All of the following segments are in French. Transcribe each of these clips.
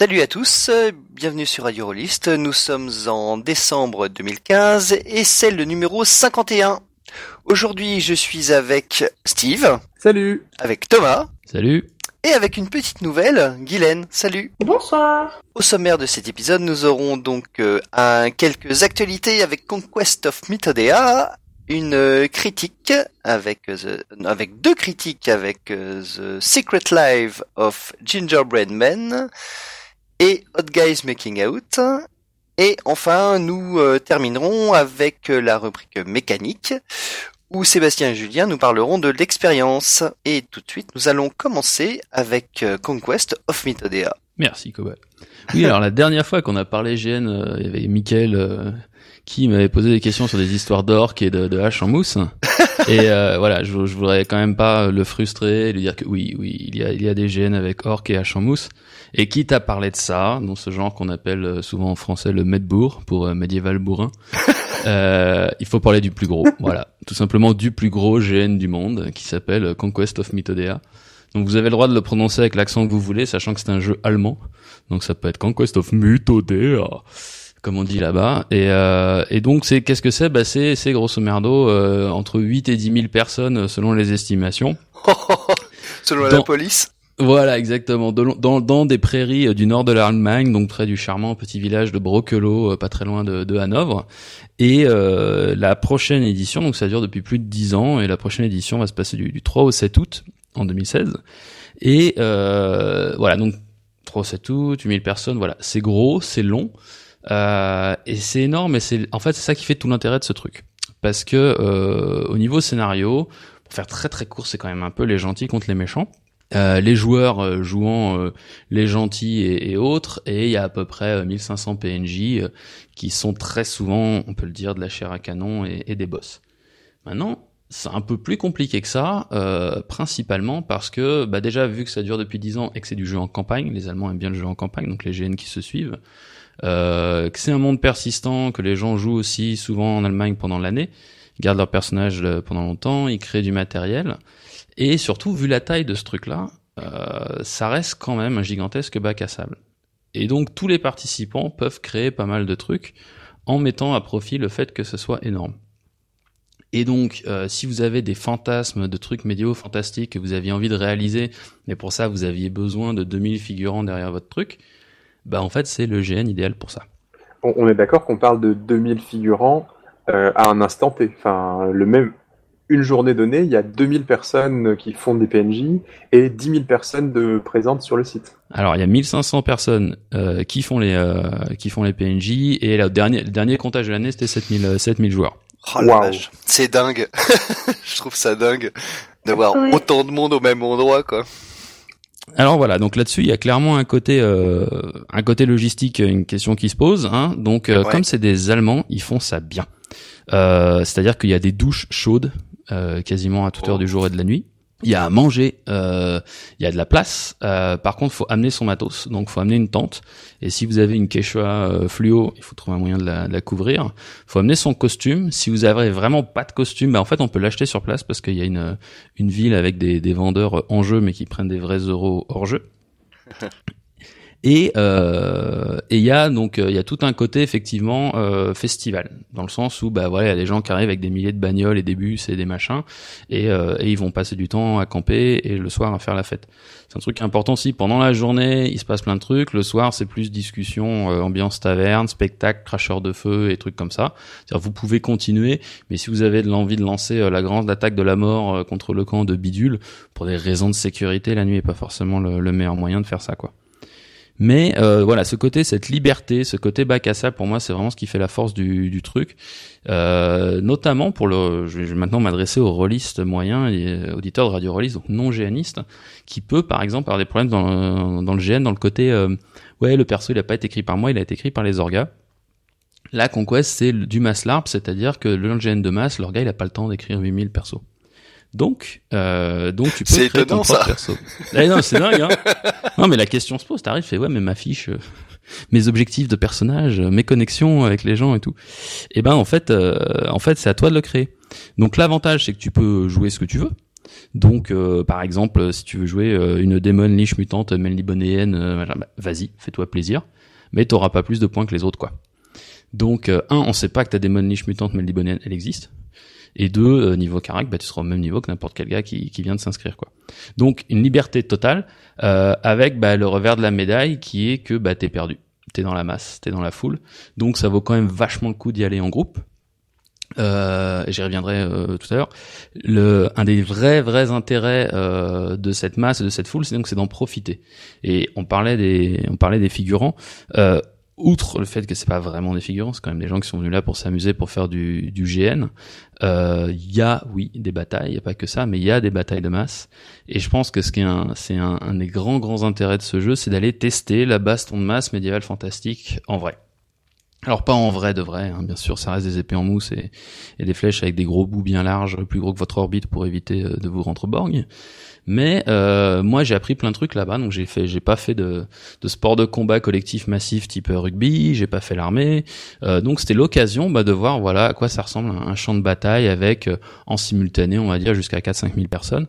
Salut à tous, bienvenue sur Radio Rollist. Nous sommes en décembre 2015 et c'est le numéro 51. Aujourd'hui, je suis avec Steve. Salut. Avec Thomas. Salut. Et avec une petite nouvelle, Guylaine. Salut. Bonsoir. Au sommaire de cet épisode, nous aurons donc euh, un, quelques actualités avec Conquest of Mythodea, une euh, critique avec the, avec deux critiques avec euh, The Secret Life of Gingerbread Men et Hot Guys Making Out. Et enfin, nous euh, terminerons avec la rubrique mécanique où Sébastien et Julien nous parleront de l'expérience. Et tout de suite, nous allons commencer avec Conquest of Mythodea. Merci Cobal. Oui, alors la dernière fois qu'on a parlé GN, euh, il y avait Mickaël euh, qui m'avait posé des questions sur des histoires d'orques et de, de haches en mousse. et euh, voilà, je, je, voudrais quand même pas le frustrer lui dire que oui, oui, il y a, il y a des GN avec orques et haches en mousse. Et quitte à parler de ça, dans ce genre qu'on appelle souvent en français le medbourg pour médiéval bourrin, il faut parler du plus gros. Voilà, tout simplement du plus gros GN du monde qui s'appelle Conquest of Mythodea. Donc vous avez le droit de le prononcer avec l'accent que vous voulez, sachant que c'est un jeu allemand. Donc ça peut être Conquest of Mythodea, comme on dit là-bas. Et, euh, et donc c'est qu'est-ce que c'est? Bah c'est c'est grosso merdo euh, entre 8 et 10 000 personnes selon les estimations. selon la police. Voilà, exactement. Dans, dans des prairies du nord de l'Allemagne, donc près du charmant petit village de Brokelo, pas très loin de, de Hanovre. Et euh, la prochaine édition, donc ça dure depuis plus de 10 ans, et la prochaine édition va se passer du, du 3 au 7 août en 2016. Et euh, voilà, donc 3 7 août, 8000 personnes, voilà, c'est gros, c'est long, euh, et c'est énorme, et c'est en fait c'est ça qui fait tout l'intérêt de ce truc. Parce que euh, au niveau scénario, pour faire très très court, c'est quand même un peu les gentils contre les méchants. Euh, les joueurs euh, jouant euh, les gentils et, autres, et il y a à peu près 1500 PNJ qui sont très souvent, on peut le dire, de la chair à canon et, et des boss. Maintenant, c'est un peu plus compliqué que ça, euh, principalement parce que bah déjà vu que ça dure depuis 10 ans et que c'est du jeu en campagne, les Allemands aiment bien le jeu en campagne, donc les GN qui se suivent, euh, que c'est un monde persistant, que les gens jouent aussi souvent en Allemagne pendant l'année, ils gardent leur personnage pendant longtemps, ils créent du matériel, et surtout vu la taille de ce truc-là, euh, ça reste quand même un gigantesque bac à sable. Et donc tous les participants peuvent créer pas mal de trucs en mettant à profit le fait que ce soit énorme. Et donc, euh, si vous avez des fantasmes de trucs médiaux fantastiques que vous aviez envie de réaliser, mais pour ça vous aviez besoin de 2000 figurants derrière votre truc, bah en fait c'est le GN idéal pour ça. On, on est d'accord qu'on parle de 2000 figurants euh, à un instant T. Enfin, le même, une journée donnée, il y a 2000 personnes qui font des PNJ et 10 000 personnes de présentes sur le site. Alors, il y a 1500 personnes euh, qui font les euh, qui font les PNJ et le dernier le dernier comptage de l'année c'était 7000 7000 joueurs. Oh wow. c'est dingue. je trouve ça dingue d'avoir oui. autant de monde au même endroit, quoi. Alors voilà, donc là-dessus, il y a clairement un côté, euh, un côté logistique, une question qui se pose. Hein. Donc, euh, ouais. comme c'est des Allemands, ils font ça bien. Euh, C'est-à-dire qu'il y a des douches chaudes euh, quasiment à toute heure du jour et de la nuit. Il y a à manger, euh, il y a de la place. Euh, par contre, faut amener son matos, donc faut amener une tente. Et si vous avez une quechua euh, fluo, il faut trouver un moyen de la, de la, couvrir. Faut amener son costume. Si vous avez vraiment pas de costume, bah en fait on peut l'acheter sur place parce qu'il y a une une ville avec des, des vendeurs en jeu mais qui prennent des vrais euros hors jeu. Et euh, il y a donc il y a tout un côté effectivement euh, festival dans le sens où bah voilà il y a des gens qui arrivent avec des milliers de bagnoles et des bus et des machins et, euh, et ils vont passer du temps à camper et le soir à faire la fête. C'est un truc important aussi pendant la journée il se passe plein de trucs. Le soir c'est plus discussion, euh, ambiance taverne, spectacle, cracheur de feu et trucs comme ça. C'est-à-dire vous pouvez continuer, mais si vous avez de l'envie de lancer euh, la grande attaque de la mort euh, contre le camp de Bidule pour des raisons de sécurité, la nuit est pas forcément le, le meilleur moyen de faire ça quoi. Mais euh, voilà, ce côté, cette liberté, ce côté bac à sable, pour moi, c'est vraiment ce qui fait la force du, truc. Euh, notamment pour le, je vais maintenant m'adresser aux rôlistes moyens et auditeurs de radio rôlistes, donc non GNistes, qui peut par exemple avoir des problèmes dans, dans le GN, dans le côté, euh, ouais, le perso il a pas été écrit par moi, il a été écrit par les orgas. La Conquest, c'est du mass LARP, c'est-à-dire que le GN de masse, l'orga, il a pas le temps d'écrire 8000 persos. Donc, euh, donc tu peux créer ton étonnant, propre ça. perso. Eh non, c'est dingue. Hein non, mais la question se pose. T'arrives, fais ouais, mais ma fiche, euh, mes objectifs de personnage, euh, mes connexions avec les gens et tout. Et ben en fait, euh, en fait, c'est à toi de le créer. Donc l'avantage, c'est que tu peux jouer ce que tu veux. Donc, euh, par exemple, si tu veux jouer une démon liche mutante melnibonéenne, bah, vas-y, fais-toi plaisir. Mais t'auras pas plus de points que les autres, quoi. Donc, un, on sait pas que ta démon liche mutante melnibonéenne, elle existe. Et deux, niveau carac, bah, tu seras au même niveau que n'importe quel gars qui, qui vient de s'inscrire, quoi. Donc, une liberté totale, avec bah, le revers de la médaille qui est que bah, t'es perdu. T'es dans la masse, t'es dans la foule. Donc, ça vaut quand même vachement le coup d'y aller en groupe euh, j'y reviendrai euh, tout à l'heure. Le, un des vrais vrais intérêts euh, de cette masse et de cette foule, c'est donc c'est d'en profiter. Et on parlait des on parlait des figurants. Outre le fait que c'est pas vraiment des figurants, c'est quand même des gens qui sont venus là pour s'amuser, pour faire du, du GN. Il euh, y a, oui, des batailles, il y a pas que ça, mais il y a des batailles de masse. Et je pense que ce qui est un, c'est un, un des grands grands intérêts de ce jeu, c'est d'aller tester la baston de masse médiévale fantastique en vrai. Alors pas en vrai de vrai, hein, bien sûr, ça reste des épées en mousse et, et, des flèches avec des gros bouts bien larges, plus gros que votre orbite pour éviter euh, de vous rentrer borgne. Mais euh, moi j'ai appris plein de trucs là-bas, donc j'ai fait, j'ai pas fait de, de, sport de combat collectif massif type rugby, j'ai pas fait l'armée, euh, donc c'était l'occasion bah, de voir voilà à quoi ça ressemble un, champ de bataille avec euh, en simultané on va dire jusqu'à 4-5 000 personnes.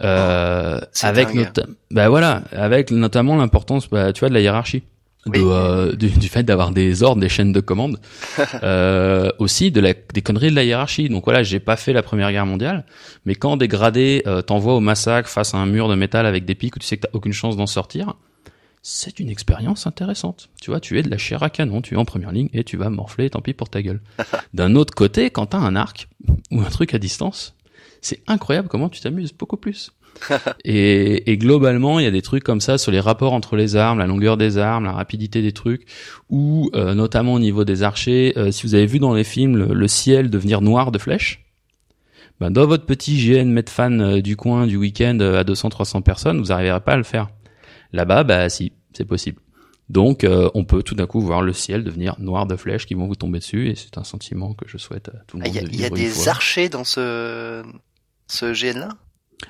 Euh, avec bah voilà, avec notamment l'importance, bah, tu vois, de la hiérarchie de, euh, du, fait d'avoir des ordres, des chaînes de commande, euh, aussi de la, des conneries de la hiérarchie. Donc voilà, j'ai pas fait la Première Guerre mondiale, mais quand des gradés euh, t'envoient au massacre face à un mur de métal avec des pics où tu sais que t'as aucune chance d'en sortir, c'est une expérience intéressante. Tu vois, tu es de la chair à canon, tu es en première ligne et tu vas morfler, tant pis pour ta gueule. D'un autre côté, quand t'as un arc ou un truc à distance, c'est incroyable comment tu t'amuses beaucoup plus. et, et, globalement, il y a des trucs comme ça sur les rapports entre les armes, la longueur des armes, la rapidité des trucs, ou euh, notamment au niveau des archers. Euh, si vous avez vu dans les films le, ciel devenir noir de flèches, ben dans votre petit GN Medfan euh, du coin du week-end à 200-300 personnes, vous n'arriverez pas à le faire. Là-bas, bah si, c'est possible. Donc, on peut tout d'un coup voir le ciel devenir noir de flèches qui vont vous tomber dessus, et c'est un sentiment que je souhaite à tout le ah, monde. Il y a, des archers dans ce ce GN-là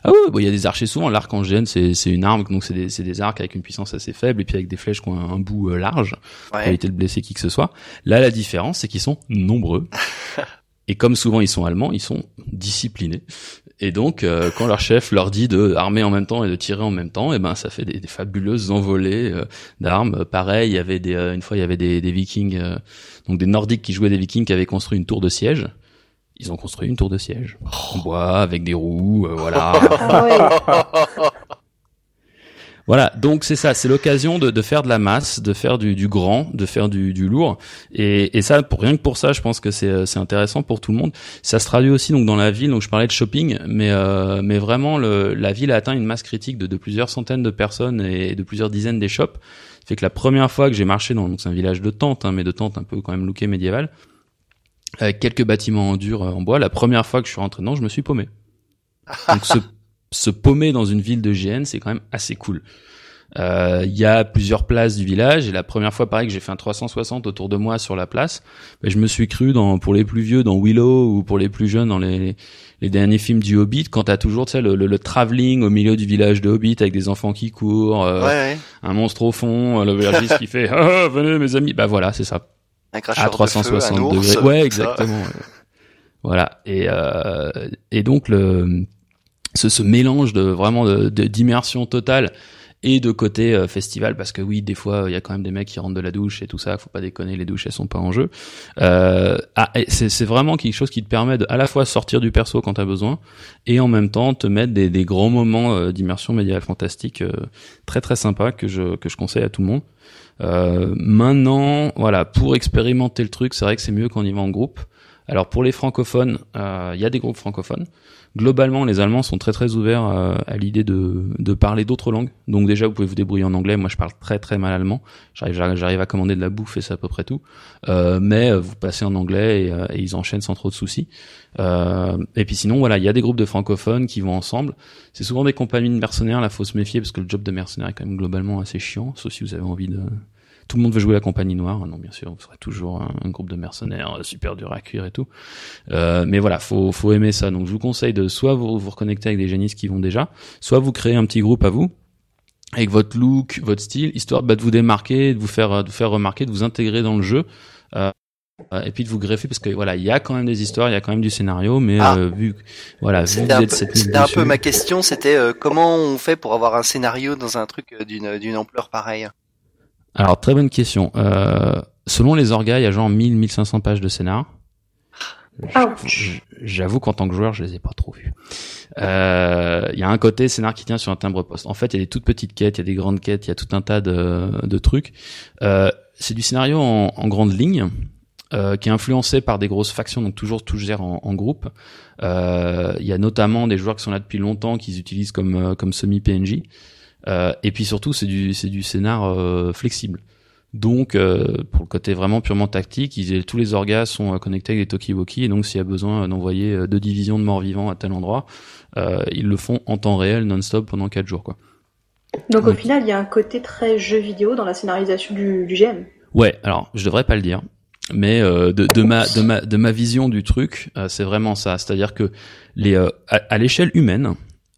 ah oui, il y a des archers souvent. L'arc en GN, c'est une arme, donc c'est des, des arcs avec une puissance assez faible et puis avec des flèches qui ont un, bout euh, large pour éviter de blesser qui que ce soit. Là, la différence, c'est qu'ils sont nombreux. et comme souvent ils sont allemands, ils sont disciplinés. Et donc, euh, quand leur chef leur dit de armer en même temps et de tirer en même temps, et eh ben ça fait des, des fabuleuses envolées euh, d'armes. Pareil, il y avait des, une fois il y avait des, des Vikings, donc des Nordiques qui jouaient des Vikings qui avaient construit une tour de siège ils ont construit une tour de siège en bois avec des roues, euh, voilà. Ah voilà, donc c'est ça, c'est l'occasion de, de, faire de la masse, de faire du, du grand, de faire du, du lourd, et, et, ça, pour rien que pour ça, je pense que c'est, c'est intéressant pour tout le monde. Ça se traduit aussi donc dans la ville, donc je parlais de shopping, mais euh, mais vraiment le, la ville a atteint une masse critique de, de plusieurs centaines de personnes et de plusieurs dizaines des shops. Fait que la première fois que j'ai marché dans donc c'est un village de tentes, hein, mais de tentes un peu quand même looké médiéval, avec quelques bâtiments en dur euh, en bois. La première fois que je suis rentré dedans, je me suis paumé. Donc se, se paumer dans une ville de GN, c'est quand même assez cool. Euh, il y a plusieurs places du village et la première fois pareil que j'ai fait un 360 autour de moi sur la place, ben, je me suis cru dans pour les plus vieux dans Willow ou pour les plus jeunes dans les, les derniers films du Hobbit quand t'as toujours tu sais le, le, travelling au milieu du village de Hobbit avec des enfants qui courent, euh, un monstre au fond, le vergiste qui fait ah, venez mes amis, bah voilà c'est ça à 360 degrés. Ouais, exactement. voilà. Et euh, et donc le ce, ce mélange de vraiment de d'immersion totale et de côté euh, festival parce que oui des fois il y a quand même des mecs qui rentrent de la douche et tout ça faut pas déconner les douches elles sont pas en jeu euh, ah, c'est vraiment quelque chose qui te permet de à la fois sortir du perso quand t'as besoin et en même temps te mettre des, des grands moments euh, d'immersion médiale fantastique euh, très très sympa que je que je conseille à tout le monde euh, maintenant, voilà, pour expérimenter le truc, c'est vrai que c'est mieux quand on y va en groupe. Alors pour les francophones, euh, il y a des groupes francophones. Globalement, les Allemands sont très très ouverts euh, à l'idée de, de parler d'autres langues. Donc déjà, vous pouvez vous débrouiller en anglais. Moi, je parle très très mal allemand. J'arrive, à commander de la bouffe et c'est à peu près tout. Euh, mais vous passez en anglais et, et, ils enchaînent sans trop de soucis. et puis sinon, voilà, il y a des groupes de francophones qui vont ensemble. C'est souvent des compagnies de mercenaires. Là, faut se méfier parce que le job de mercenaire est quand même globalement assez chiant, sauf si vous avez envie de tout le monde veut jouer la compagnie noire. Non, bien sûr, vous serez toujours un, groupe de mercenaires euh, super dur à cuire et tout. Euh, mais voilà, faut faut aimer ça. Donc je vous conseille de soit vous vous reconnecter avec des génistes qui vont déjà, soit vous créez un petit groupe à vous avec votre look, votre style, histoire bah, de vous démarquer, de vous faire de vous faire remarquer, de vous intégrer dans le jeu. Euh, euh, et puis de vous greffer parce que voilà, il y a quand même des histoires, il y a quand même du scénario, mais Ah. euh, vu que- voilà, C'était un, êtes peu, 7000 c'était un peu ma question, c'était euh, comment on fait pour avoir un scénario dans un truc euh, d'une d'une ampleur pareille? Alors très bonne question. Euh, selon les orgas, il y a genre 1000 1500 pages de scénar. J'avoue qu'en tant que joueur, je les ai pas trop vus. Euh, Il y a un côté scénar qui tient sur un timbre poste. En fait, il y a des toutes petites quêtes, il y a des grandes quêtes, il y a tout un tas de, de trucs. Euh, c'est du scénario en, en grande ligne. euh, qui est influencé par des grosses factions, donc toujours tout gère en, en groupe. Euh, Il y a notamment des joueurs qui sont là depuis longtemps, qu'ils utilisent comme comme semi PNJ. Euh, et puis surtout, c'est du c'est du scénar euh, flexible. Donc, euh, pour le côté vraiment purement tactique, ils, tous les orgas sont euh, connectés avec des Tokiwoki, et donc s'il y a besoin euh, d'envoyer euh, deux divisions de morts-vivants à tel endroit, euh, ils le font en temps réel, non-stop, pendant quatre jours. quoi. Donc au final, il y a un côté très jeu vidéo dans la scénarisation du, du GM. Ouais, alors je devrais pas le dire, mais euh, de, de ma de ma de ma vision du truc, euh, c'est vraiment ça. C'est-à-dire que les euh, à, à l'échelle humaine,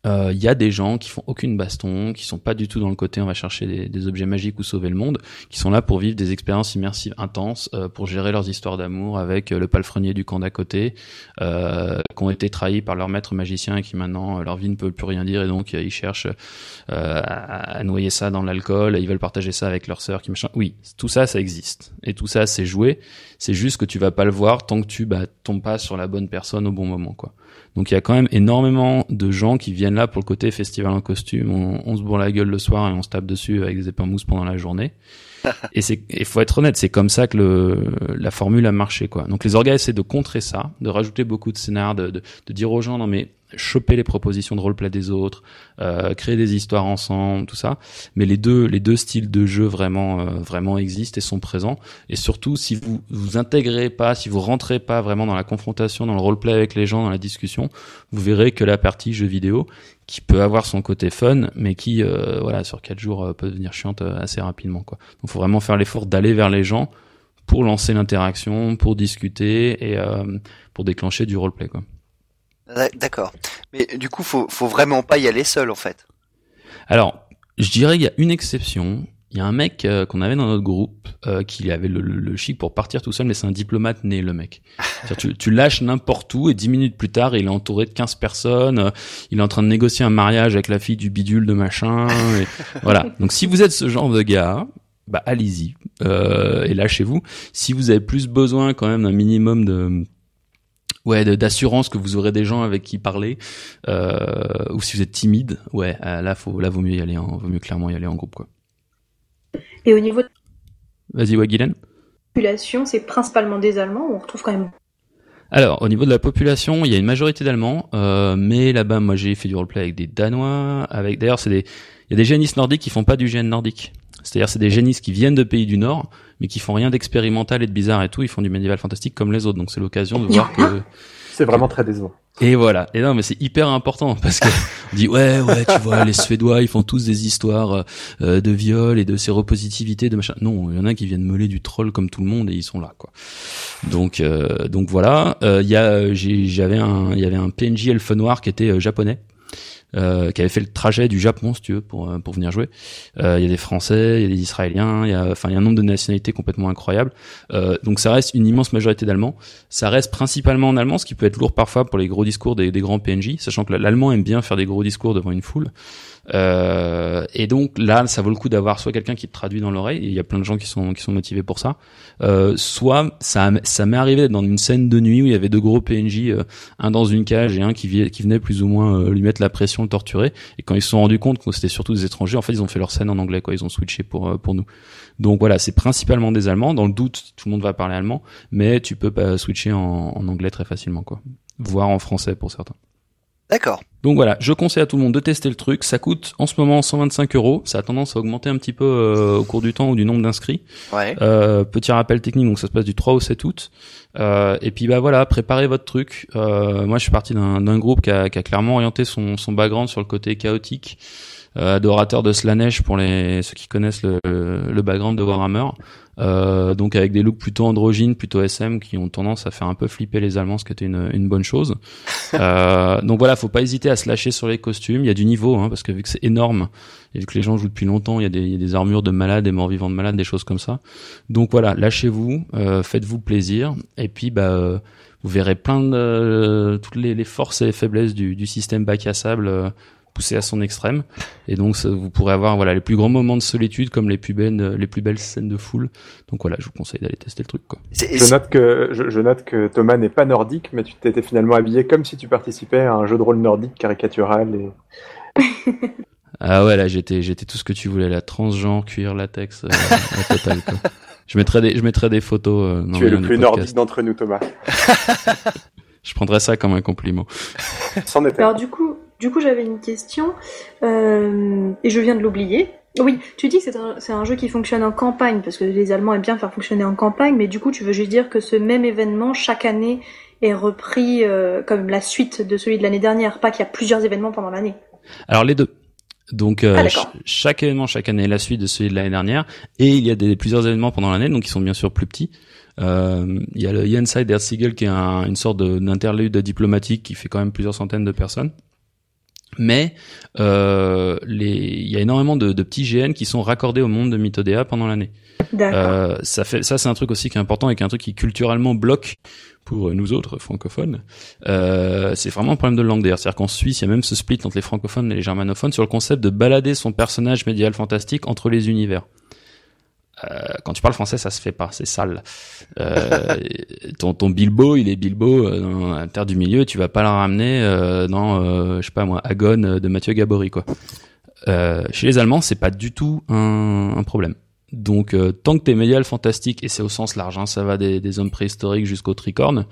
euh, il y a des gens qui font aucune baston, qui sont pas du tout dans le côté on va chercher des, objets magiques ou sauver le monde, qui sont là pour vivre des expériences immersives intenses, euh, pour gérer leurs histoires d'amour avec euh, le palefrenier du camp d'à côté, euh, qui ont été trahis par leur maître magicien et qui maintenant euh, leur vie ne peut plus rien dire et donc euh, ils cherchent euh, à, à noyer ça dans l'alcool, et ils veulent partager ça avec leur sœur qui machin. Oui, tout ça, ça existe. Et tout ça, c'est joué. C'est juste que tu vas pas le voir tant que tu bah, tombes pas sur la bonne personne au bon moment, quoi. Donc il y a quand même énormément de gens qui viennent là pour le côté festival en costume. On, se bourre la gueule le soir et on se tape dessus avec des en mousse pendant la journée. et c'est, il faut être honnête, c'est comme ça que le, la formule a marché, quoi. Donc les orgas essaient de contrer ça, de rajouter beaucoup de scénars, de, de, de dire aux gens non mais choper les propositions de roleplay des autres, euh, créer des histoires ensemble, tout ça. Mais les deux, les deux styles de jeu vraiment, euh, vraiment existent et sont présents. Et surtout, si vous vous intégrez pas, si vous rentrez pas vraiment dans la confrontation, dans le roleplay avec les gens, dans la discussion, vous verrez que la partie jeu vidéo, qui peut avoir son côté fun, mais qui, euh, voilà, sur quatre jours euh, peut devenir chiante euh, assez rapidement, quoi. Donc, faut vraiment faire l'effort d'aller vers les gens pour lancer l'interaction, pour discuter et euh, pour déclencher du roleplay, quoi. D'ac- D'accord. Mais du coup, faut, faut vraiment pas y aller seul, en fait. Alors, je dirais qu'il y a une exception. Il y a un mec euh, qu'on avait dans notre groupe euh, qui avait le, le, le chic pour partir tout seul, mais c'est un diplomate né, le mec. Tu, tu lâches n'importe où et dix minutes plus tard, il est entouré de 15 personnes. euh, il est en train de négocier un mariage avec la fille du bidule de machin. et voilà. Donc, si vous êtes ce genre de gars, bah allez-y euh, et lâchez-vous. Si vous avez plus besoin quand même d'un minimum de ouais d'assurance que vous aurez des gens avec qui parler euh, ou si vous êtes timide ouais euh, là faut là vaut mieux y aller en, vaut mieux clairement y aller en groupe quoi Et au niveau de vas-y ouais Guylaine la population, c'est principalement des Allemands, ou on retrouve quand même alors au niveau de la population il y a une majorité d'Allemands euh, mais là-bas moi j'ai fait du roleplay avec des Danois avec d'ailleurs c'est des il y a des génistes nordiques qui font pas du GN nordique. C'est-à-dire c'est des génistes qui viennent de pays du Nord mais qui font rien d'expérimental et de bizarre et tout ils font du médiéval fantastique comme les autres. Donc c'est l'occasion de voir que C'est vraiment très décevant. Et voilà. Et non, mais c'est hyper important parce que on dit ouais, ouais, tu vois, les Suédois, ils font tous des histoires euh, de viol et de séropositivité, de machin. Non, il y en a qui viennent meuler du troll comme tout le monde et ils sont là, quoi. Donc, euh, donc voilà. Euh, Il y a, j'avais un, il y avait un PNJ elfe noir qui était euh, japonais. Euh, qui avait fait le trajet du Japon, si tu veux, pour euh, pour venir jouer. Euh, Il y a des Français, il y a des Israéliens, il y a, enfin, il y a un nombre de nationalités complètement incroyable. Euh, donc ça reste une immense majorité d'Allemands. Ça reste principalement en allemand, ce qui peut être lourd parfois pour les gros discours des, des grands PNJ, sachant que l'allemand aime bien faire des gros discours devant une foule. Euh, et donc là, ça vaut le coup d'avoir soit quelqu'un qui te traduit dans l'oreille, il y a plein de gens qui sont qui sont motivés pour ça. Euh, soit ça m'est arrivé dans une scène de nuit où il y avait deux gros PNJ, euh, un dans une cage et un qui, venait plus ou moins euh, lui mettre la pression, le torturer. Et quand ils se sont rendus compte que c'était surtout des étrangers, en fait, ils ont fait leur scène en anglais, quoi. Ils ont switché pour euh, pour nous. Donc voilà, c'est principalement des Allemands. Dans le doute, tout le monde va parler allemand, mais tu peux switcher en, en anglais très facilement, quoi. Voire en français pour certains. D'accord. Donc voilà, je conseille à tout le monde de tester le truc. Ça coûte en ce moment 125 euros. Ça a tendance à augmenter un petit peu euh, au cours du temps ou du nombre d'inscrits. Ouais. Euh, petit rappel technique, donc ça se passe du 3 au 7 août. Euh, et puis bah voilà, préparez votre truc. Euh, moi, je suis parti d'un groupe qui a, qui a clairement orienté son, son background sur le côté chaotique. Euh, adorateur de Slanesh pour les ceux qui connaissent le, le background de Warhammer. Euh, donc avec des looks plutôt androgynes, plutôt SM, qui ont tendance à faire un peu flipper les Allemands, ce qui était une, une bonne chose. euh, donc voilà, faut pas hésiter à se lâcher sur les costumes. Il y a du niveau, hein, parce que vu que c'est énorme, et vu que les gens jouent depuis longtemps, il y, a des, il y a des armures de malades, des morts-vivants de malades, des choses comme ça. Donc voilà, lâchez-vous, euh, faites-vous plaisir, et puis bah euh, vous verrez plein de euh, toutes les, les, forces et les faiblesses du, du système bac à sable euh, poussé à son extrême. Et donc ça, vous pourrez avoir voilà les plus grands moments de solitude comme les plus belles les plus belles scènes de foule. Donc voilà je vous conseille d'aller tester le truc quoi. Je note que je, je note que Thomas n'est pas nordique mais tu t'étais finalement habillé comme si tu participais à un jeu de rôle nordique caricatural et ah ouais là j'étais j'étais tout ce que tu voulais la transgenre cuir latex euh, la totale quoi. Je mettrai des je mettrai des photos euh, tu es le plus nordique d'entre nous Thomas. Je prendrais ça comme un compliment. C'en était. Alors du coup du coup, j'avais une question euh, et je viens de l'oublier. Oui, tu dis que c'est un, un, jeu qui fonctionne en campagne parce que les Allemands aiment bien faire fonctionner en campagne, mais du coup, tu veux juste dire que ce même événement chaque année est repris euh, comme la suite de celui de l'année dernière, pas qu'il y a plusieurs événements pendant l'année. Alors les deux. Donc euh, ah, ch chaque événement chaque année est la suite de celui de l'année dernière et il y a des plusieurs événements pendant l'année donc ils sont bien sûr plus petits. Euh, il y a le Jenside Erzsiegel qui est un, une sorte d'interlude diplomatique qui fait quand même plusieurs centaines de personnes mais euh, les... il y a énormément de, de, petits GN qui sont raccordés au monde de Mythodea pendant l'année. Euh, ça fait, ça c'est un truc aussi qui est important et qui est un truc qui culturellement bloque pour nous autres francophones. Euh, c'est vraiment un problème de langue d'ailleurs, c'est-à-dire qu'en Suisse il y a même ce split entre les francophones et les germanophones sur le concept de balader son personnage médiéval fantastique entre les univers. Euh, quand tu parles français, ça se fait pas, c'est sale. Euh, ton, ton Bilbo, il est Bilbo euh, dans la terre du milieu, tu vas pas le ramener euh, dans, euh, je sais pas moi, Agon de Mathieu Gabory quoi. chez les Allemands, c'est pas du tout un, un problème. Donc tant que t'es médial fantastique et c'est au sens large, hein, ça va des, des hommes préhistoriques jusqu'aux tricornes,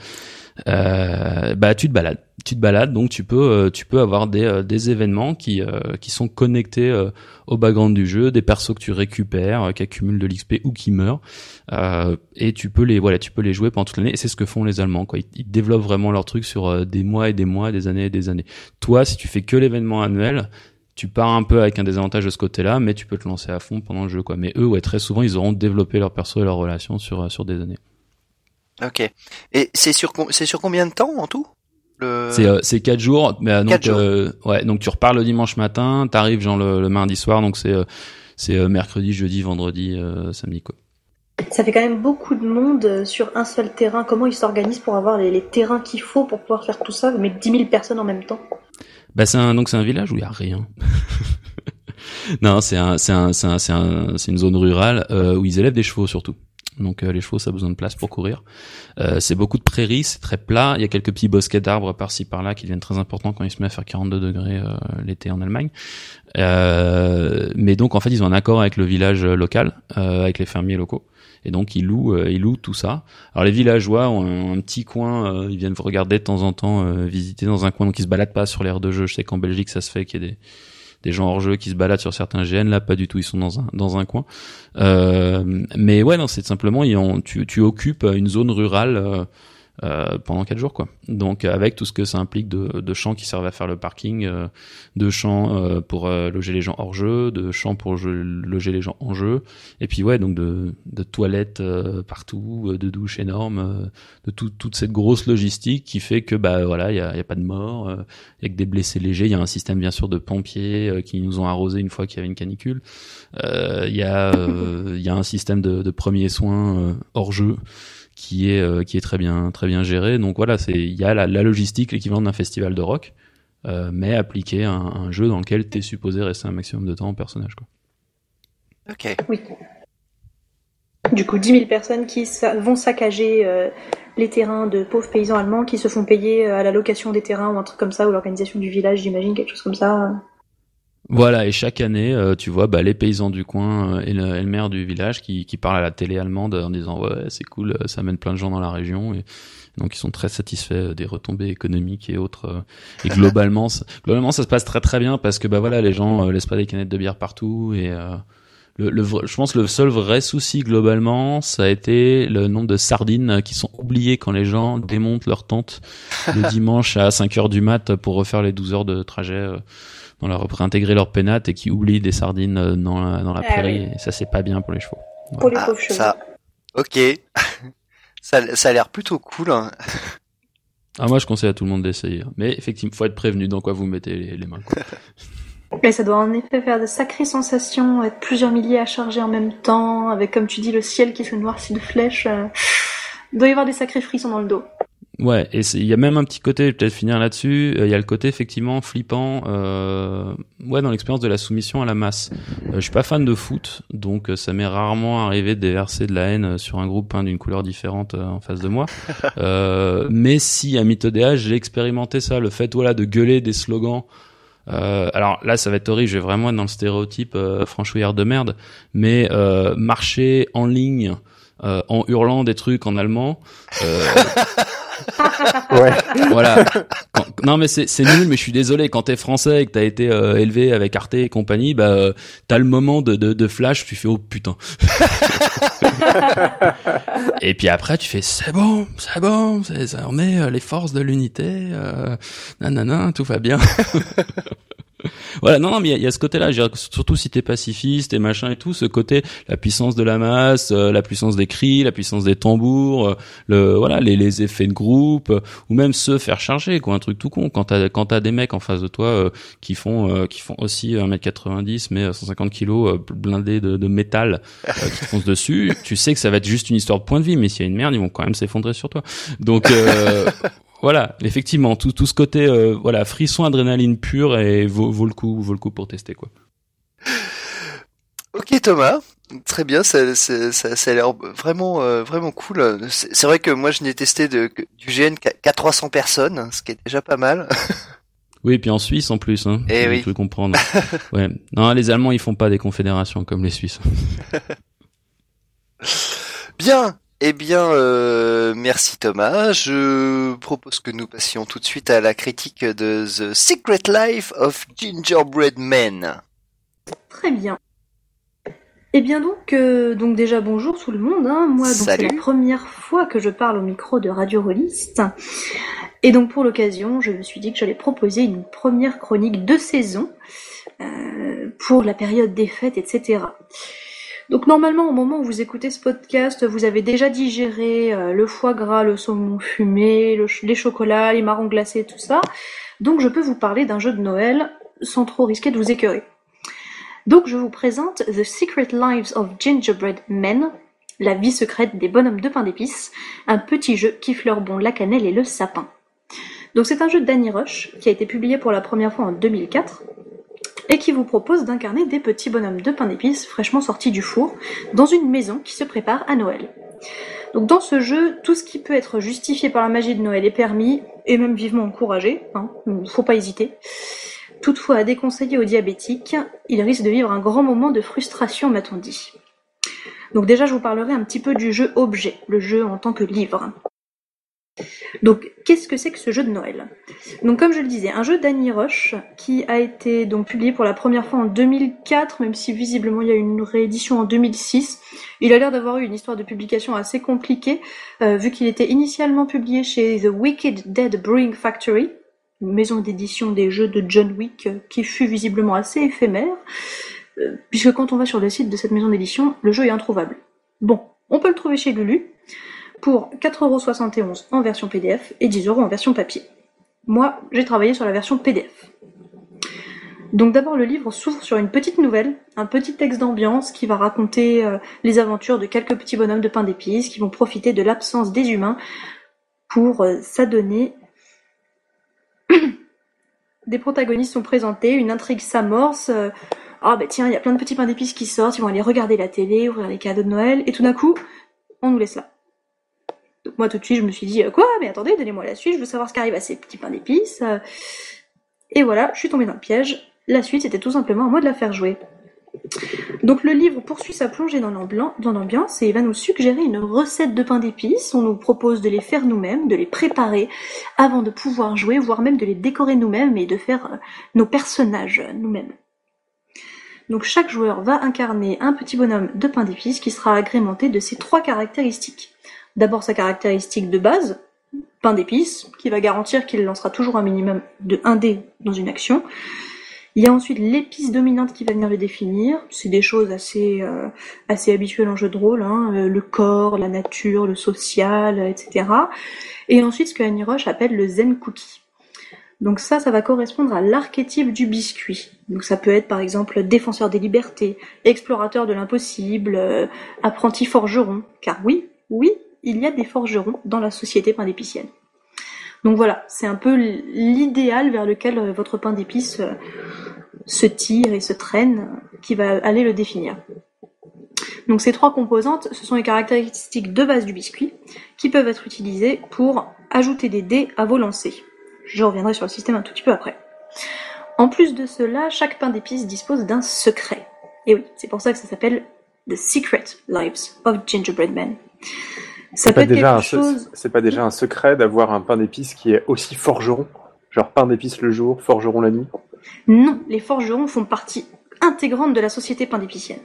bah tu te balades tu te balades, donc tu peux euh, tu peux avoir des, euh, des événements qui euh, qui sont connectés au background du jeu, des persos que tu récupères, qui accumulent de l'XP ou qui meurent, et tu peux les voilà tu peux les jouer pendant toute l'année. Et c'est ce que font les Allemands quoi. Ils, développent vraiment leur truc sur des mois et des mois, des années et des années. Toi, si tu fais que l'événement annuel, tu pars un peu avec un désavantage de ce côté-là, mais tu peux te lancer à fond pendant le jeu quoi. Mais eux, ouais, très souvent, ils auront développé leur perso et leurs relations sur sur des années. Ok. Et c'est sur c'est sur combien de temps en tout? Le... C'est euh, c'est quatre jours, mais euh, donc euh, ouais, donc tu repars le dimanche matin, t'arrives genre le, le, mardi soir, donc c'est euh, c'est euh, mercredi, jeudi, vendredi, samedi quoi. Ça fait quand même beaucoup de monde sur un seul terrain. Comment ils s'organisent pour avoir les, les terrains qu'il faut pour pouvoir faire tout ça, mais 10 000 personnes en même temps? Bah c'est un donc c'est un village où il y a rien. non, c'est un c'est un c'est un c'est un, une zone rurale où ils élèvent des chevaux surtout. Donc euh, les chevaux, ça a besoin de place pour courir. Euh, c'est beaucoup de prairies, c'est très plat. Il y a quelques petits bosquets d'arbres par-ci par-là qui deviennent très importants quand il se met à faire 42 degrés euh, l'été en Allemagne. Euh, mais donc en fait, ils ont un accord avec le village local, euh, avec les fermiers locaux. Et donc ils louent, ils louent tout ça. Alors les villageois ont un, petit coin, ils viennent regarder de temps en temps, visiter dans un coin, donc ils se baladent pas sur l'aire de jeu. Je sais qu'en Belgique ça se fait qu'il y ait des des gens hors jeu qui se baladent sur certains GN là pas du tout ils sont dans un dans un coin. Euh, mais ouais non c'est simplement ils tu tu occupes une zone rurale euh, euh, pendant quatre jours quoi. Donc avec tout ce que ça implique de, de champs qui servent à faire le parking, euh, de champs euh, pour euh, loger les gens hors jeu, de champs pour loger les gens en jeu, et puis ouais donc de, de toilettes partout, de douches énormes, de tout, toute cette grosse logistique qui fait que bah voilà il y a, y a, pas de morts, il y a que des blessés légers, il y a un système bien sûr de pompiers qui nous ont arrosé une fois qu'il y avait une canicule, il y a il y a un système de, de premiers soins hors jeu qui est euh, qui est très bien très bien géré. Donc voilà, c'est il y a la, la logistique l'équivalent d'un festival de rock, euh, mais appliqué à un, un, jeu dans lequel tu es supposé rester un maximum de temps en personnage. Quoi. Ok. Oui. Du coup, 10 000 personnes qui vont saccager euh, les terrains de pauvres paysans allemands qui se font payer à la location des terrains ou un truc comme ça, ou l'organisation du village, j'imagine, quelque chose comme ça. Voilà, et chaque année, euh, tu vois, bah, les paysans du coin euh, et, le, et, le, maire du village qui, qui parlent à la télé allemande en disant ouais c'est cool, euh, ça amène plein de gens dans la région et donc ils sont très satisfaits des retombées économiques et autres. Et globalement, globalement ça se passe très très bien parce que bah voilà les gens laissent pas des canettes de bière partout et le, le, je pense que le seul vrai souci globalement, ça a été le nombre de sardines qui sont oubliées quand les gens démontent leur tente le dimanche à 5 heures du mat pour refaire les 12 heures de trajet dans leur, pour intégrer leur pénate et qui oublient des sardines euh, dans la, dans la ah, prairie. Oui. Et ça, c'est pas bien pour les chevaux. Voilà. Pour les pauvres chevaux. Ça, Ok. ça, ça a l'air plutôt cool. Hein. Ah, moi, je conseille à tout le monde d'essayer. Mais effectivement, faut être prévenu dans quoi vous mettez les, les mains. Quoi. Et ça doit en effet faire de sacrées sensations, être plusieurs milliers à charger en même temps, avec, comme tu dis, le ciel qui se noircit de flèches. Euh... Il doit y avoir des sacrés frissons dans le dos. Ouais, et il y a même un petit côté, peut-être finir là-dessus, euh, il y a le côté effectivement flippant, euh, ouais, dans l'expérience de la soumission à la masse. Euh, je suis pas fan de foot, donc euh, ça m'est rarement arrivé de déverser de la haine sur un groupe hein, d'une couleur différente euh, en face de moi. mais si à Mythodea, j'ai expérimenté ça, le fait voilà de gueuler des slogans. alors là, ça va être horrible, je vais vraiment être dans le stéréotype franchouillard de merde, mais marcher en ligne en hurlant des trucs en allemand. ouais. Voilà. Quand, non mais c'est c'est nul, mais je suis désolé. Quand t'es français et que t'as été euh, élevé avec Arte et compagnie, bah euh, t'as le moment de, de, de flash, tu fais oh putain. et puis après tu fais c'est bon, c'est bon, c'est on est euh, les forces de l'unité, euh, nanana, tout va bien. voilà, non, non, mais il y, y, a ce côté-là, surtout si t'es pacifiste et machin et tout, ce côté, la puissance de la masse, euh, la puissance des cris, la puissance des tambours, euh, le, voilà, les, les effets de groupe, euh, ou même se faire charger, quoi, un truc tout con. Quand t'as, quand t'as des mecs en face de toi euh, qui font, qui font aussi 1m90 mais 150 kilos blindés de, de métal qui te foncent dessus, tu sais que ça va être juste une histoire de point de vie, mais s'il y a une merde, ils vont quand même s'effondrer sur toi. Donc voilà, effectivement, tout, tout ce côté euh, voilà frisson, adrénaline pure et vaut, vaut, le coup, vaut le coup pour tester quoi. Ok Thomas, très bien, ça, ça, ça, ça a l'air vraiment euh, vraiment cool. C'est vrai que moi je n'ai testé de, du GN qu'à 300 personnes, ce qui est déjà pas mal. Oui, et puis en Suisse en plus, hein. Eh oui. Tu comprendre. ouais. Non, les Allemands ils font pas des confédérations comme les Suisses. bien. Eh bien, euh, merci Thomas. Je propose que nous passions tout de suite à la critique de The Secret Life of Gingerbread Men. Très bien. Eh bien donc, euh, donc déjà bonjour tout le monde. Hein. Moi, donc c'est la première fois que je parle au micro de Radio Rolliste. Et donc pour l'occasion, je me suis dit que j'allais proposer une première chronique de saison euh, pour la période des fêtes, etc. Donc normalement, au moment où vous écoutez ce podcast, vous avez déjà digéré euh, le foie gras, le saumon fumé, les chocolats, les marrons glacés, tout ça. Donc je peux vous parler d'un jeu de Noël sans trop risquer de vous écœurer. Donc je vous présente The Secret Lives of Gingerbread Men, la vie secrète des bonhommes de pain d'épices, un petit jeu qui fleure bon la cannelle et le sapin. Donc c'est un jeu de Danny Rush qui a été publié pour la première fois en 2004 et qui vous propose d'incarner des petits bonhommes de pain d'épices fraîchement sortis du four dans une maison qui se prépare à Noël. Donc dans ce jeu, tout ce qui peut être justifié par la magie de Noël est permis et même vivement encouragé, hein, faut pas hésiter. Toutefois, à déconseiller aux diabétiques, il risque de vivre un grand moment de frustration, m'a-t-on dit. Donc déjà, je vous parlerai un petit peu du jeu objet, le jeu en tant que livre. Donc, qu'est-ce que c'est que ce jeu de Noël? Donc, comme je le disais, un jeu d'Annie Roche qui a été donc publié pour la première fois en 2004, même si visiblement il y a eu une réédition en 2006. Il a l'air d'avoir eu une histoire de publication assez compliquée, euh, vu qu'il était initialement publié chez The Wicked Dead Brewing Factory, une maison d'édition des jeux de John Wick qui fut visiblement assez éphémère, euh, puisque quand on va sur le site de cette maison d'édition, le jeu est introuvable. Bon, on peut le trouver chez Lulu pour 4,71€ en version PDF et 10€ en version papier. Moi, j'ai travaillé sur la version PDF. Donc d'abord le livre s'ouvre sur une petite nouvelle, un petit texte d'ambiance qui va raconter euh, les aventures de quelques petits bonhommes de pain d'épices qui vont profiter de l'absence des humains pour euh, s'adonner. des protagonistes sont présentés, une intrigue s'amorce. Euh, ah bah tiens, il y a plein de petits pains d'épices qui sortent, ils vont aller regarder la télé, ouvrir les cadeaux de Noël, et tout d'un coup, on nous laisse là. Moi tout de suite je me suis dit quoi? Mais attendez donnez-moi la suite je veux savoir ce qui arrive à ces petits pains d'épices et voilà je suis tombée dans le piège. La suite c'était tout simplement à moi de la faire jouer. Donc le livre poursuit sa plongée dans l'ambiance et il va nous suggérer une recette de pain d'épices. On nous propose de les faire nous-mêmes de les préparer avant de pouvoir jouer voire même de les décorer nous-mêmes et de faire nos personnages nous-mêmes. Donc chaque joueur va incarner un petit bonhomme de pain d'épices qui sera agrémenté de ces trois caractéristiques d'abord sa caractéristique de base, pain d'épices, qui va garantir qu'il lancera toujours un minimum de 1 dé dans une action. Il y a ensuite l'épice dominante qui va venir le définir. C'est des choses assez euh, assez habituelles en jeu de rôle, hein, euh, le corps, la nature, le social, etc. Et ensuite ce que Annie Roche appelle le zen cookie. Donc ça, ça va correspondre à l'archétype du biscuit. Donc ça peut être par exemple défenseur des libertés, explorateur de l'impossible, euh, apprenti forgeron. Car oui, oui, il y a des forgerons dans la société pain d'épicienne. Donc voilà, c'est un peu l'idéal vers lequel euh, votre pain d'épices euh, se tire et se traîne qui va aller le définir. Donc ces trois composantes, ce sont les caractéristiques de base du biscuit qui peuvent être utilisées pour ajouter des dés à vos lancers. Je reviendrai sur le système un tout petit peu après. En plus de cela, chaque pain d'épices dispose d'un secret. Et oui, c'est pour ça que ça s'appelle The Secret Lives of Gingerbread Men. Ça peut être quelque chose... C'est pas déjà un secret d'avoir un pain d'épices qui est aussi forgeron Genre pain d'épices le jour, forgeron la nuit? Non, les forgerons font partie intégrante de la société pain d'épicienne.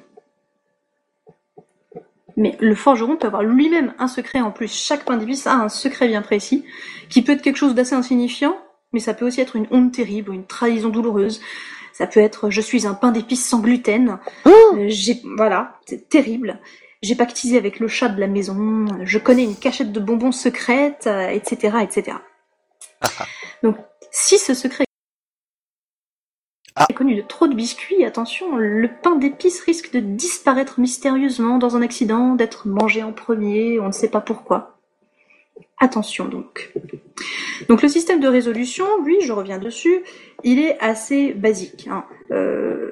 Mais le forgeron peut avoir lui-même un secret en plus. Chaque pain d'épices a un secret bien précis, qui peut être quelque chose d'assez insignifiant, mais ça peut aussi être une honte terrible ou une trahison douloureuse. Ça peut être je suis un pain d'épices sans gluten. Oh euh, j'ai voilà, c'est terrible. J'ai pactisé avec le chat de la maison. Je connais une cachette de bonbons secrète, etc., etc. Donc, si ce secret ah. est connu de trop de biscuits, attention, le pain d'épices risque de disparaître mystérieusement dans un accident, d'être mangé en premier, on ne sait pas pourquoi. Attention donc. Donc le système de résolution, lui, je reviens dessus, il est assez basique. Hein. Euh,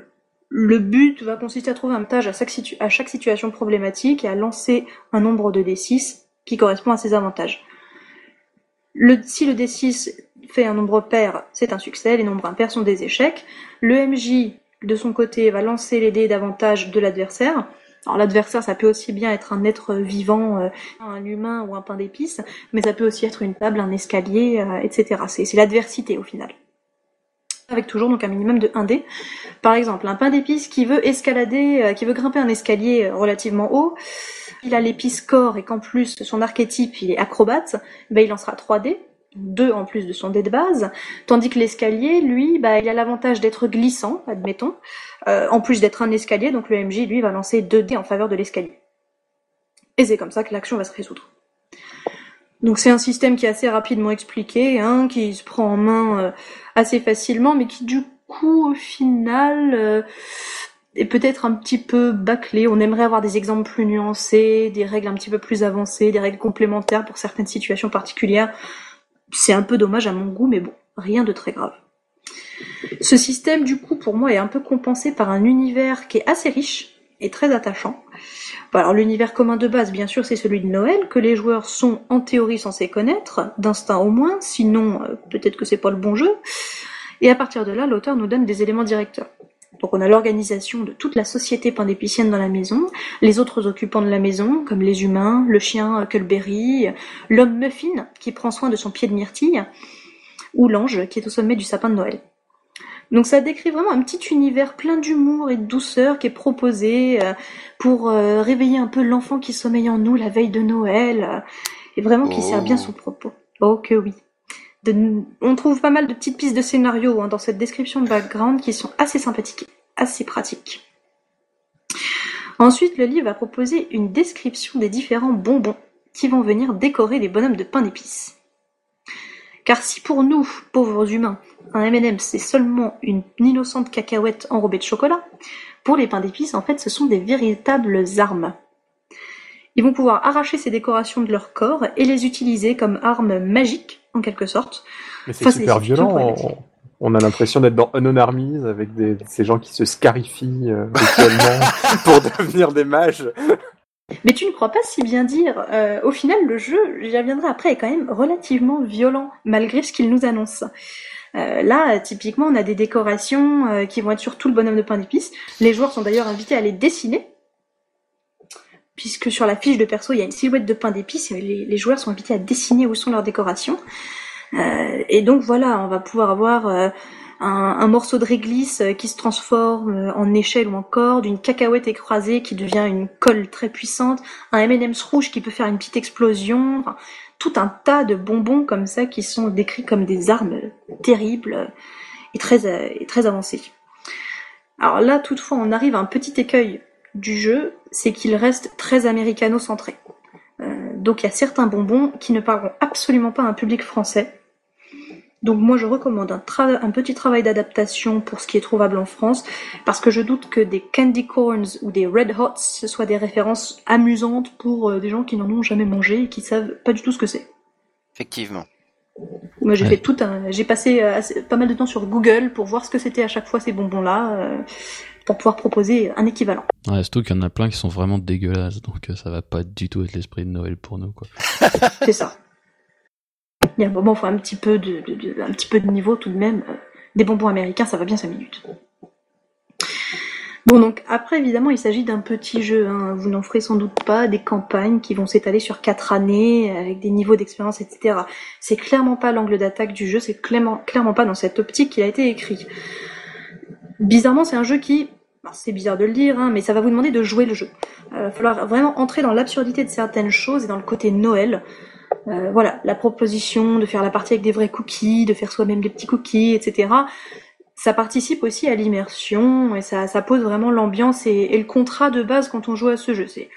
le but va consister à trouver un tâche à chaque, situation problématique et à lancer un nombre de D6 qui correspond à ses avantages. si le D6 fait un nombre pair, c'est un succès, les nombres impairs sont des échecs. Le MJ, de son côté, va lancer les dés d'avantage de l'adversaire. Alors l'adversaire, ça peut aussi bien être un être vivant, euh, un humain ou un pain d'épices, mais ça peut aussi être une table, un escalier, euh, etc. C'est l'adversité au final avec toujours donc un minimum de 1 dé. Par exemple, un pain d'épices qui veut escalader, euh, qui veut grimper un escalier euh, relativement haut, il a l'épice corps et qu'en plus son archétype il est acrobate, ben il lancera 3 dés, 2 en plus de son dé de base, tandis que l'escalier, lui, bah, il a l'avantage d'être glissant, admettons, euh, en plus d'être un escalier, donc le MJ, lui, va lancer 2 dés en faveur de l'escalier. Et c'est comme ça que l'action va se résoudre. Donc c'est un système qui est assez rapidement expliqué, hein, qui se prend en main euh, assez facilement, mais qui du coup au final euh, est peut-être un petit peu bâclé. On aimerait avoir des exemples plus nuancés, des règles un petit peu plus avancées, des règles complémentaires pour certaines situations particulières. C'est un peu dommage à mon goût, mais bon, rien de très grave. Ce système, du coup, pour moi, est un peu compensé par un univers qui est assez riche très attachant. Alors l'univers commun de base, bien sûr, c'est celui de Noël, que les joueurs sont en théorie censés connaître, d'instinct au moins, sinon euh, peut-être que c'est pas le bon jeu. Et à partir de là, l'auteur nous donne des éléments directeurs. Donc on a l'organisation de toute la société pandépicienne dans la maison, les autres occupants de la maison, comme les humains, le chien Culberry, l'homme Muffin, qui prend soin de son pied de myrtille, ou l'ange, qui est au sommet du sapin de Noël. Donc ça décrit vraiment un petit univers plein d'humour et de douceur qui est proposé euh, pour euh, réveiller un peu l'enfant qui sommeille en nous la veille de Noël euh, et vraiment qui sert bien oh. son propos. Oh que oui. on trouve pas mal de petites pistes de scénario hein, dans cette description de background qui sont assez sympathiques, assez pratiques. Ensuite, le livre va proposer une description des différents bonbons qui vont venir décorer les bonhommes de pain d'épices. Car si pour nous, pauvres humains, un M&M c'est seulement une innocente cacahuète enrobée de chocolat, pour les pains d'épices, en fait, ce sont des véritables armes. Ils vont pouvoir arracher ces décorations de leur corps et les utiliser comme armes magiques, en quelque sorte. Mais c'est super violent. On, a l'impression d'être dans Unknown Armies avec ces gens qui se scarifient euh, pour devenir des mages. Mais tu ne crois pas si bien dire. Euh, au final, le jeu, j'y reviendrai après, est quand même relativement violent, malgré ce qu'il nous annonce. Euh, là, typiquement, on a des décorations euh, qui vont être sur tout le bonhomme de pain d'épices. Les joueurs sont d'ailleurs invités à les dessiner, puisque sur la fiche de perso, il y a une silhouette de pain d'épices, et les, joueurs sont invités à dessiner où sont leurs décorations. et donc voilà, on va pouvoir avoir un, morceau de réglisse euh, qui se transforme euh, en échelle ou en corde, une cacahuète écrasée qui devient une colle très puissante, un M&M's rouge qui peut faire une petite explosion, tout un tas de bonbons comme ça qui sont décrits comme des armes terribles et très, et très avancées. Alors là, toutefois, on arrive à un petit écueil du jeu, c'est qu'il reste très américano-centré. Euh, donc il y a certains bonbons qui ne parleront absolument pas à un public français. Donc moi je recommande un, un petit travail d'adaptation pour ce qui est trouvable en France, parce que je doute que des candy corns ou des red hots ce soient des références amusantes pour euh, des gens qui n'en ont jamais mangé et qui savent pas du tout ce que c'est. Effectivement. Moi j'ai fait tout un, j'ai passé euh, pas mal de temps sur Google pour voir ce que c'était à chaque fois ces bonbons là pour pouvoir proposer un équivalent. Ouais, surtout qu'il y en a plein qui sont vraiment dégueulasses, donc euh, ça va pas du tout être l'esprit de Noël pour nous, quoi. C'est ça. Il y a un moment, faut un petit peu de, niveau tout de même. Des bonbons américains, ça va bien 5 minutes. Bon, donc après, évidemment, il s'agit d'un petit jeu. Hein. Vous n'en ferez sans doute pas des campagnes qui vont s'étaler sur 4 années, avec des niveaux d'expérience, etc. C'est clairement pas l'angle d'attaque du jeu, c'est clairement, clairement pas dans cette optique qu'il a été écrit. Bizarrement, c'est un jeu qui, c'est bizarre de le dire, hein, mais ça va vous demander de jouer le jeu. Il euh, va falloir vraiment entrer dans l'absurdité de certaines choses et dans le côté Noël. Euh, voilà, la proposition de faire la partie avec des vrais cookies, de faire soi-même des petits cookies, etc. Ça participe aussi à l'immersion et ça, pose vraiment l'ambiance et, et, le contrat de base quand on joue à ce jeu. C'est,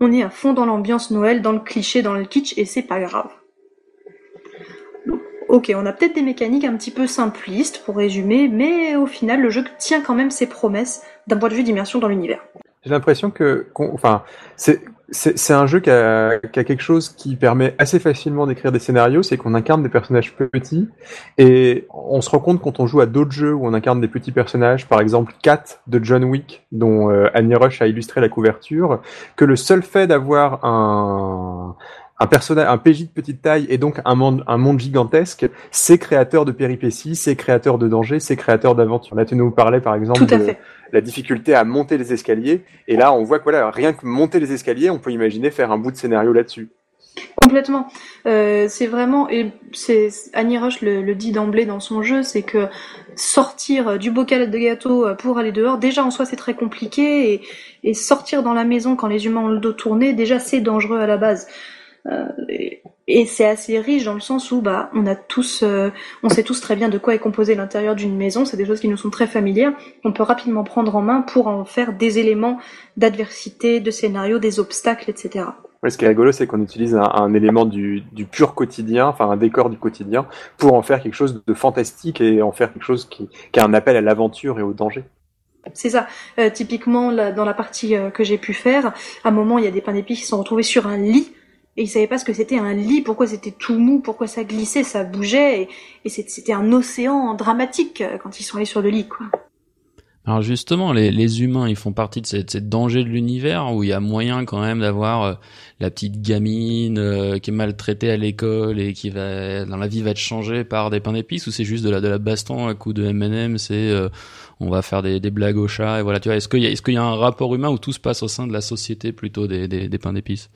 on est à fond dans l'ambiance Noël, dans le cliché, dans le kitsch et c'est pas grave. Ok, on a peut-être des mécaniques un petit peu simplistes pour résumer, mais au final, le jeu tient quand même ses promesses d'un point de vue d'immersion dans l'univers. J'ai l'impression que, enfin, c'est c'est un jeu qui a, qui a, quelque chose qui permet assez facilement d'écrire des scénarios, c'est qu'on incarne des personnages petits et on se rend compte quand on joue à d'autres jeux où on incarne des petits personnages, par exemple Cat de John Wick, dont euh, Annie Rush a illustré la couverture, que le seul fait d'avoir un, un personnage, un PJ de petite taille et donc un monde, un monde gigantesque, c'est créateur de péripéties, c'est créateur de dangers, c'est créateur d'aventures. Là, tu nous parlais par exemple de la difficulté à monter les escaliers, et là, on voit que voilà, rien que monter les escaliers, on peut imaginer faire un bout de scénario là-dessus. Complètement. Euh, c'est vraiment et c'est Annie Roche le, dit d'emblée dans son jeu, c'est que sortir du bocal de gâteau pour aller dehors, déjà en soi c'est très compliqué et, et sortir dans la maison quand les humains ont le dos tourné, déjà c'est dangereux à la base. Euh, et, c'est assez riche dans le sens où bah on a tous, euh, on sait tous très bien de quoi est composé l'intérieur d'une maison. C'est des choses qui nous sont très familières. On peut rapidement prendre en main pour en faire des éléments d'adversité, de scénario, des obstacles, etc. ce qui est rigolo, c'est qu'on utilise un, élément du, pur quotidien, enfin un décor du quotidien, pour en faire quelque chose de fantastique et en faire quelque chose qui, qui a un appel à l'aventure et au danger. C'est ça. Euh, typiquement, dans la partie que j'ai pu faire, à un moment, il y a des pains d'épices qui sont retrouvés sur un lit et ils savaient pas ce que c'était un lit, pourquoi c'était tout mou, pourquoi ça glissait, ça bougeait, et, c'était un océan dramatique euh, quand ils sont allés sur le lit, quoi. Alors justement, les, humains, ils font partie de cette, cette danger de l'univers où il y a moyen quand même d'avoir euh, la petite gamine euh, qui est maltraitée à l'école et qui va dans la vie va être changée par des pains d'épices ou c'est juste de la de la baston à coup de M&M, c'est on va faire des, blagues au chat et voilà tu vois est-ce qu'il y a un rapport humain où tout se passe au sein de la société plutôt des pains d'épices?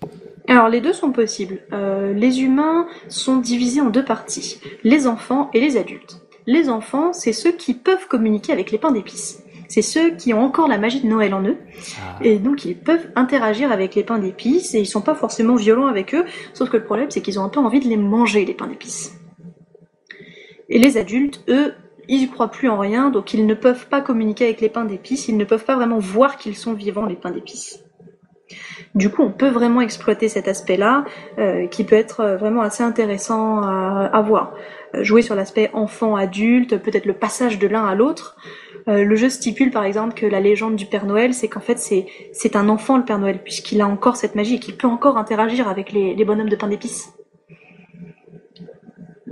Alors les deux sont possibles. Euh, les humains sont divisés en deux parties, les enfants et les adultes. Les enfants, c'est ceux qui peuvent communiquer avec les pains d'épices. C'est ceux qui ont encore la magie de Noël en eux. Ah. Et donc ils peuvent interagir avec les pains d'épices et ils sont pas forcément violents avec eux, sauf que le problème c'est qu'ils ont un peu envie de les manger, les pains d'épices. Et les adultes, eux, ils y croient plus en rien, donc ils ne peuvent pas communiquer avec les pains d'épices, ils ne peuvent pas vraiment voir qu'ils sont vivants, les pains d'épices. Du coup, on peut vraiment exploiter cet aspect-là, euh, qui peut être euh, vraiment assez intéressant à, voir. Euh, jouer sur l'aspect enfant-adulte, peut-être le passage de l'un à l'autre. le jeu stipule par exemple que la légende du Père Noël, c'est qu'en fait c'est c'est un enfant le Père Noël, puisqu'il a encore cette magie et qu'il peut encore interagir avec les, les bonhommes de pain d'épices.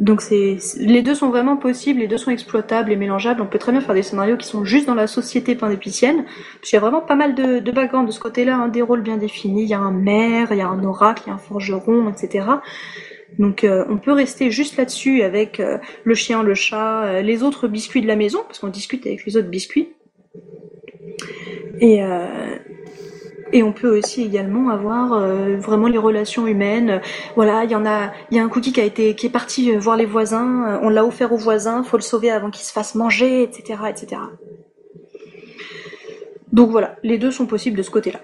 Donc c'est les deux sont vraiment possibles, les deux sont exploitables et mélangeables. On peut très bien faire des scénarios qui sont juste dans la société pandépicienne. Il y a vraiment pas mal de, de background de ce côté-là, hein, des rôles bien définis. Il y a un maire, il y a un oracle, il y a un forgeron, etc. Donc euh, on peut rester juste là-dessus avec euh, le chien, le chat, euh, les autres biscuits de la maison, parce qu'on discute avec les autres biscuits. Et, et on peut aussi également avoir euh, vraiment les relations humaines. Voilà, il y en a, il y a un cookie qui a été, qui est parti euh, voir les voisins. Euh, on l'a offert aux voisins, faut le sauver avant qu'il se fasse manger, etc., etc. Donc voilà, les deux sont possibles de ce côté-là.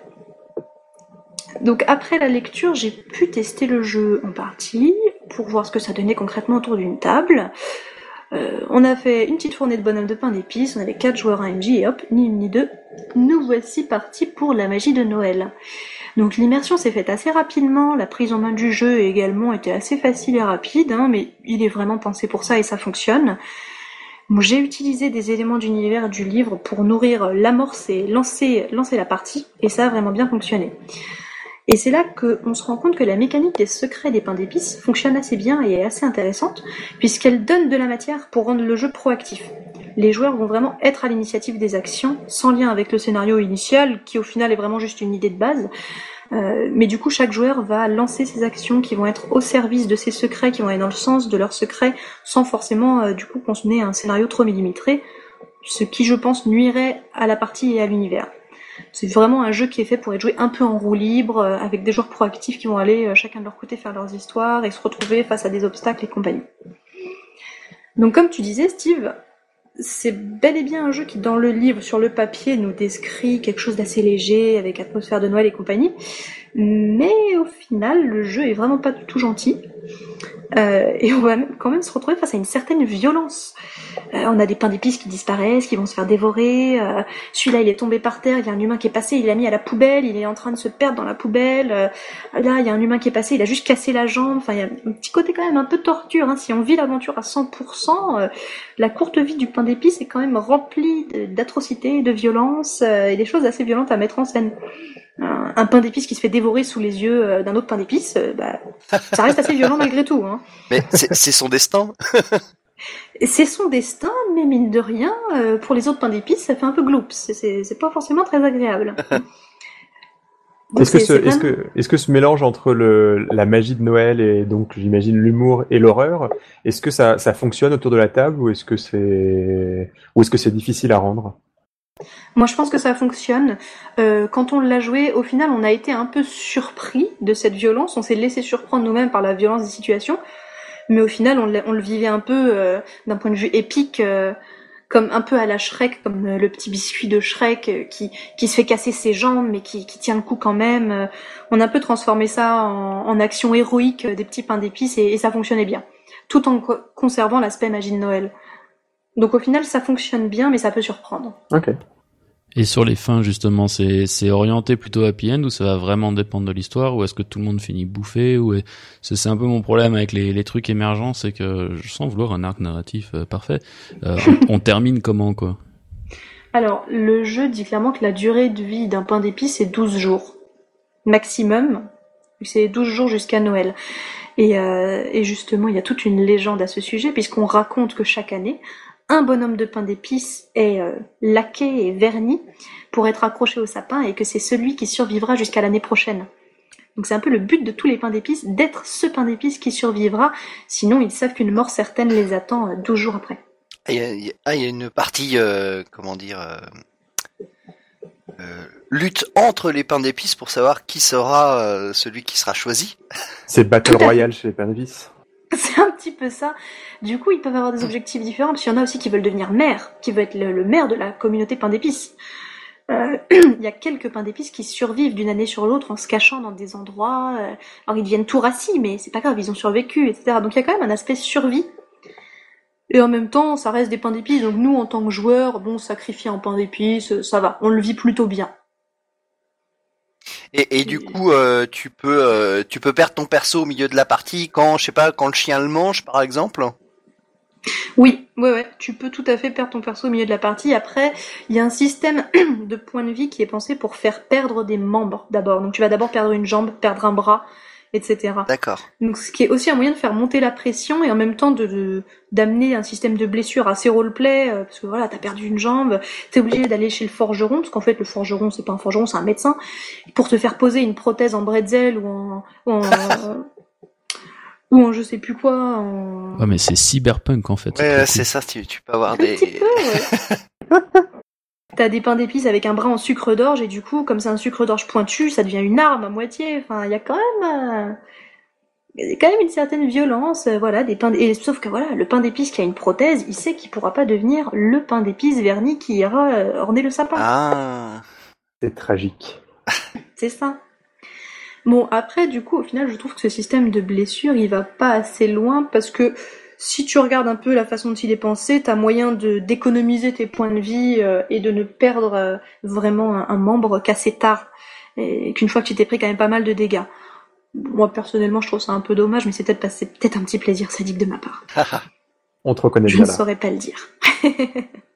Donc après la lecture, j'ai pu tester le jeu en partie pour voir ce que ça donnait concrètement autour d'une table. Euh, on a fait une petite fournée de bonhomme de pain d'épices, on avait quatre joueurs à MJ et hop, ni une ni deux, nous voici partis pour la magie de Noël. Donc l'immersion s'est faite assez rapidement, la prise en main du jeu également était assez facile et rapide, hein, mais il est vraiment pensé pour ça et ça fonctionne. j'ai utilisé des éléments d'univers du livre pour nourrir l'amorce et lancer, lancer la partie, et ça a vraiment bien fonctionné. Et c'est là qu'on se rend compte que la mécanique des secrets des pains d'épices fonctionne assez bien et est assez intéressante, puisqu'elle donne de la matière pour rendre le jeu proactif. Les joueurs vont vraiment être à l'initiative des actions, sans lien avec le scénario initial, qui au final est vraiment juste une idée de base. Euh, mais du coup, chaque joueur va lancer ses actions qui vont être au service de ses secrets, qui vont aller dans le sens de leurs secrets, sans forcément euh, du coup consommer un scénario trop millimétré, ce qui, je pense, nuirait à la partie et à l'univers. C'est vraiment un jeu qui est fait pour être joué un peu en roue libre, euh, avec des joueurs proactifs qui vont aller euh, chacun de leur côté faire leurs histoires et se retrouver face à des obstacles et compagnie. Donc comme tu disais, Steve, c'est bel et bien un jeu qui, dans le livre, sur le papier, nous décrit quelque chose d'assez léger, avec atmosphère de Noël et compagnie. Mais au final, le jeu est vraiment pas du tout gentil. Euh, et on va quand même se retrouver face à une certaine violence. Euh, on a des pains d'épices qui disparaissent, qui vont se faire dévorer. Euh, celui-là, il est tombé par terre. Il y a un humain qui est passé, il l'a mis à la poubelle. Il est en train de se perdre dans la poubelle. là, il y a un humain qui est passé, il a juste cassé la jambe. Enfin, il y a un petit côté quand même un peu torture. Hein. Si on vit l'aventure à 100%, la courte vie du pain d'épices est quand même remplie d'atrocités, de violences et des choses assez violentes à mettre en scène un, pain d'épices qui se fait dévorer sous les yeux euh, d'un autre pain d'épices, euh, bah, ça reste assez violent malgré tout. Hein. Mais c'est son destin. c'est son destin, mais mine de rien, euh, pour les autres pains d'épices, ça fait un peu gloops. C'est pas forcément très agréable. Est-ce que, ce, est que, est que, ce mélange entre le, la magie de Noël et donc j'imagine l'humour et l'horreur, est-ce que ça, ça, fonctionne autour de la table ou est-ce que c'est ou est-ce que c'est difficile à rendre? Moi, je pense que ça fonctionne. Euh, quand on l'a joué, au final, on a été un peu surpris de cette violence. On s'est laissé surprendre nous-mêmes par la violence des situations. Mais au final, on, le vivait un peu euh, d'un point de vue épique, euh, comme un peu à la Shrek, comme le petit biscuit de Shrek qui, qui se fait casser ses jambes, mais qui, qui tient le coup quand même. on a un peu transformé ça en, action héroïque des petits pains d'épices et ça fonctionnait bien, tout en conservant l'aspect magie de Noël. Donc au final, ça fonctionne bien, mais ça peut surprendre. Ok. Et sur les fins, justement, c'est orienté plutôt happy end ou ça va vraiment dépendre de l'histoire ou est-ce que tout le monde finit bouffé ou c'est un peu mon problème avec les, les trucs émergents, c'est que je sens vouloir un arc narratif euh, parfait. Euh, on, termine comment quoi? Alors, le jeu dit clairement que la durée de vie d'un pain d'épices c'est 12 jours maximum. C'est 12 jours jusqu'à Noël. Et, euh, et justement, il y a toute une légende à ce sujet puisqu'on raconte que chaque année, un bonhomme de pain d'épices est euh, laqué et verni pour être accroché au sapin et que c'est celui qui survivra jusqu'à l'année prochaine. Donc c'est un peu le but de tous les pains d'épices, d'être ce pain d'épices qui survivra, sinon ils savent qu'une mort certaine les attend 12 euh, jours après. Ah, il y, a, une partie, euh, comment dire, lutte entre les pains d'épices pour savoir qui sera celui qui sera choisi. C'est Battle Royale chez les pains d'épices. C'est un petit peu ça. Du coup, ils peuvent avoir des objectifs différents, parce qu'il y en a aussi qui veulent devenir maire, qui veulent être le, maire de la communauté pain d'épices. Euh, il y a quelques pains d'épices qui survivent d'une année sur l'autre en se cachant dans des endroits. Euh, alors ils deviennent tout rassis, mais c'est pas grave, ils ont survécu, etc. Donc il y a quand même un aspect survie. Et en même temps, ça reste des pains d'épices, donc nous, en tant que joueurs, bon, sacrifier en pain d'épices, ça va, on le vit plutôt bien. Et, et du coup, euh, tu peux euh, tu peux perdre ton perso au milieu de la partie quand je sais pas quand le chien le mange par exemple. Oui, ouais, ouais, tu peux tout à fait perdre ton perso au milieu de la partie. Après, il y a un système de points de vie qui est pensé pour faire perdre des membres d'abord. Donc tu vas d'abord perdre une jambe, perdre un bras, etc. D'accord. Donc ce qui est aussi un moyen de faire monter la pression et en même temps de d'amener un système de blessure assez roleplay euh, parce que voilà, t'as perdu une jambe, t'es obligé d'aller chez le forgeron parce qu'en fait le forgeron c'est pas un forgeron, c'est un médecin pour te faire poser une prothèse en bretzel ou en ou en, ou en je sais plus quoi. En... Ouais, mais c'est cyberpunk en fait. Ouais, c'est ça, tu, tu peux avoir des. Petit peu, ouais. T'as des pains d'épices avec un bras en sucre d'orge et du coup, comme c'est un sucre d'orge pointu, ça devient une arme à moitié. Enfin, il y a quand même, euh, quand même une certaine violence, euh, voilà, des pains. Et sauf que voilà, le pain d'épices qui a une prothèse, il sait qu'il pourra pas devenir le pain d'épices verni qui ira euh, orner le sapin. Ah, c'est tragique. c'est ça. Bon, après, du coup, au final, je trouve que ce système de blessure, il va pas assez loin parce que si tu regardes un peu la façon dont il est pensé, t'as moyen de d'économiser tes points de vie euh, et de ne perdre euh, vraiment un, membre qu'assez tard, et qu'une fois que tu t'es pris quand même pas mal de dégâts. Moi personnellement, je trouve ça un peu dommage, mais c'est peut-être peut-être un petit plaisir sadique de ma part. On te reconnaît je bien Je ne saurais pas le dire.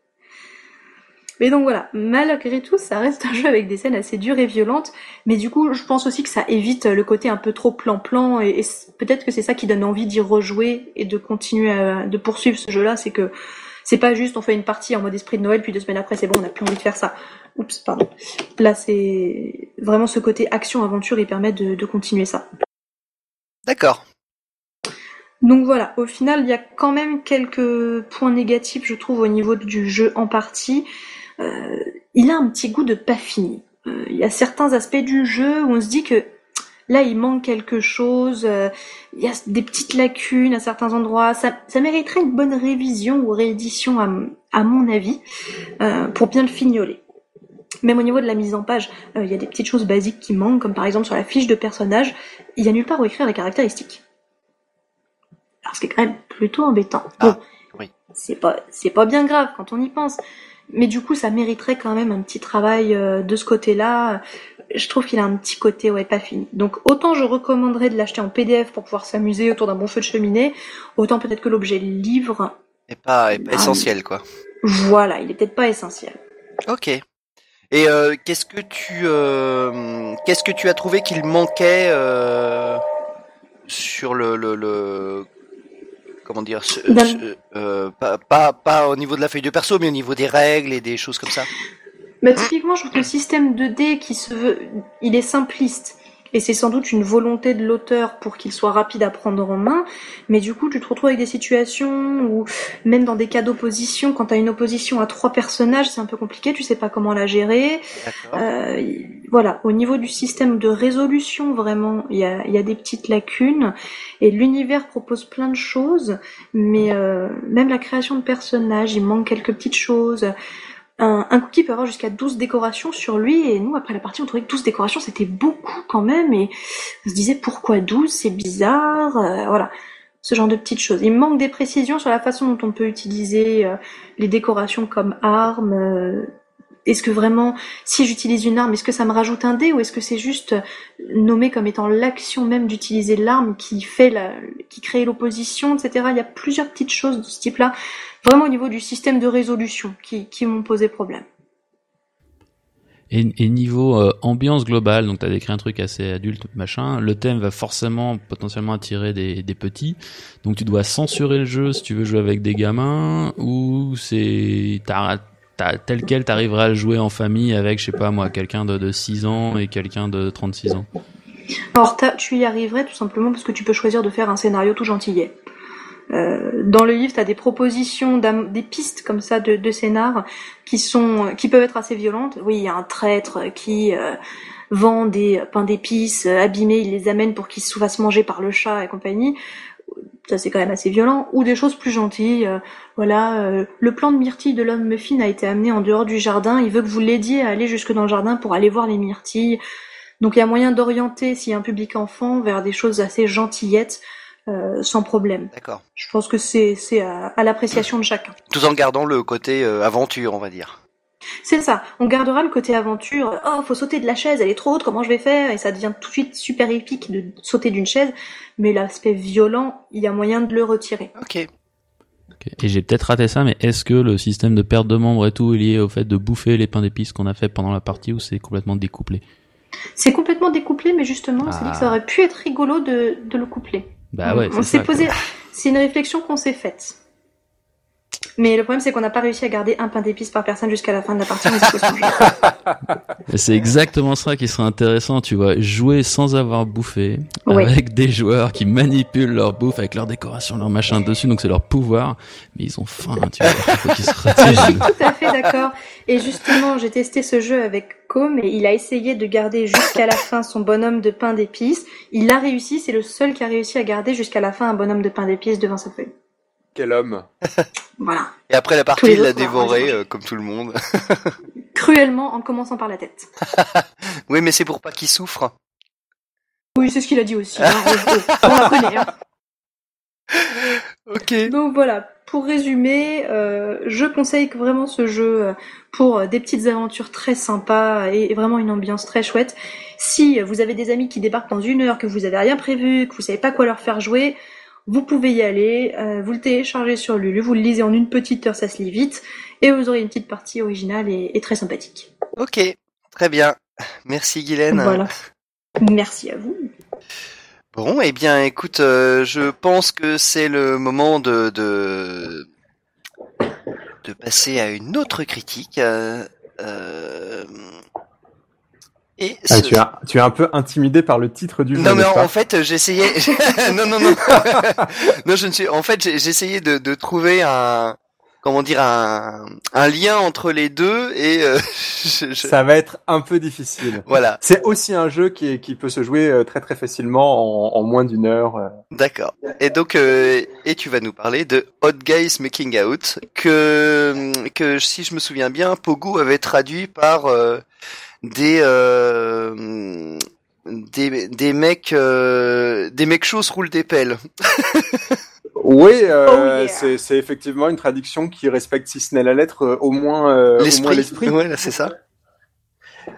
Mais donc voilà, malgré tout, ça reste un jeu avec des scènes assez dures et violentes, mais du coup, je pense aussi que ça évite le côté un peu trop plan-plan, et, peut-être que c'est ça qui donne envie d'y rejouer et de continuer à, de poursuivre ce jeu-là, c'est que c'est pas juste on fait une partie en mode esprit de Noël, puis deux semaines après c'est bon, on n'a plus envie de faire ça. Oups, pardon. Là, c'est vraiment ce côté action-aventure, il permet de, de continuer ça. D'accord. Donc voilà, au final, il y a quand même quelques points négatifs, je trouve, au niveau du jeu en partie. Euh, il a un petit goût de pas fini. Euh, il y a certains aspects du jeu où on se dit que là il manque quelque chose, euh, il y a des petites lacunes à certains endroits, ça, mériterait une bonne révision ou réédition à, mon avis, pour bien le fignoler. Même au niveau de la mise en page, il y a des petites choses basiques qui manquent, comme par exemple sur la fiche de personnage, il y a nulle part où écrire les caractéristiques. Alors ce qui est quand même plutôt embêtant. Ah, oui. C'est pas, c'est pas bien grave quand on y pense. Mais du coup, ça mériterait quand même un petit travail euh, de ce côté-là. Je trouve qu'il a un petit côté ouais pas fini. Donc autant je recommanderais de l'acheter en PDF pour pouvoir s'amuser autour d'un bon feu de cheminée, autant peut-être que l'objet livre est pas, est pas essentiel quoi. Voilà, il est peut-être pas essentiel. Ok. Et euh, qu'est-ce que tu euh, qu'est-ce que tu as trouvé qu'il manquait sur le, le, le comment dire, euh, pas, pas, au niveau de la feuille de perso, mais au niveau des règles et des choses comme ça. Bah, typiquement, je trouve que le système de dés qui se veut, il est simpliste. Et c'est sans doute une volonté de l'auteur pour qu'il soit rapide à prendre en main, mais du coup tu te retrouves avec des situations où même dans des cas d'opposition, quand tu as une opposition à trois personnages, c'est un peu compliqué, tu sais pas comment la gérer. Euh, voilà, au niveau du système de résolution, vraiment, il y a, y a, des petites lacunes, et l'univers propose plein de choses, mais euh, même la création de personnages, il manque quelques petites choses. Un, cookie peut avoir jusqu'à 12 décorations sur lui, et nous, après la partie, on trouvait que 12 décorations, c'était beaucoup quand même, et on se disait pourquoi 12, c'est bizarre, euh, voilà. Ce genre de petites choses. Il manque des précisions sur la façon dont on peut utiliser euh, les décorations comme armes. Euh, est-ce que vraiment, si j'utilise une arme, est-ce que ça me rajoute un dé ou est-ce que c'est juste nommé comme étant l'action même d'utiliser l'arme qui fait la, qui crée l'opposition, etc. Il y a plusieurs petites choses de ce type-là vraiment au niveau du système de résolution qui, qui m'ont posé problème. Et, et niveau euh, ambiance globale, donc tu as décrit un truc assez adulte, machin, le thème va forcément potentiellement attirer des, des petits, donc tu dois censurer le jeu si tu veux jouer avec des gamins, ou c'est tel quel t'arriveras à le jouer en famille avec, je sais pas moi, quelqu'un de, de 6 ans et quelqu'un de 36 ans? Alors tu y arriverais tout simplement parce que tu peux choisir de faire un scénario tout gentillet. Euh, dans le livre, tu as des propositions, des pistes comme ça de, de scénar qui sont, qui peuvent être assez violentes. Oui, il y a un traître qui euh, vend des pains d'épices abîmés, il les amène pour qu'ils se fassent manger par le chat et compagnie. Ça c'est quand même assez violent. Ou des choses plus gentilles. Euh, voilà, le plan de myrtille de l'homme muffin a été amené en dehors du jardin. Il veut que vous l'aidiez à aller jusque dans le jardin pour aller voir les myrtilles. Donc il y a moyen d'orienter, s'il y a un public enfant, vers des choses assez gentillettes euh, sans problème. D'accord. Je pense que c'est à, l'appréciation de chacun. Tout en gardant le côté euh, aventure, on va dire. C'est ça. On gardera le côté aventure. Oh, faut sauter de la chaise, elle est trop haute, comment je vais faire? Et ça devient tout de suite super épique de sauter d'une chaise. Mais l'aspect violent, il y a moyen de le retirer. Ok. Et j'ai peut-être raté ça, mais est-ce que le système de perte de membres et tout est lié au fait de bouffer les pains d'épices qu'on a fait pendant la partie ou c'est complètement découplé? C'est complètement découplé, mais justement, c'est dit que ça ah. aurait pu être rigolo de, de le coupler. Bah ouais, on s'est posé. C'est une réflexion qu'on s'est faite. Mais le problème, c'est qu'on n'a pas réussi à garder un pain d'épices par personne jusqu'à la fin de la partie. c'est exactement ça qui serait intéressant, tu vois. Jouer sans avoir bouffé, avec des joueurs qui manipulent leur bouffe, avec leur décoration, leur machin dessus, donc c'est leur pouvoir. Mais ils ont faim, tu vois. Il faut qu'ils se Je suis tout à fait d'accord. Et justement, j'ai testé ce jeu avec Com et il a essayé de garder jusqu'à la fin son bonhomme de pain d'épices. Il a réussi, c'est le seul qui a réussi à garder jusqu'à la fin un bonhomme de pain d'épices devant sa feuille. Quel homme Voilà. Et après la partie, il l'a dévoré, euh, comme tout le monde. Cruellement, en commençant par la tête. oui, mais c'est pour pas qu'il souffre. Oui, c'est ce qu'il a dit aussi. Hein. on la connaît. Hein. ok. Donc voilà, pour résumer, euh, je conseille vraiment ce jeu euh, pour des petites aventures très sympas et vraiment une ambiance très chouette. Si vous avez des amis qui débarquent dans une heure, que vous avez rien prévu, que vous savez pas quoi leur faire jouer, vous pouvez y aller, euh, vous le téléchargez sur Lulu, vous le lisez en une petite heure, ça se lit vite, et vous aurez une petite partie originale et, et très sympathique. Ok, très bien. Merci Guylaine. Voilà. Merci à vous. Bon, eh bien, écoute, euh, je pense que c'est le moment de, de de passer à une autre critique. euh, euh, et Ah, ce- tu, as, tu es un peu intimidé par le titre du jeu. Non mais en, fait j'essayais non non non non je ne suis en fait j'essayais de, de trouver un comment dire un, un lien entre les deux et euh, je- je- Ça va être un peu difficile. voilà C'est aussi un jeu qui, qui peut se jouer euh, très très facilement en, en moins d'une heure. euh. d'accord et donc euh, et tu vas nous parler de Hot Guys Making Out que que si je me souviens bien Pogo avait traduit par euh, des euh, des des mecs euh, des mecs chauds se roulent des pelles Oui, euh, Oh yeah. c'est c'est effectivement une traduction qui respecte, si ce n'est la lettre, euh, au moins euh, au moins l'esprit l'esprit. ouais là, c'est ça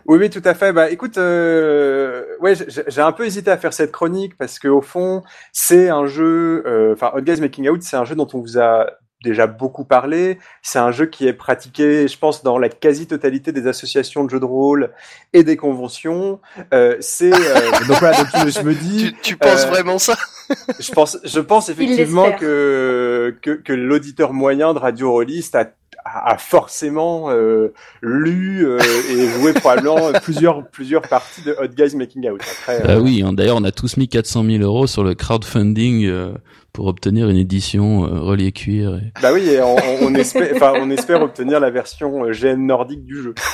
Oui, oui, tout à fait. Bah, écoute, euh, ouais, j'ai j'ai un peu hésité à faire cette chronique parce que au fond, c'est un jeu. euh, Enfin, Hot Guys Making Out, c'est un jeu dont on vous a déjà beaucoup parlé. C'est un jeu qui est pratiqué, je pense, dans la quasi-totalité des associations de jeux de rôle et des conventions. Euh, c'est euh, donc voilà. Donc je, je me dis, tu, tu penses euh, vraiment ça? je pense, je pense effectivement que, que que l'auditeur moyen de Radio Rollist a a forcément euh, lu euh, et joué probablement plusieurs plusieurs parties de Hot Guys Making Out. Après, Ah euh, oui, hein, d'ailleurs, on a tous mis 400 000 euros sur le crowdfunding euh, pour obtenir une édition euh, reliée cuir. et- bah oui, et on, on- espère, enfin, on espère obtenir la version euh, GN nordique du jeu.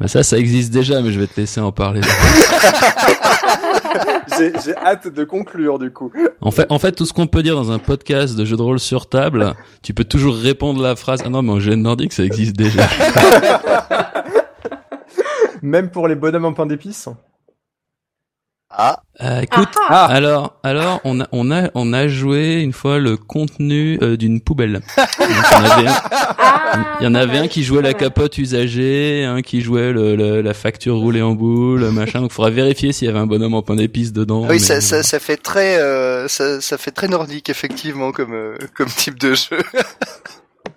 Bah ça, ça existe déjà, mais je vais te laisser en parler. J'ai j'ai hâte de conclure du coup. En fait, en fait, tout ce qu'on peut dire dans un podcast de jeu de rôle sur table, tu peux toujours répondre la phrase. Ah non, mais en GN nordique, ça existe déjà. Même pour les bonhommes en pain d'épices. Ah Euh, écoute, Ah. alors, alors, on a, on a, on a joué une fois le contenu euh, d'une poubelle. Donc, il y en avait un, Ah, il y en avait un qui jouait la capote usagée, un qui jouait le, le- la facture roulée en boule, machin. Donc, il faudra vérifier s'il y avait un bonhomme en pain d'épices dedans. Ah oui, mais- ça, ça, ça fait très, euh, ça, ça fait très nordique effectivement comme, euh, comme type de jeu.